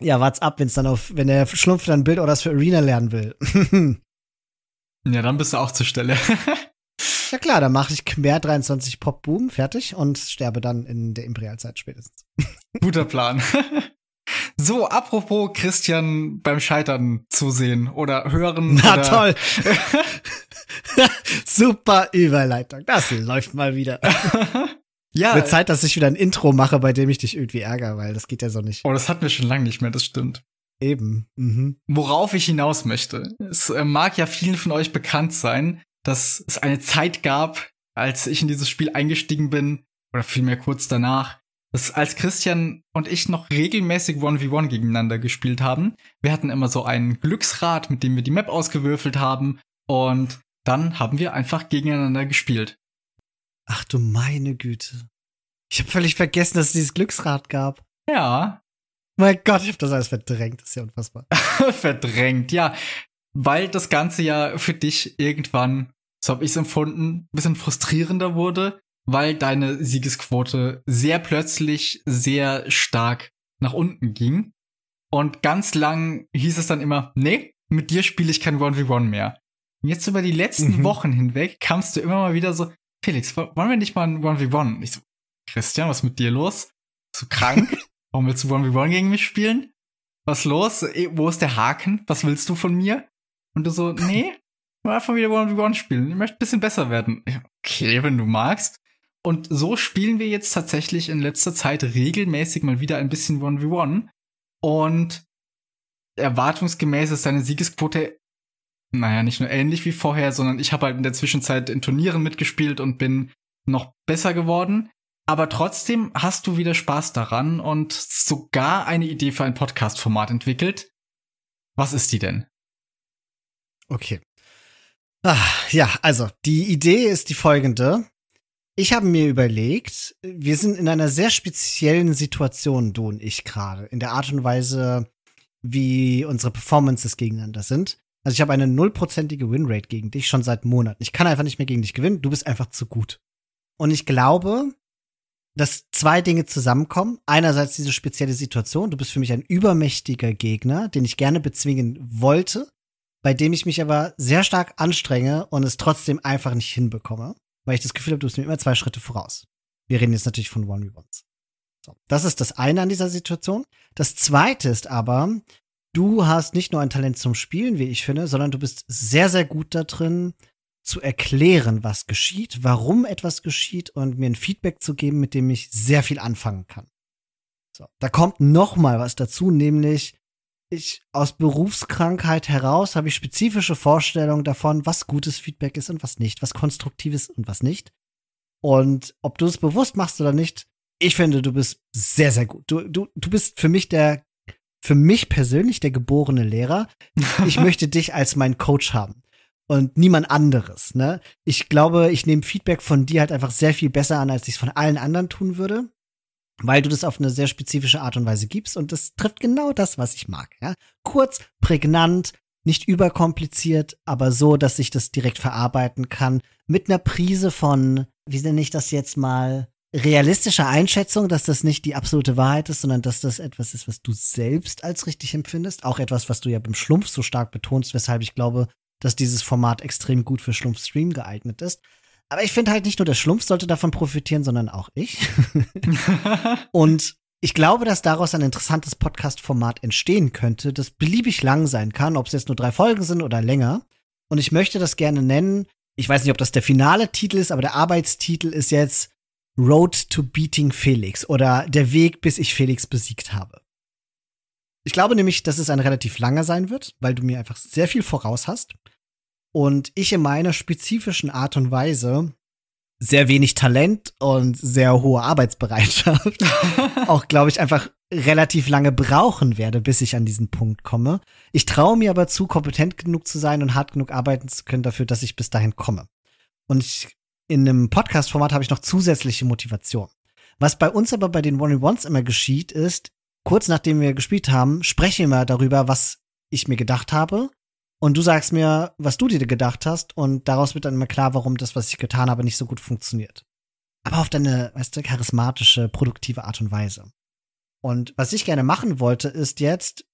Ja, wart's ab, wenn's dann auf, wenn der Schlumpf dann Bildorders für Arena lernen will. <laughs>
ja, dann bist du auch zur Stelle.
ja klar, dann mache ich Khmer 23 Pop Boom fertig und sterbe dann in der Imperialzeit spätestens. <laughs>
Guter Plan. <laughs> So, apropos Christian beim Scheitern zusehen oder hören.
Na
oder
toll. <laughs> Super Überleitung. Das läuft mal wieder.
ja.
Wird Zeit, dass ich wieder ein Intro mache, bei dem ich dich irgendwie ärgere, weil das geht ja so nicht.
Oh, das hatten wir schon lange nicht mehr, das stimmt.
Eben. Mhm.
Worauf ich hinaus möchte. Es äh, mag ja vielen von euch bekannt sein, dass es eine Zeit gab, als ich in dieses Spiel eingestiegen bin, oder vielmehr kurz danach, dass als Christian und ich noch regelmäßig 1v1 gegeneinander gespielt haben. Wir hatten immer so ein Glücksrad, mit dem wir die Map ausgewürfelt haben und dann haben wir einfach gegeneinander gespielt.
Ach du meine Güte. Ich habe völlig vergessen, dass es dieses Glücksrad gab.
Ja.
Mein Gott, ich habe das alles verdrängt. Das ist ja unfassbar. <laughs>
Verdrängt, ja. Weil das Ganze ja für dich irgendwann, so habe ich es empfunden, ein bisschen frustrierender wurde, weil deine Siegesquote sehr plötzlich sehr stark nach unten ging. Und ganz lang hieß es dann immer, nee, mit dir spiele ich kein 1v1 mehr. Und jetzt über die letzten
Mhm.
Wochen hinweg kamst du immer mal wieder so, Felix, wo- wollen wir nicht mal ein 1v1? Und Ich so, Christian, was ist mit dir los? Bist du krank? <laughs> Warum willst du 1v1 gegen mich spielen? Was los? Eh, Wo ist der Haken? Was willst du von mir? Und du so, <laughs> nee, will einfach wieder 1v1 spielen. Ich möchte ein bisschen besser werden. Okay, wenn du magst. Und so spielen wir jetzt tatsächlich in letzter Zeit regelmäßig mal wieder ein bisschen 1v1. Und erwartungsgemäß ist deine Siegesquote, naja, nicht nur ähnlich wie vorher, sondern ich habe halt in der Zwischenzeit in Turnieren mitgespielt und bin noch besser geworden. Aber trotzdem hast du wieder Spaß daran und sogar eine Idee für ein Podcast-Format entwickelt. Was ist die denn?
Okay. Ah, ja, also die Idee ist die folgende. Ich habe mir überlegt, wir sind in einer sehr speziellen Situation, du und ich gerade, in der Art und Weise, wie unsere Performances gegeneinander sind. Also ich habe eine nullprozentige Winrate gegen dich schon seit Monaten. Ich kann einfach nicht mehr gegen dich gewinnen. Du bist einfach zu gut. Und ich glaube, dass zwei Dinge zusammenkommen. Einerseits diese spezielle Situation. Du bist für mich ein übermächtiger Gegner, den ich gerne bezwingen wollte, bei dem ich mich aber sehr stark anstrenge und es trotzdem einfach nicht hinbekomme, weil ich das Gefühl habe, du bist mir immer zwei Schritte voraus. Wir reden jetzt natürlich von One v Ones. So, das ist das eine an dieser Situation. Das zweite ist aber, du hast nicht nur ein Talent zum Spielen, wie ich finde, sondern du bist sehr, sehr gut da drin, zu erklären, was geschieht, warum etwas geschieht und mir ein Feedback zu geben, mit dem ich sehr viel anfangen kann. So, da kommt noch mal was dazu, nämlich ich aus Berufskrankheit heraus habe ich spezifische Vorstellungen davon, was gutes Feedback ist und was nicht, was konstruktives und was nicht. Und ob du es bewusst machst oder nicht, ich finde, du bist sehr, sehr gut. Du, du, du bist für mich der, für mich persönlich der geborene Lehrer. Ich <laughs> möchte dich als mein Coach haben und niemand anderes. Ne? Ich glaube, ich nehme Feedback von dir halt einfach sehr viel besser an, als ich es von allen anderen tun würde weil du das auf eine sehr spezifische Art und Weise gibst und das trifft genau das, was ich mag. Ja? Kurz, prägnant, nicht überkompliziert, aber so, dass ich das direkt verarbeiten kann mit einer Prise von, wie nenne ich das jetzt mal, realistischer Einschätzung, dass das nicht die absolute Wahrheit ist, sondern dass das etwas ist, was du selbst als richtig empfindest. Auch etwas, was du ja beim Schlumpf so stark betonst, weshalb ich glaube, dass dieses Format extrem gut für Schlumpf-Stream geeignet ist. Aber ich finde halt nicht nur der Schlumpf sollte davon profitieren, sondern auch ich. <laughs> und ich glaube, dass daraus ein interessantes Podcast-Format entstehen könnte, das beliebig lang sein kann, ob es jetzt nur drei Folgen sind oder länger. Und ich möchte das gerne nennen. Ich weiß nicht, ob das der finale Titel ist, aber der Arbeitstitel ist jetzt Road to Beating Felix oder Der Weg, bis ich Felix besiegt habe. Ich glaube nämlich, dass es ein relativ langer sein wird, weil du mir einfach sehr viel voraus hast und ich in meiner spezifischen Art und Weise sehr wenig Talent und sehr hohe Arbeitsbereitschaft <laughs> auch, glaube ich, einfach relativ lange brauchen werde, bis ich an diesen Punkt komme. Ich traue mir aber zu, kompetent genug zu sein und hart genug arbeiten zu können dafür, dass ich bis dahin komme. Und ich, in einem Podcast-Format habe ich noch zusätzliche Motivation. Was bei uns aber bei den One-in-Ones immer geschieht, ist, kurz nachdem wir gespielt haben, spreche ich immer darüber, was ich mir gedacht habe und du sagst mir, was du dir gedacht hast, und daraus wird dann immer klar, warum das, was ich getan habe, nicht so gut funktioniert. Aber auf deine, weißt du, charismatische, produktive Art und Weise. Und was ich gerne machen wollte, ist jetzt,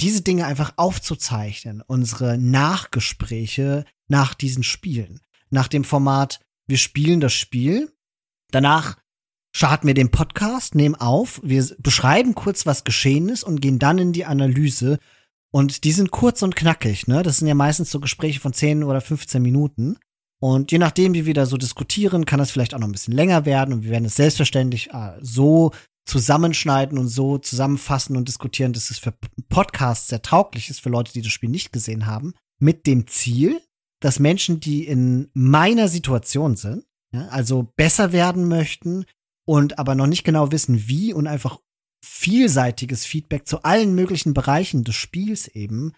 diese Dinge einfach aufzuzeichnen, unsere Nachgespräche nach diesen Spielen. Nach dem Format, wir spielen das Spiel, danach starten wir den Podcast, nehmen auf, wir beschreiben kurz, was geschehen ist und gehen dann in die Analyse und die sind kurz und knackig, ne? Das sind ja meistens so Gespräche von 10 oder 15 Minuten. Und je nachdem, wie wir da so diskutieren, kann das vielleicht auch noch ein bisschen länger werden. Und wir werden es selbstverständlich äh, so zusammenschneiden und so zusammenfassen und diskutieren, dass es für Podcasts sehr tauglich ist, für Leute, die das Spiel nicht gesehen haben. Mit dem Ziel, dass Menschen, die in meiner Situation sind, ja, also besser werden möchten und aber noch nicht genau wissen, wie und einfach vielseitiges Feedback zu allen möglichen Bereichen des Spiels eben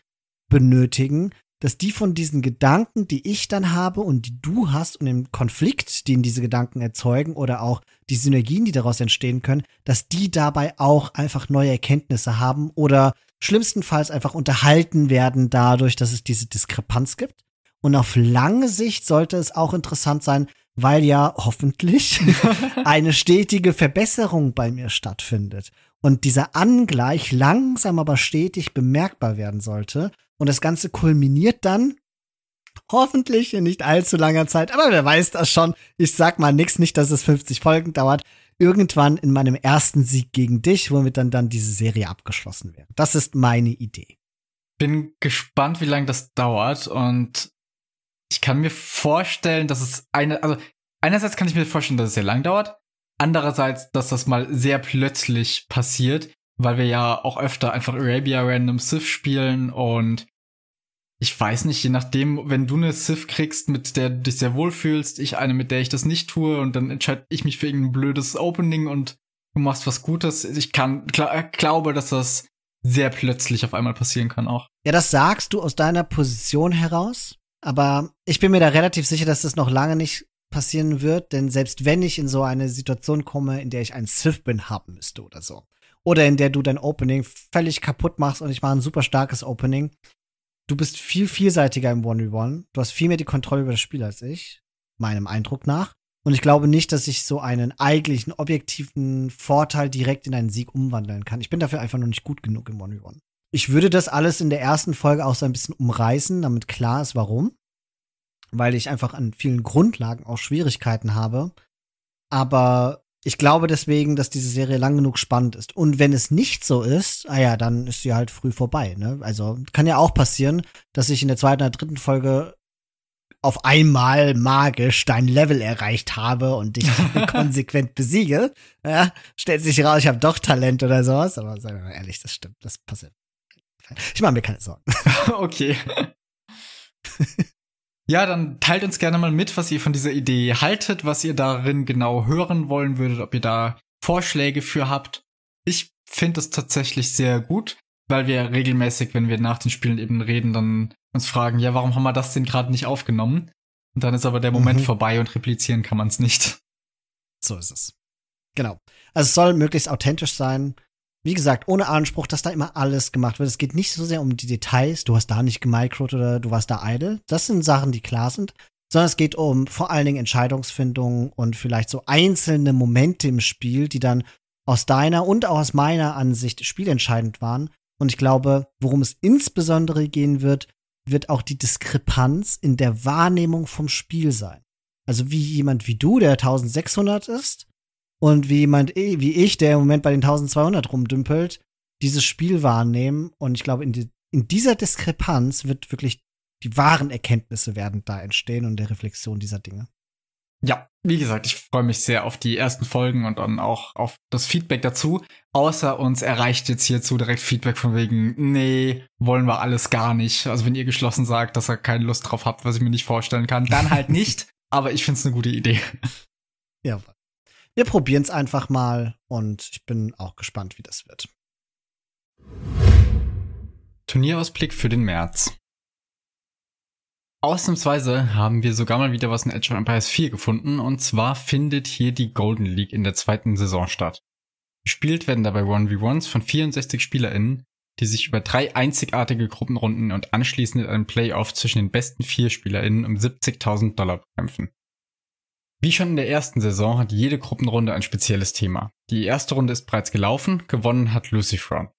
benötigen, dass die von diesen Gedanken, die ich dann habe und die du hast und dem Konflikt, den diese Gedanken erzeugen oder auch die Synergien, die daraus entstehen können, dass die dabei auch einfach neue Erkenntnisse haben oder schlimmstenfalls einfach unterhalten werden dadurch, dass es diese Diskrepanz gibt. Und auf lange Sicht sollte es auch interessant sein, weil ja hoffentlich <laughs> <laughs> eine stetige Verbesserung bei mir stattfindet und dieser Angleich langsam aber stetig bemerkbar werden sollte. Und das Ganze kulminiert dann hoffentlich in nicht allzu langer Zeit, aber wer weiß das schon. Ich sag mal nix, nicht, dass es 50 Folgen dauert. Irgendwann in meinem ersten Sieg gegen dich, womit dann dann diese Serie abgeschlossen wird. Das ist meine Idee.
Bin gespannt, wie lange das dauert und kann mir vorstellen, dass es eine, also einerseits kann ich mir vorstellen, dass es sehr lang dauert. Andererseits, dass das mal sehr plötzlich passiert, weil wir ja auch öfter einfach Arabia Random Sith spielen und ich weiß nicht, je nachdem, wenn du eine Sith kriegst, mit der du dich sehr wohl fühlst, ich eine, mit der ich das nicht tue und dann entscheide ich mich für irgendein blödes Opening und du machst was Gutes. Ich kann, klar, glaube, dass das sehr plötzlich auf einmal passieren kann auch.
Ja, das sagst du aus deiner Position heraus, aber ich bin mir da relativ sicher, dass das noch lange nicht passieren wird, denn selbst wenn ich in so eine Situation komme, in der ich ein Sith bin haben müsste oder so, oder in der du dein Opening völlig kaputt machst und ich mache ein super starkes Opening, du bist viel vielseitiger im 1v1. Du hast viel mehr die Kontrolle über das Spiel als ich, meinem Eindruck nach. Und ich glaube nicht, dass ich so einen eigentlichen, objektiven Vorteil direkt in einen Sieg umwandeln kann. Ich bin dafür einfach noch nicht gut genug im 1v1. Ich würde das alles in der ersten Folge auch so ein bisschen umreißen, damit klar ist, warum. Weil ich einfach an vielen Grundlagen auch Schwierigkeiten habe. Aber ich glaube deswegen, dass diese Serie lang genug spannend ist. Und wenn es nicht so ist, ah ja, dann ist sie halt früh vorbei. Ne? Also kann ja auch passieren, dass ich in der zweiten oder dritten Folge auf einmal magisch dein Level erreicht habe und dich <laughs> <laughs> konsequent besiege. Ja, stellt sich raus, ich habe doch Talent oder sowas. Aber sagen wir mal ehrlich, das stimmt. Das passiert. Ich mache mir keine Sorgen. <laughs> <laughs>
okay. Ja, dann teilt uns gerne mal mit, was ihr von dieser Idee haltet, was ihr darin genau hören wollen würdet, ob ihr da Vorschläge für habt. Ich finde es tatsächlich sehr gut, weil wir regelmäßig, wenn wir nach den Spielen eben reden, dann uns fragen, ja, warum haben wir das denn gerade nicht aufgenommen? Und dann ist aber der Moment mhm. vorbei und replizieren kann man es nicht.
So ist es. Genau. Also es soll möglichst authentisch sein wie gesagt, ohne Anspruch, dass da immer alles gemacht wird. Es geht nicht so sehr um die Details, du hast da nicht gemicrot oder du warst da idle. Das sind Sachen, die klar sind. Sondern es geht um vor allen Dingen Entscheidungsfindung und vielleicht so einzelne Momente im Spiel, die dann aus deiner und auch aus meiner Ansicht spielentscheidend waren. Und ich glaube, worum es insbesondere gehen wird, wird auch die Diskrepanz in der Wahrnehmung vom Spiel sein. Also wie jemand wie du, der 1600 ist, und wie jemand eh, wie ich, der im Moment bei den 1200 rumdümpelt, dieses Spiel wahrnehmen. Und ich glaube, in, die, in dieser Diskrepanz wird wirklich die wahren Erkenntnisse werden da entstehen und der Reflexion dieser Dinge.
Ja, wie gesagt, ich freue mich sehr auf die ersten Folgen und dann auch auf das Feedback dazu. Außer uns erreicht jetzt hierzu direkt Feedback von wegen, nee, wollen wir alles gar nicht. Also wenn ihr geschlossen sagt, dass ihr keine Lust drauf habt, was ich mir nicht vorstellen kann, dann halt <laughs> nicht. Aber ich finde es eine gute Idee.
Ja, wir probieren es einfach mal und ich bin auch gespannt, wie das wird.
Turnierausblick für den März. Ausnahmsweise haben wir sogar mal wieder was in Age of Empires 4 gefunden und zwar findet hier die Golden League in der zweiten Saison statt. Gespielt werden dabei 1v1s von 64 SpielerInnen, die sich über drei einzigartige Gruppenrunden und anschließend in einem Playoff zwischen den besten vier SpielerInnen um 70.000 Dollar kämpfen. Wie schon in der ersten Saison hat jede Gruppenrunde ein spezielles Thema. Die erste Runde ist bereits gelaufen, gewonnen hat Lucifron.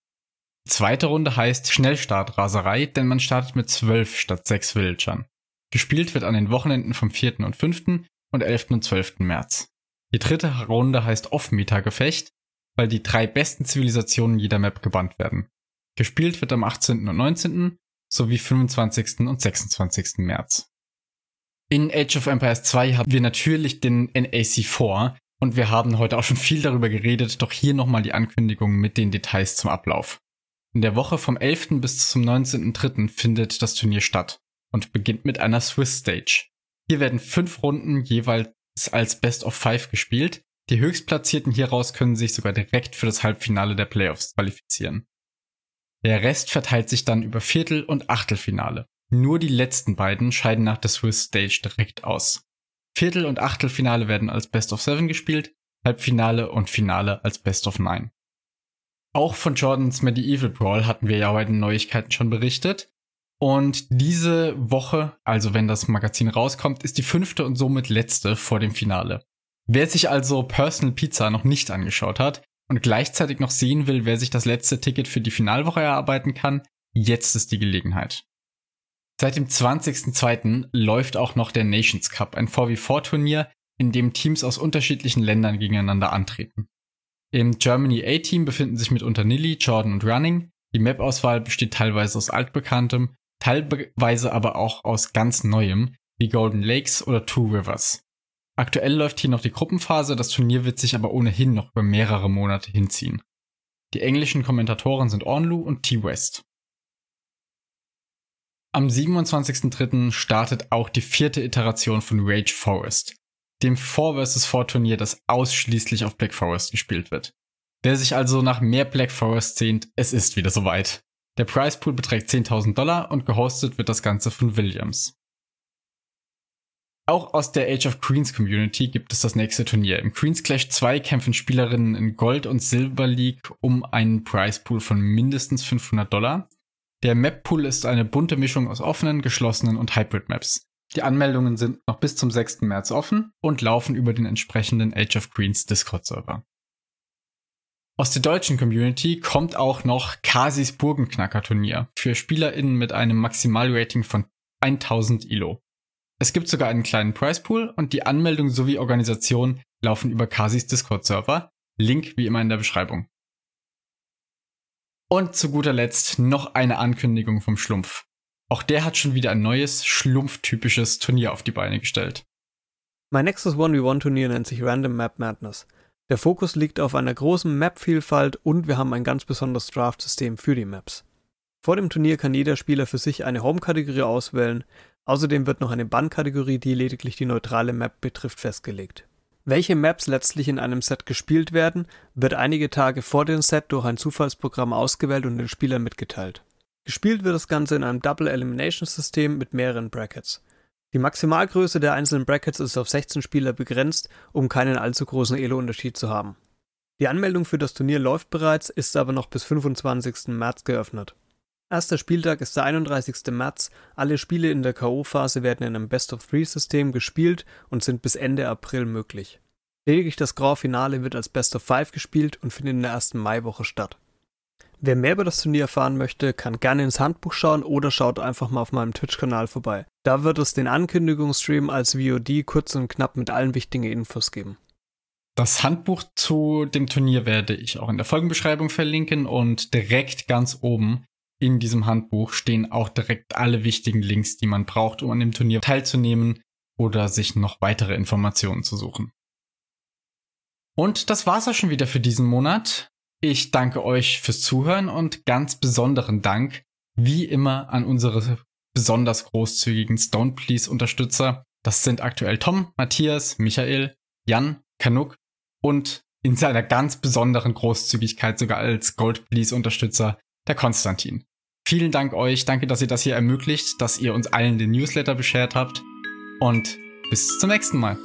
Die zweite Runde heißt Schnellstartraserei, denn man startet mit zwölf statt sechs Villagern. Gespielt wird an den Wochenenden vom 4. und 5. und 11. und 12. März. Die dritte Runde heißt Off-Meta-Gefecht, weil die drei besten Zivilisationen jeder Map gebannt werden. Gespielt wird am 18. und 19. sowie 25. und 26. März. In Age of Empires 2 haben wir natürlich den NAC4 und wir haben heute auch schon viel darüber geredet, doch hier nochmal die Ankündigung mit den Details zum Ablauf. In der Woche vom 11. bis zum 19.3. findet das Turnier statt und beginnt mit einer Swiss Stage. Hier werden fünf Runden jeweils als Best of Five gespielt. Die Höchstplatzierten hieraus können sich sogar direkt für das Halbfinale der Playoffs qualifizieren. Der Rest verteilt sich dann über Viertel- und Achtelfinale. Nur die letzten beiden scheiden nach der Swiss Stage direkt aus. Viertel- und Achtelfinale werden als Best of Seven gespielt, Halbfinale und Finale als Best of Nine. Auch von Jordans Medieval Brawl hatten wir ja bei den Neuigkeiten schon berichtet. Und diese Woche, also wenn das Magazin rauskommt, ist die fünfte und somit letzte vor dem Finale. Wer sich also Personal Pizza noch nicht angeschaut hat und gleichzeitig noch sehen will, wer sich das letzte Ticket für die Finalwoche erarbeiten kann, jetzt ist die Gelegenheit. Seit dem 20.02. läuft auch noch der Nations Cup, ein 4v4-Turnier, in dem Teams aus unterschiedlichen Ländern gegeneinander antreten. Im Germany A-Team befinden sich mitunter Nilly, Jordan und Running. Die Map-Auswahl besteht teilweise aus altbekanntem, teilweise aber auch aus ganz neuem, wie Golden Lakes oder Two Rivers. Aktuell läuft hier noch die Gruppenphase, das Turnier wird sich aber ohnehin noch über mehrere Monate hinziehen. Die englischen Kommentatoren sind Ornlu und T-West. Am 27.03. startet auch die vierte Iteration von Rage Forest, dem 4 vs 4 Turnier, das ausschließlich auf Black Forest gespielt wird. Wer sich also nach mehr Black Forest sehnt, es ist wieder soweit. Der Prize Pool beträgt 10.000 Dollar und gehostet wird das Ganze von Williams. Auch aus der Age of Queens Community gibt es das nächste Turnier. Im Queens Clash 2 kämpfen Spielerinnen in Gold und Silver League um einen Prize Pool von mindestens 500 Dollar. Der Map Pool ist eine bunte Mischung aus offenen, geschlossenen und Hybrid Maps. Die Anmeldungen sind noch bis zum 6. März offen und laufen über den entsprechenden Age of Queens Discord Server. Aus der deutschen Community kommt auch noch Kasis Burgenknacker Turnier für SpielerInnen mit einem Maximalrating von 1000 ILO. Es gibt sogar einen kleinen Price Pool und die Anmeldung sowie Organisation laufen über Kasis Discord-Server. Link wie immer in der Beschreibung. Und zu guter Letzt noch eine Ankündigung vom Schlumpf. Auch der hat schon wieder ein neues, schlumpftypisches Turnier auf die Beine gestellt.
Mein nächstes 1v1-Turnier nennt sich Random Map Madness. Der Fokus liegt auf einer großen Map-Vielfalt und wir haben ein ganz besonderes Draft-System für die Maps. Vor dem Turnier kann jeder Spieler für sich eine Home-Kategorie auswählen, Außerdem wird noch eine Bannkategorie, die lediglich die neutrale Map betrifft, festgelegt. Welche Maps letztlich in einem Set gespielt werden, wird einige Tage vor dem Set durch ein Zufallsprogramm ausgewählt und den Spielern mitgeteilt. Gespielt wird das Ganze in einem Double Elimination System mit mehreren Brackets. Die Maximalgröße der einzelnen Brackets ist auf 16 Spieler begrenzt, um keinen allzu großen Elo-Unterschied zu haben. Die Anmeldung für das Turnier läuft bereits, ist aber noch bis 25. März geöffnet. Erster Spieltag ist der 31. März. Alle Spiele in der K.O.-Phase werden in einem Best-of-Three-System gespielt und sind bis Ende April möglich. Lediglich das Grand Finale wird als Best of Five gespielt und findet in der ersten Maiwoche statt. Wer mehr über das Turnier erfahren möchte, kann gerne ins Handbuch schauen oder schaut einfach mal auf meinem Twitch-Kanal vorbei. Da wird es den Ankündigungsstream als VOD kurz und knapp mit allen wichtigen Infos geben.
Das Handbuch zu dem Turnier werde ich auch in der Folgenbeschreibung verlinken und direkt ganz oben in diesem Handbuch stehen auch direkt alle wichtigen Links, die man braucht, um an dem Turnier teilzunehmen oder sich noch weitere Informationen zu suchen. Und das war's auch schon wieder für diesen Monat. Ich danke euch fürs Zuhören und ganz besonderen Dank, wie immer, an unsere besonders großzügigen Stone Please Unterstützer. Das sind aktuell Tom, Matthias, Michael, Jan, Kanuk und in seiner ganz besonderen Großzügigkeit sogar als Gold Please Unterstützer der Konstantin. Vielen Dank euch. Danke, dass ihr das hier ermöglicht, dass ihr uns allen den Newsletter beschert habt. Und bis zum nächsten Mal.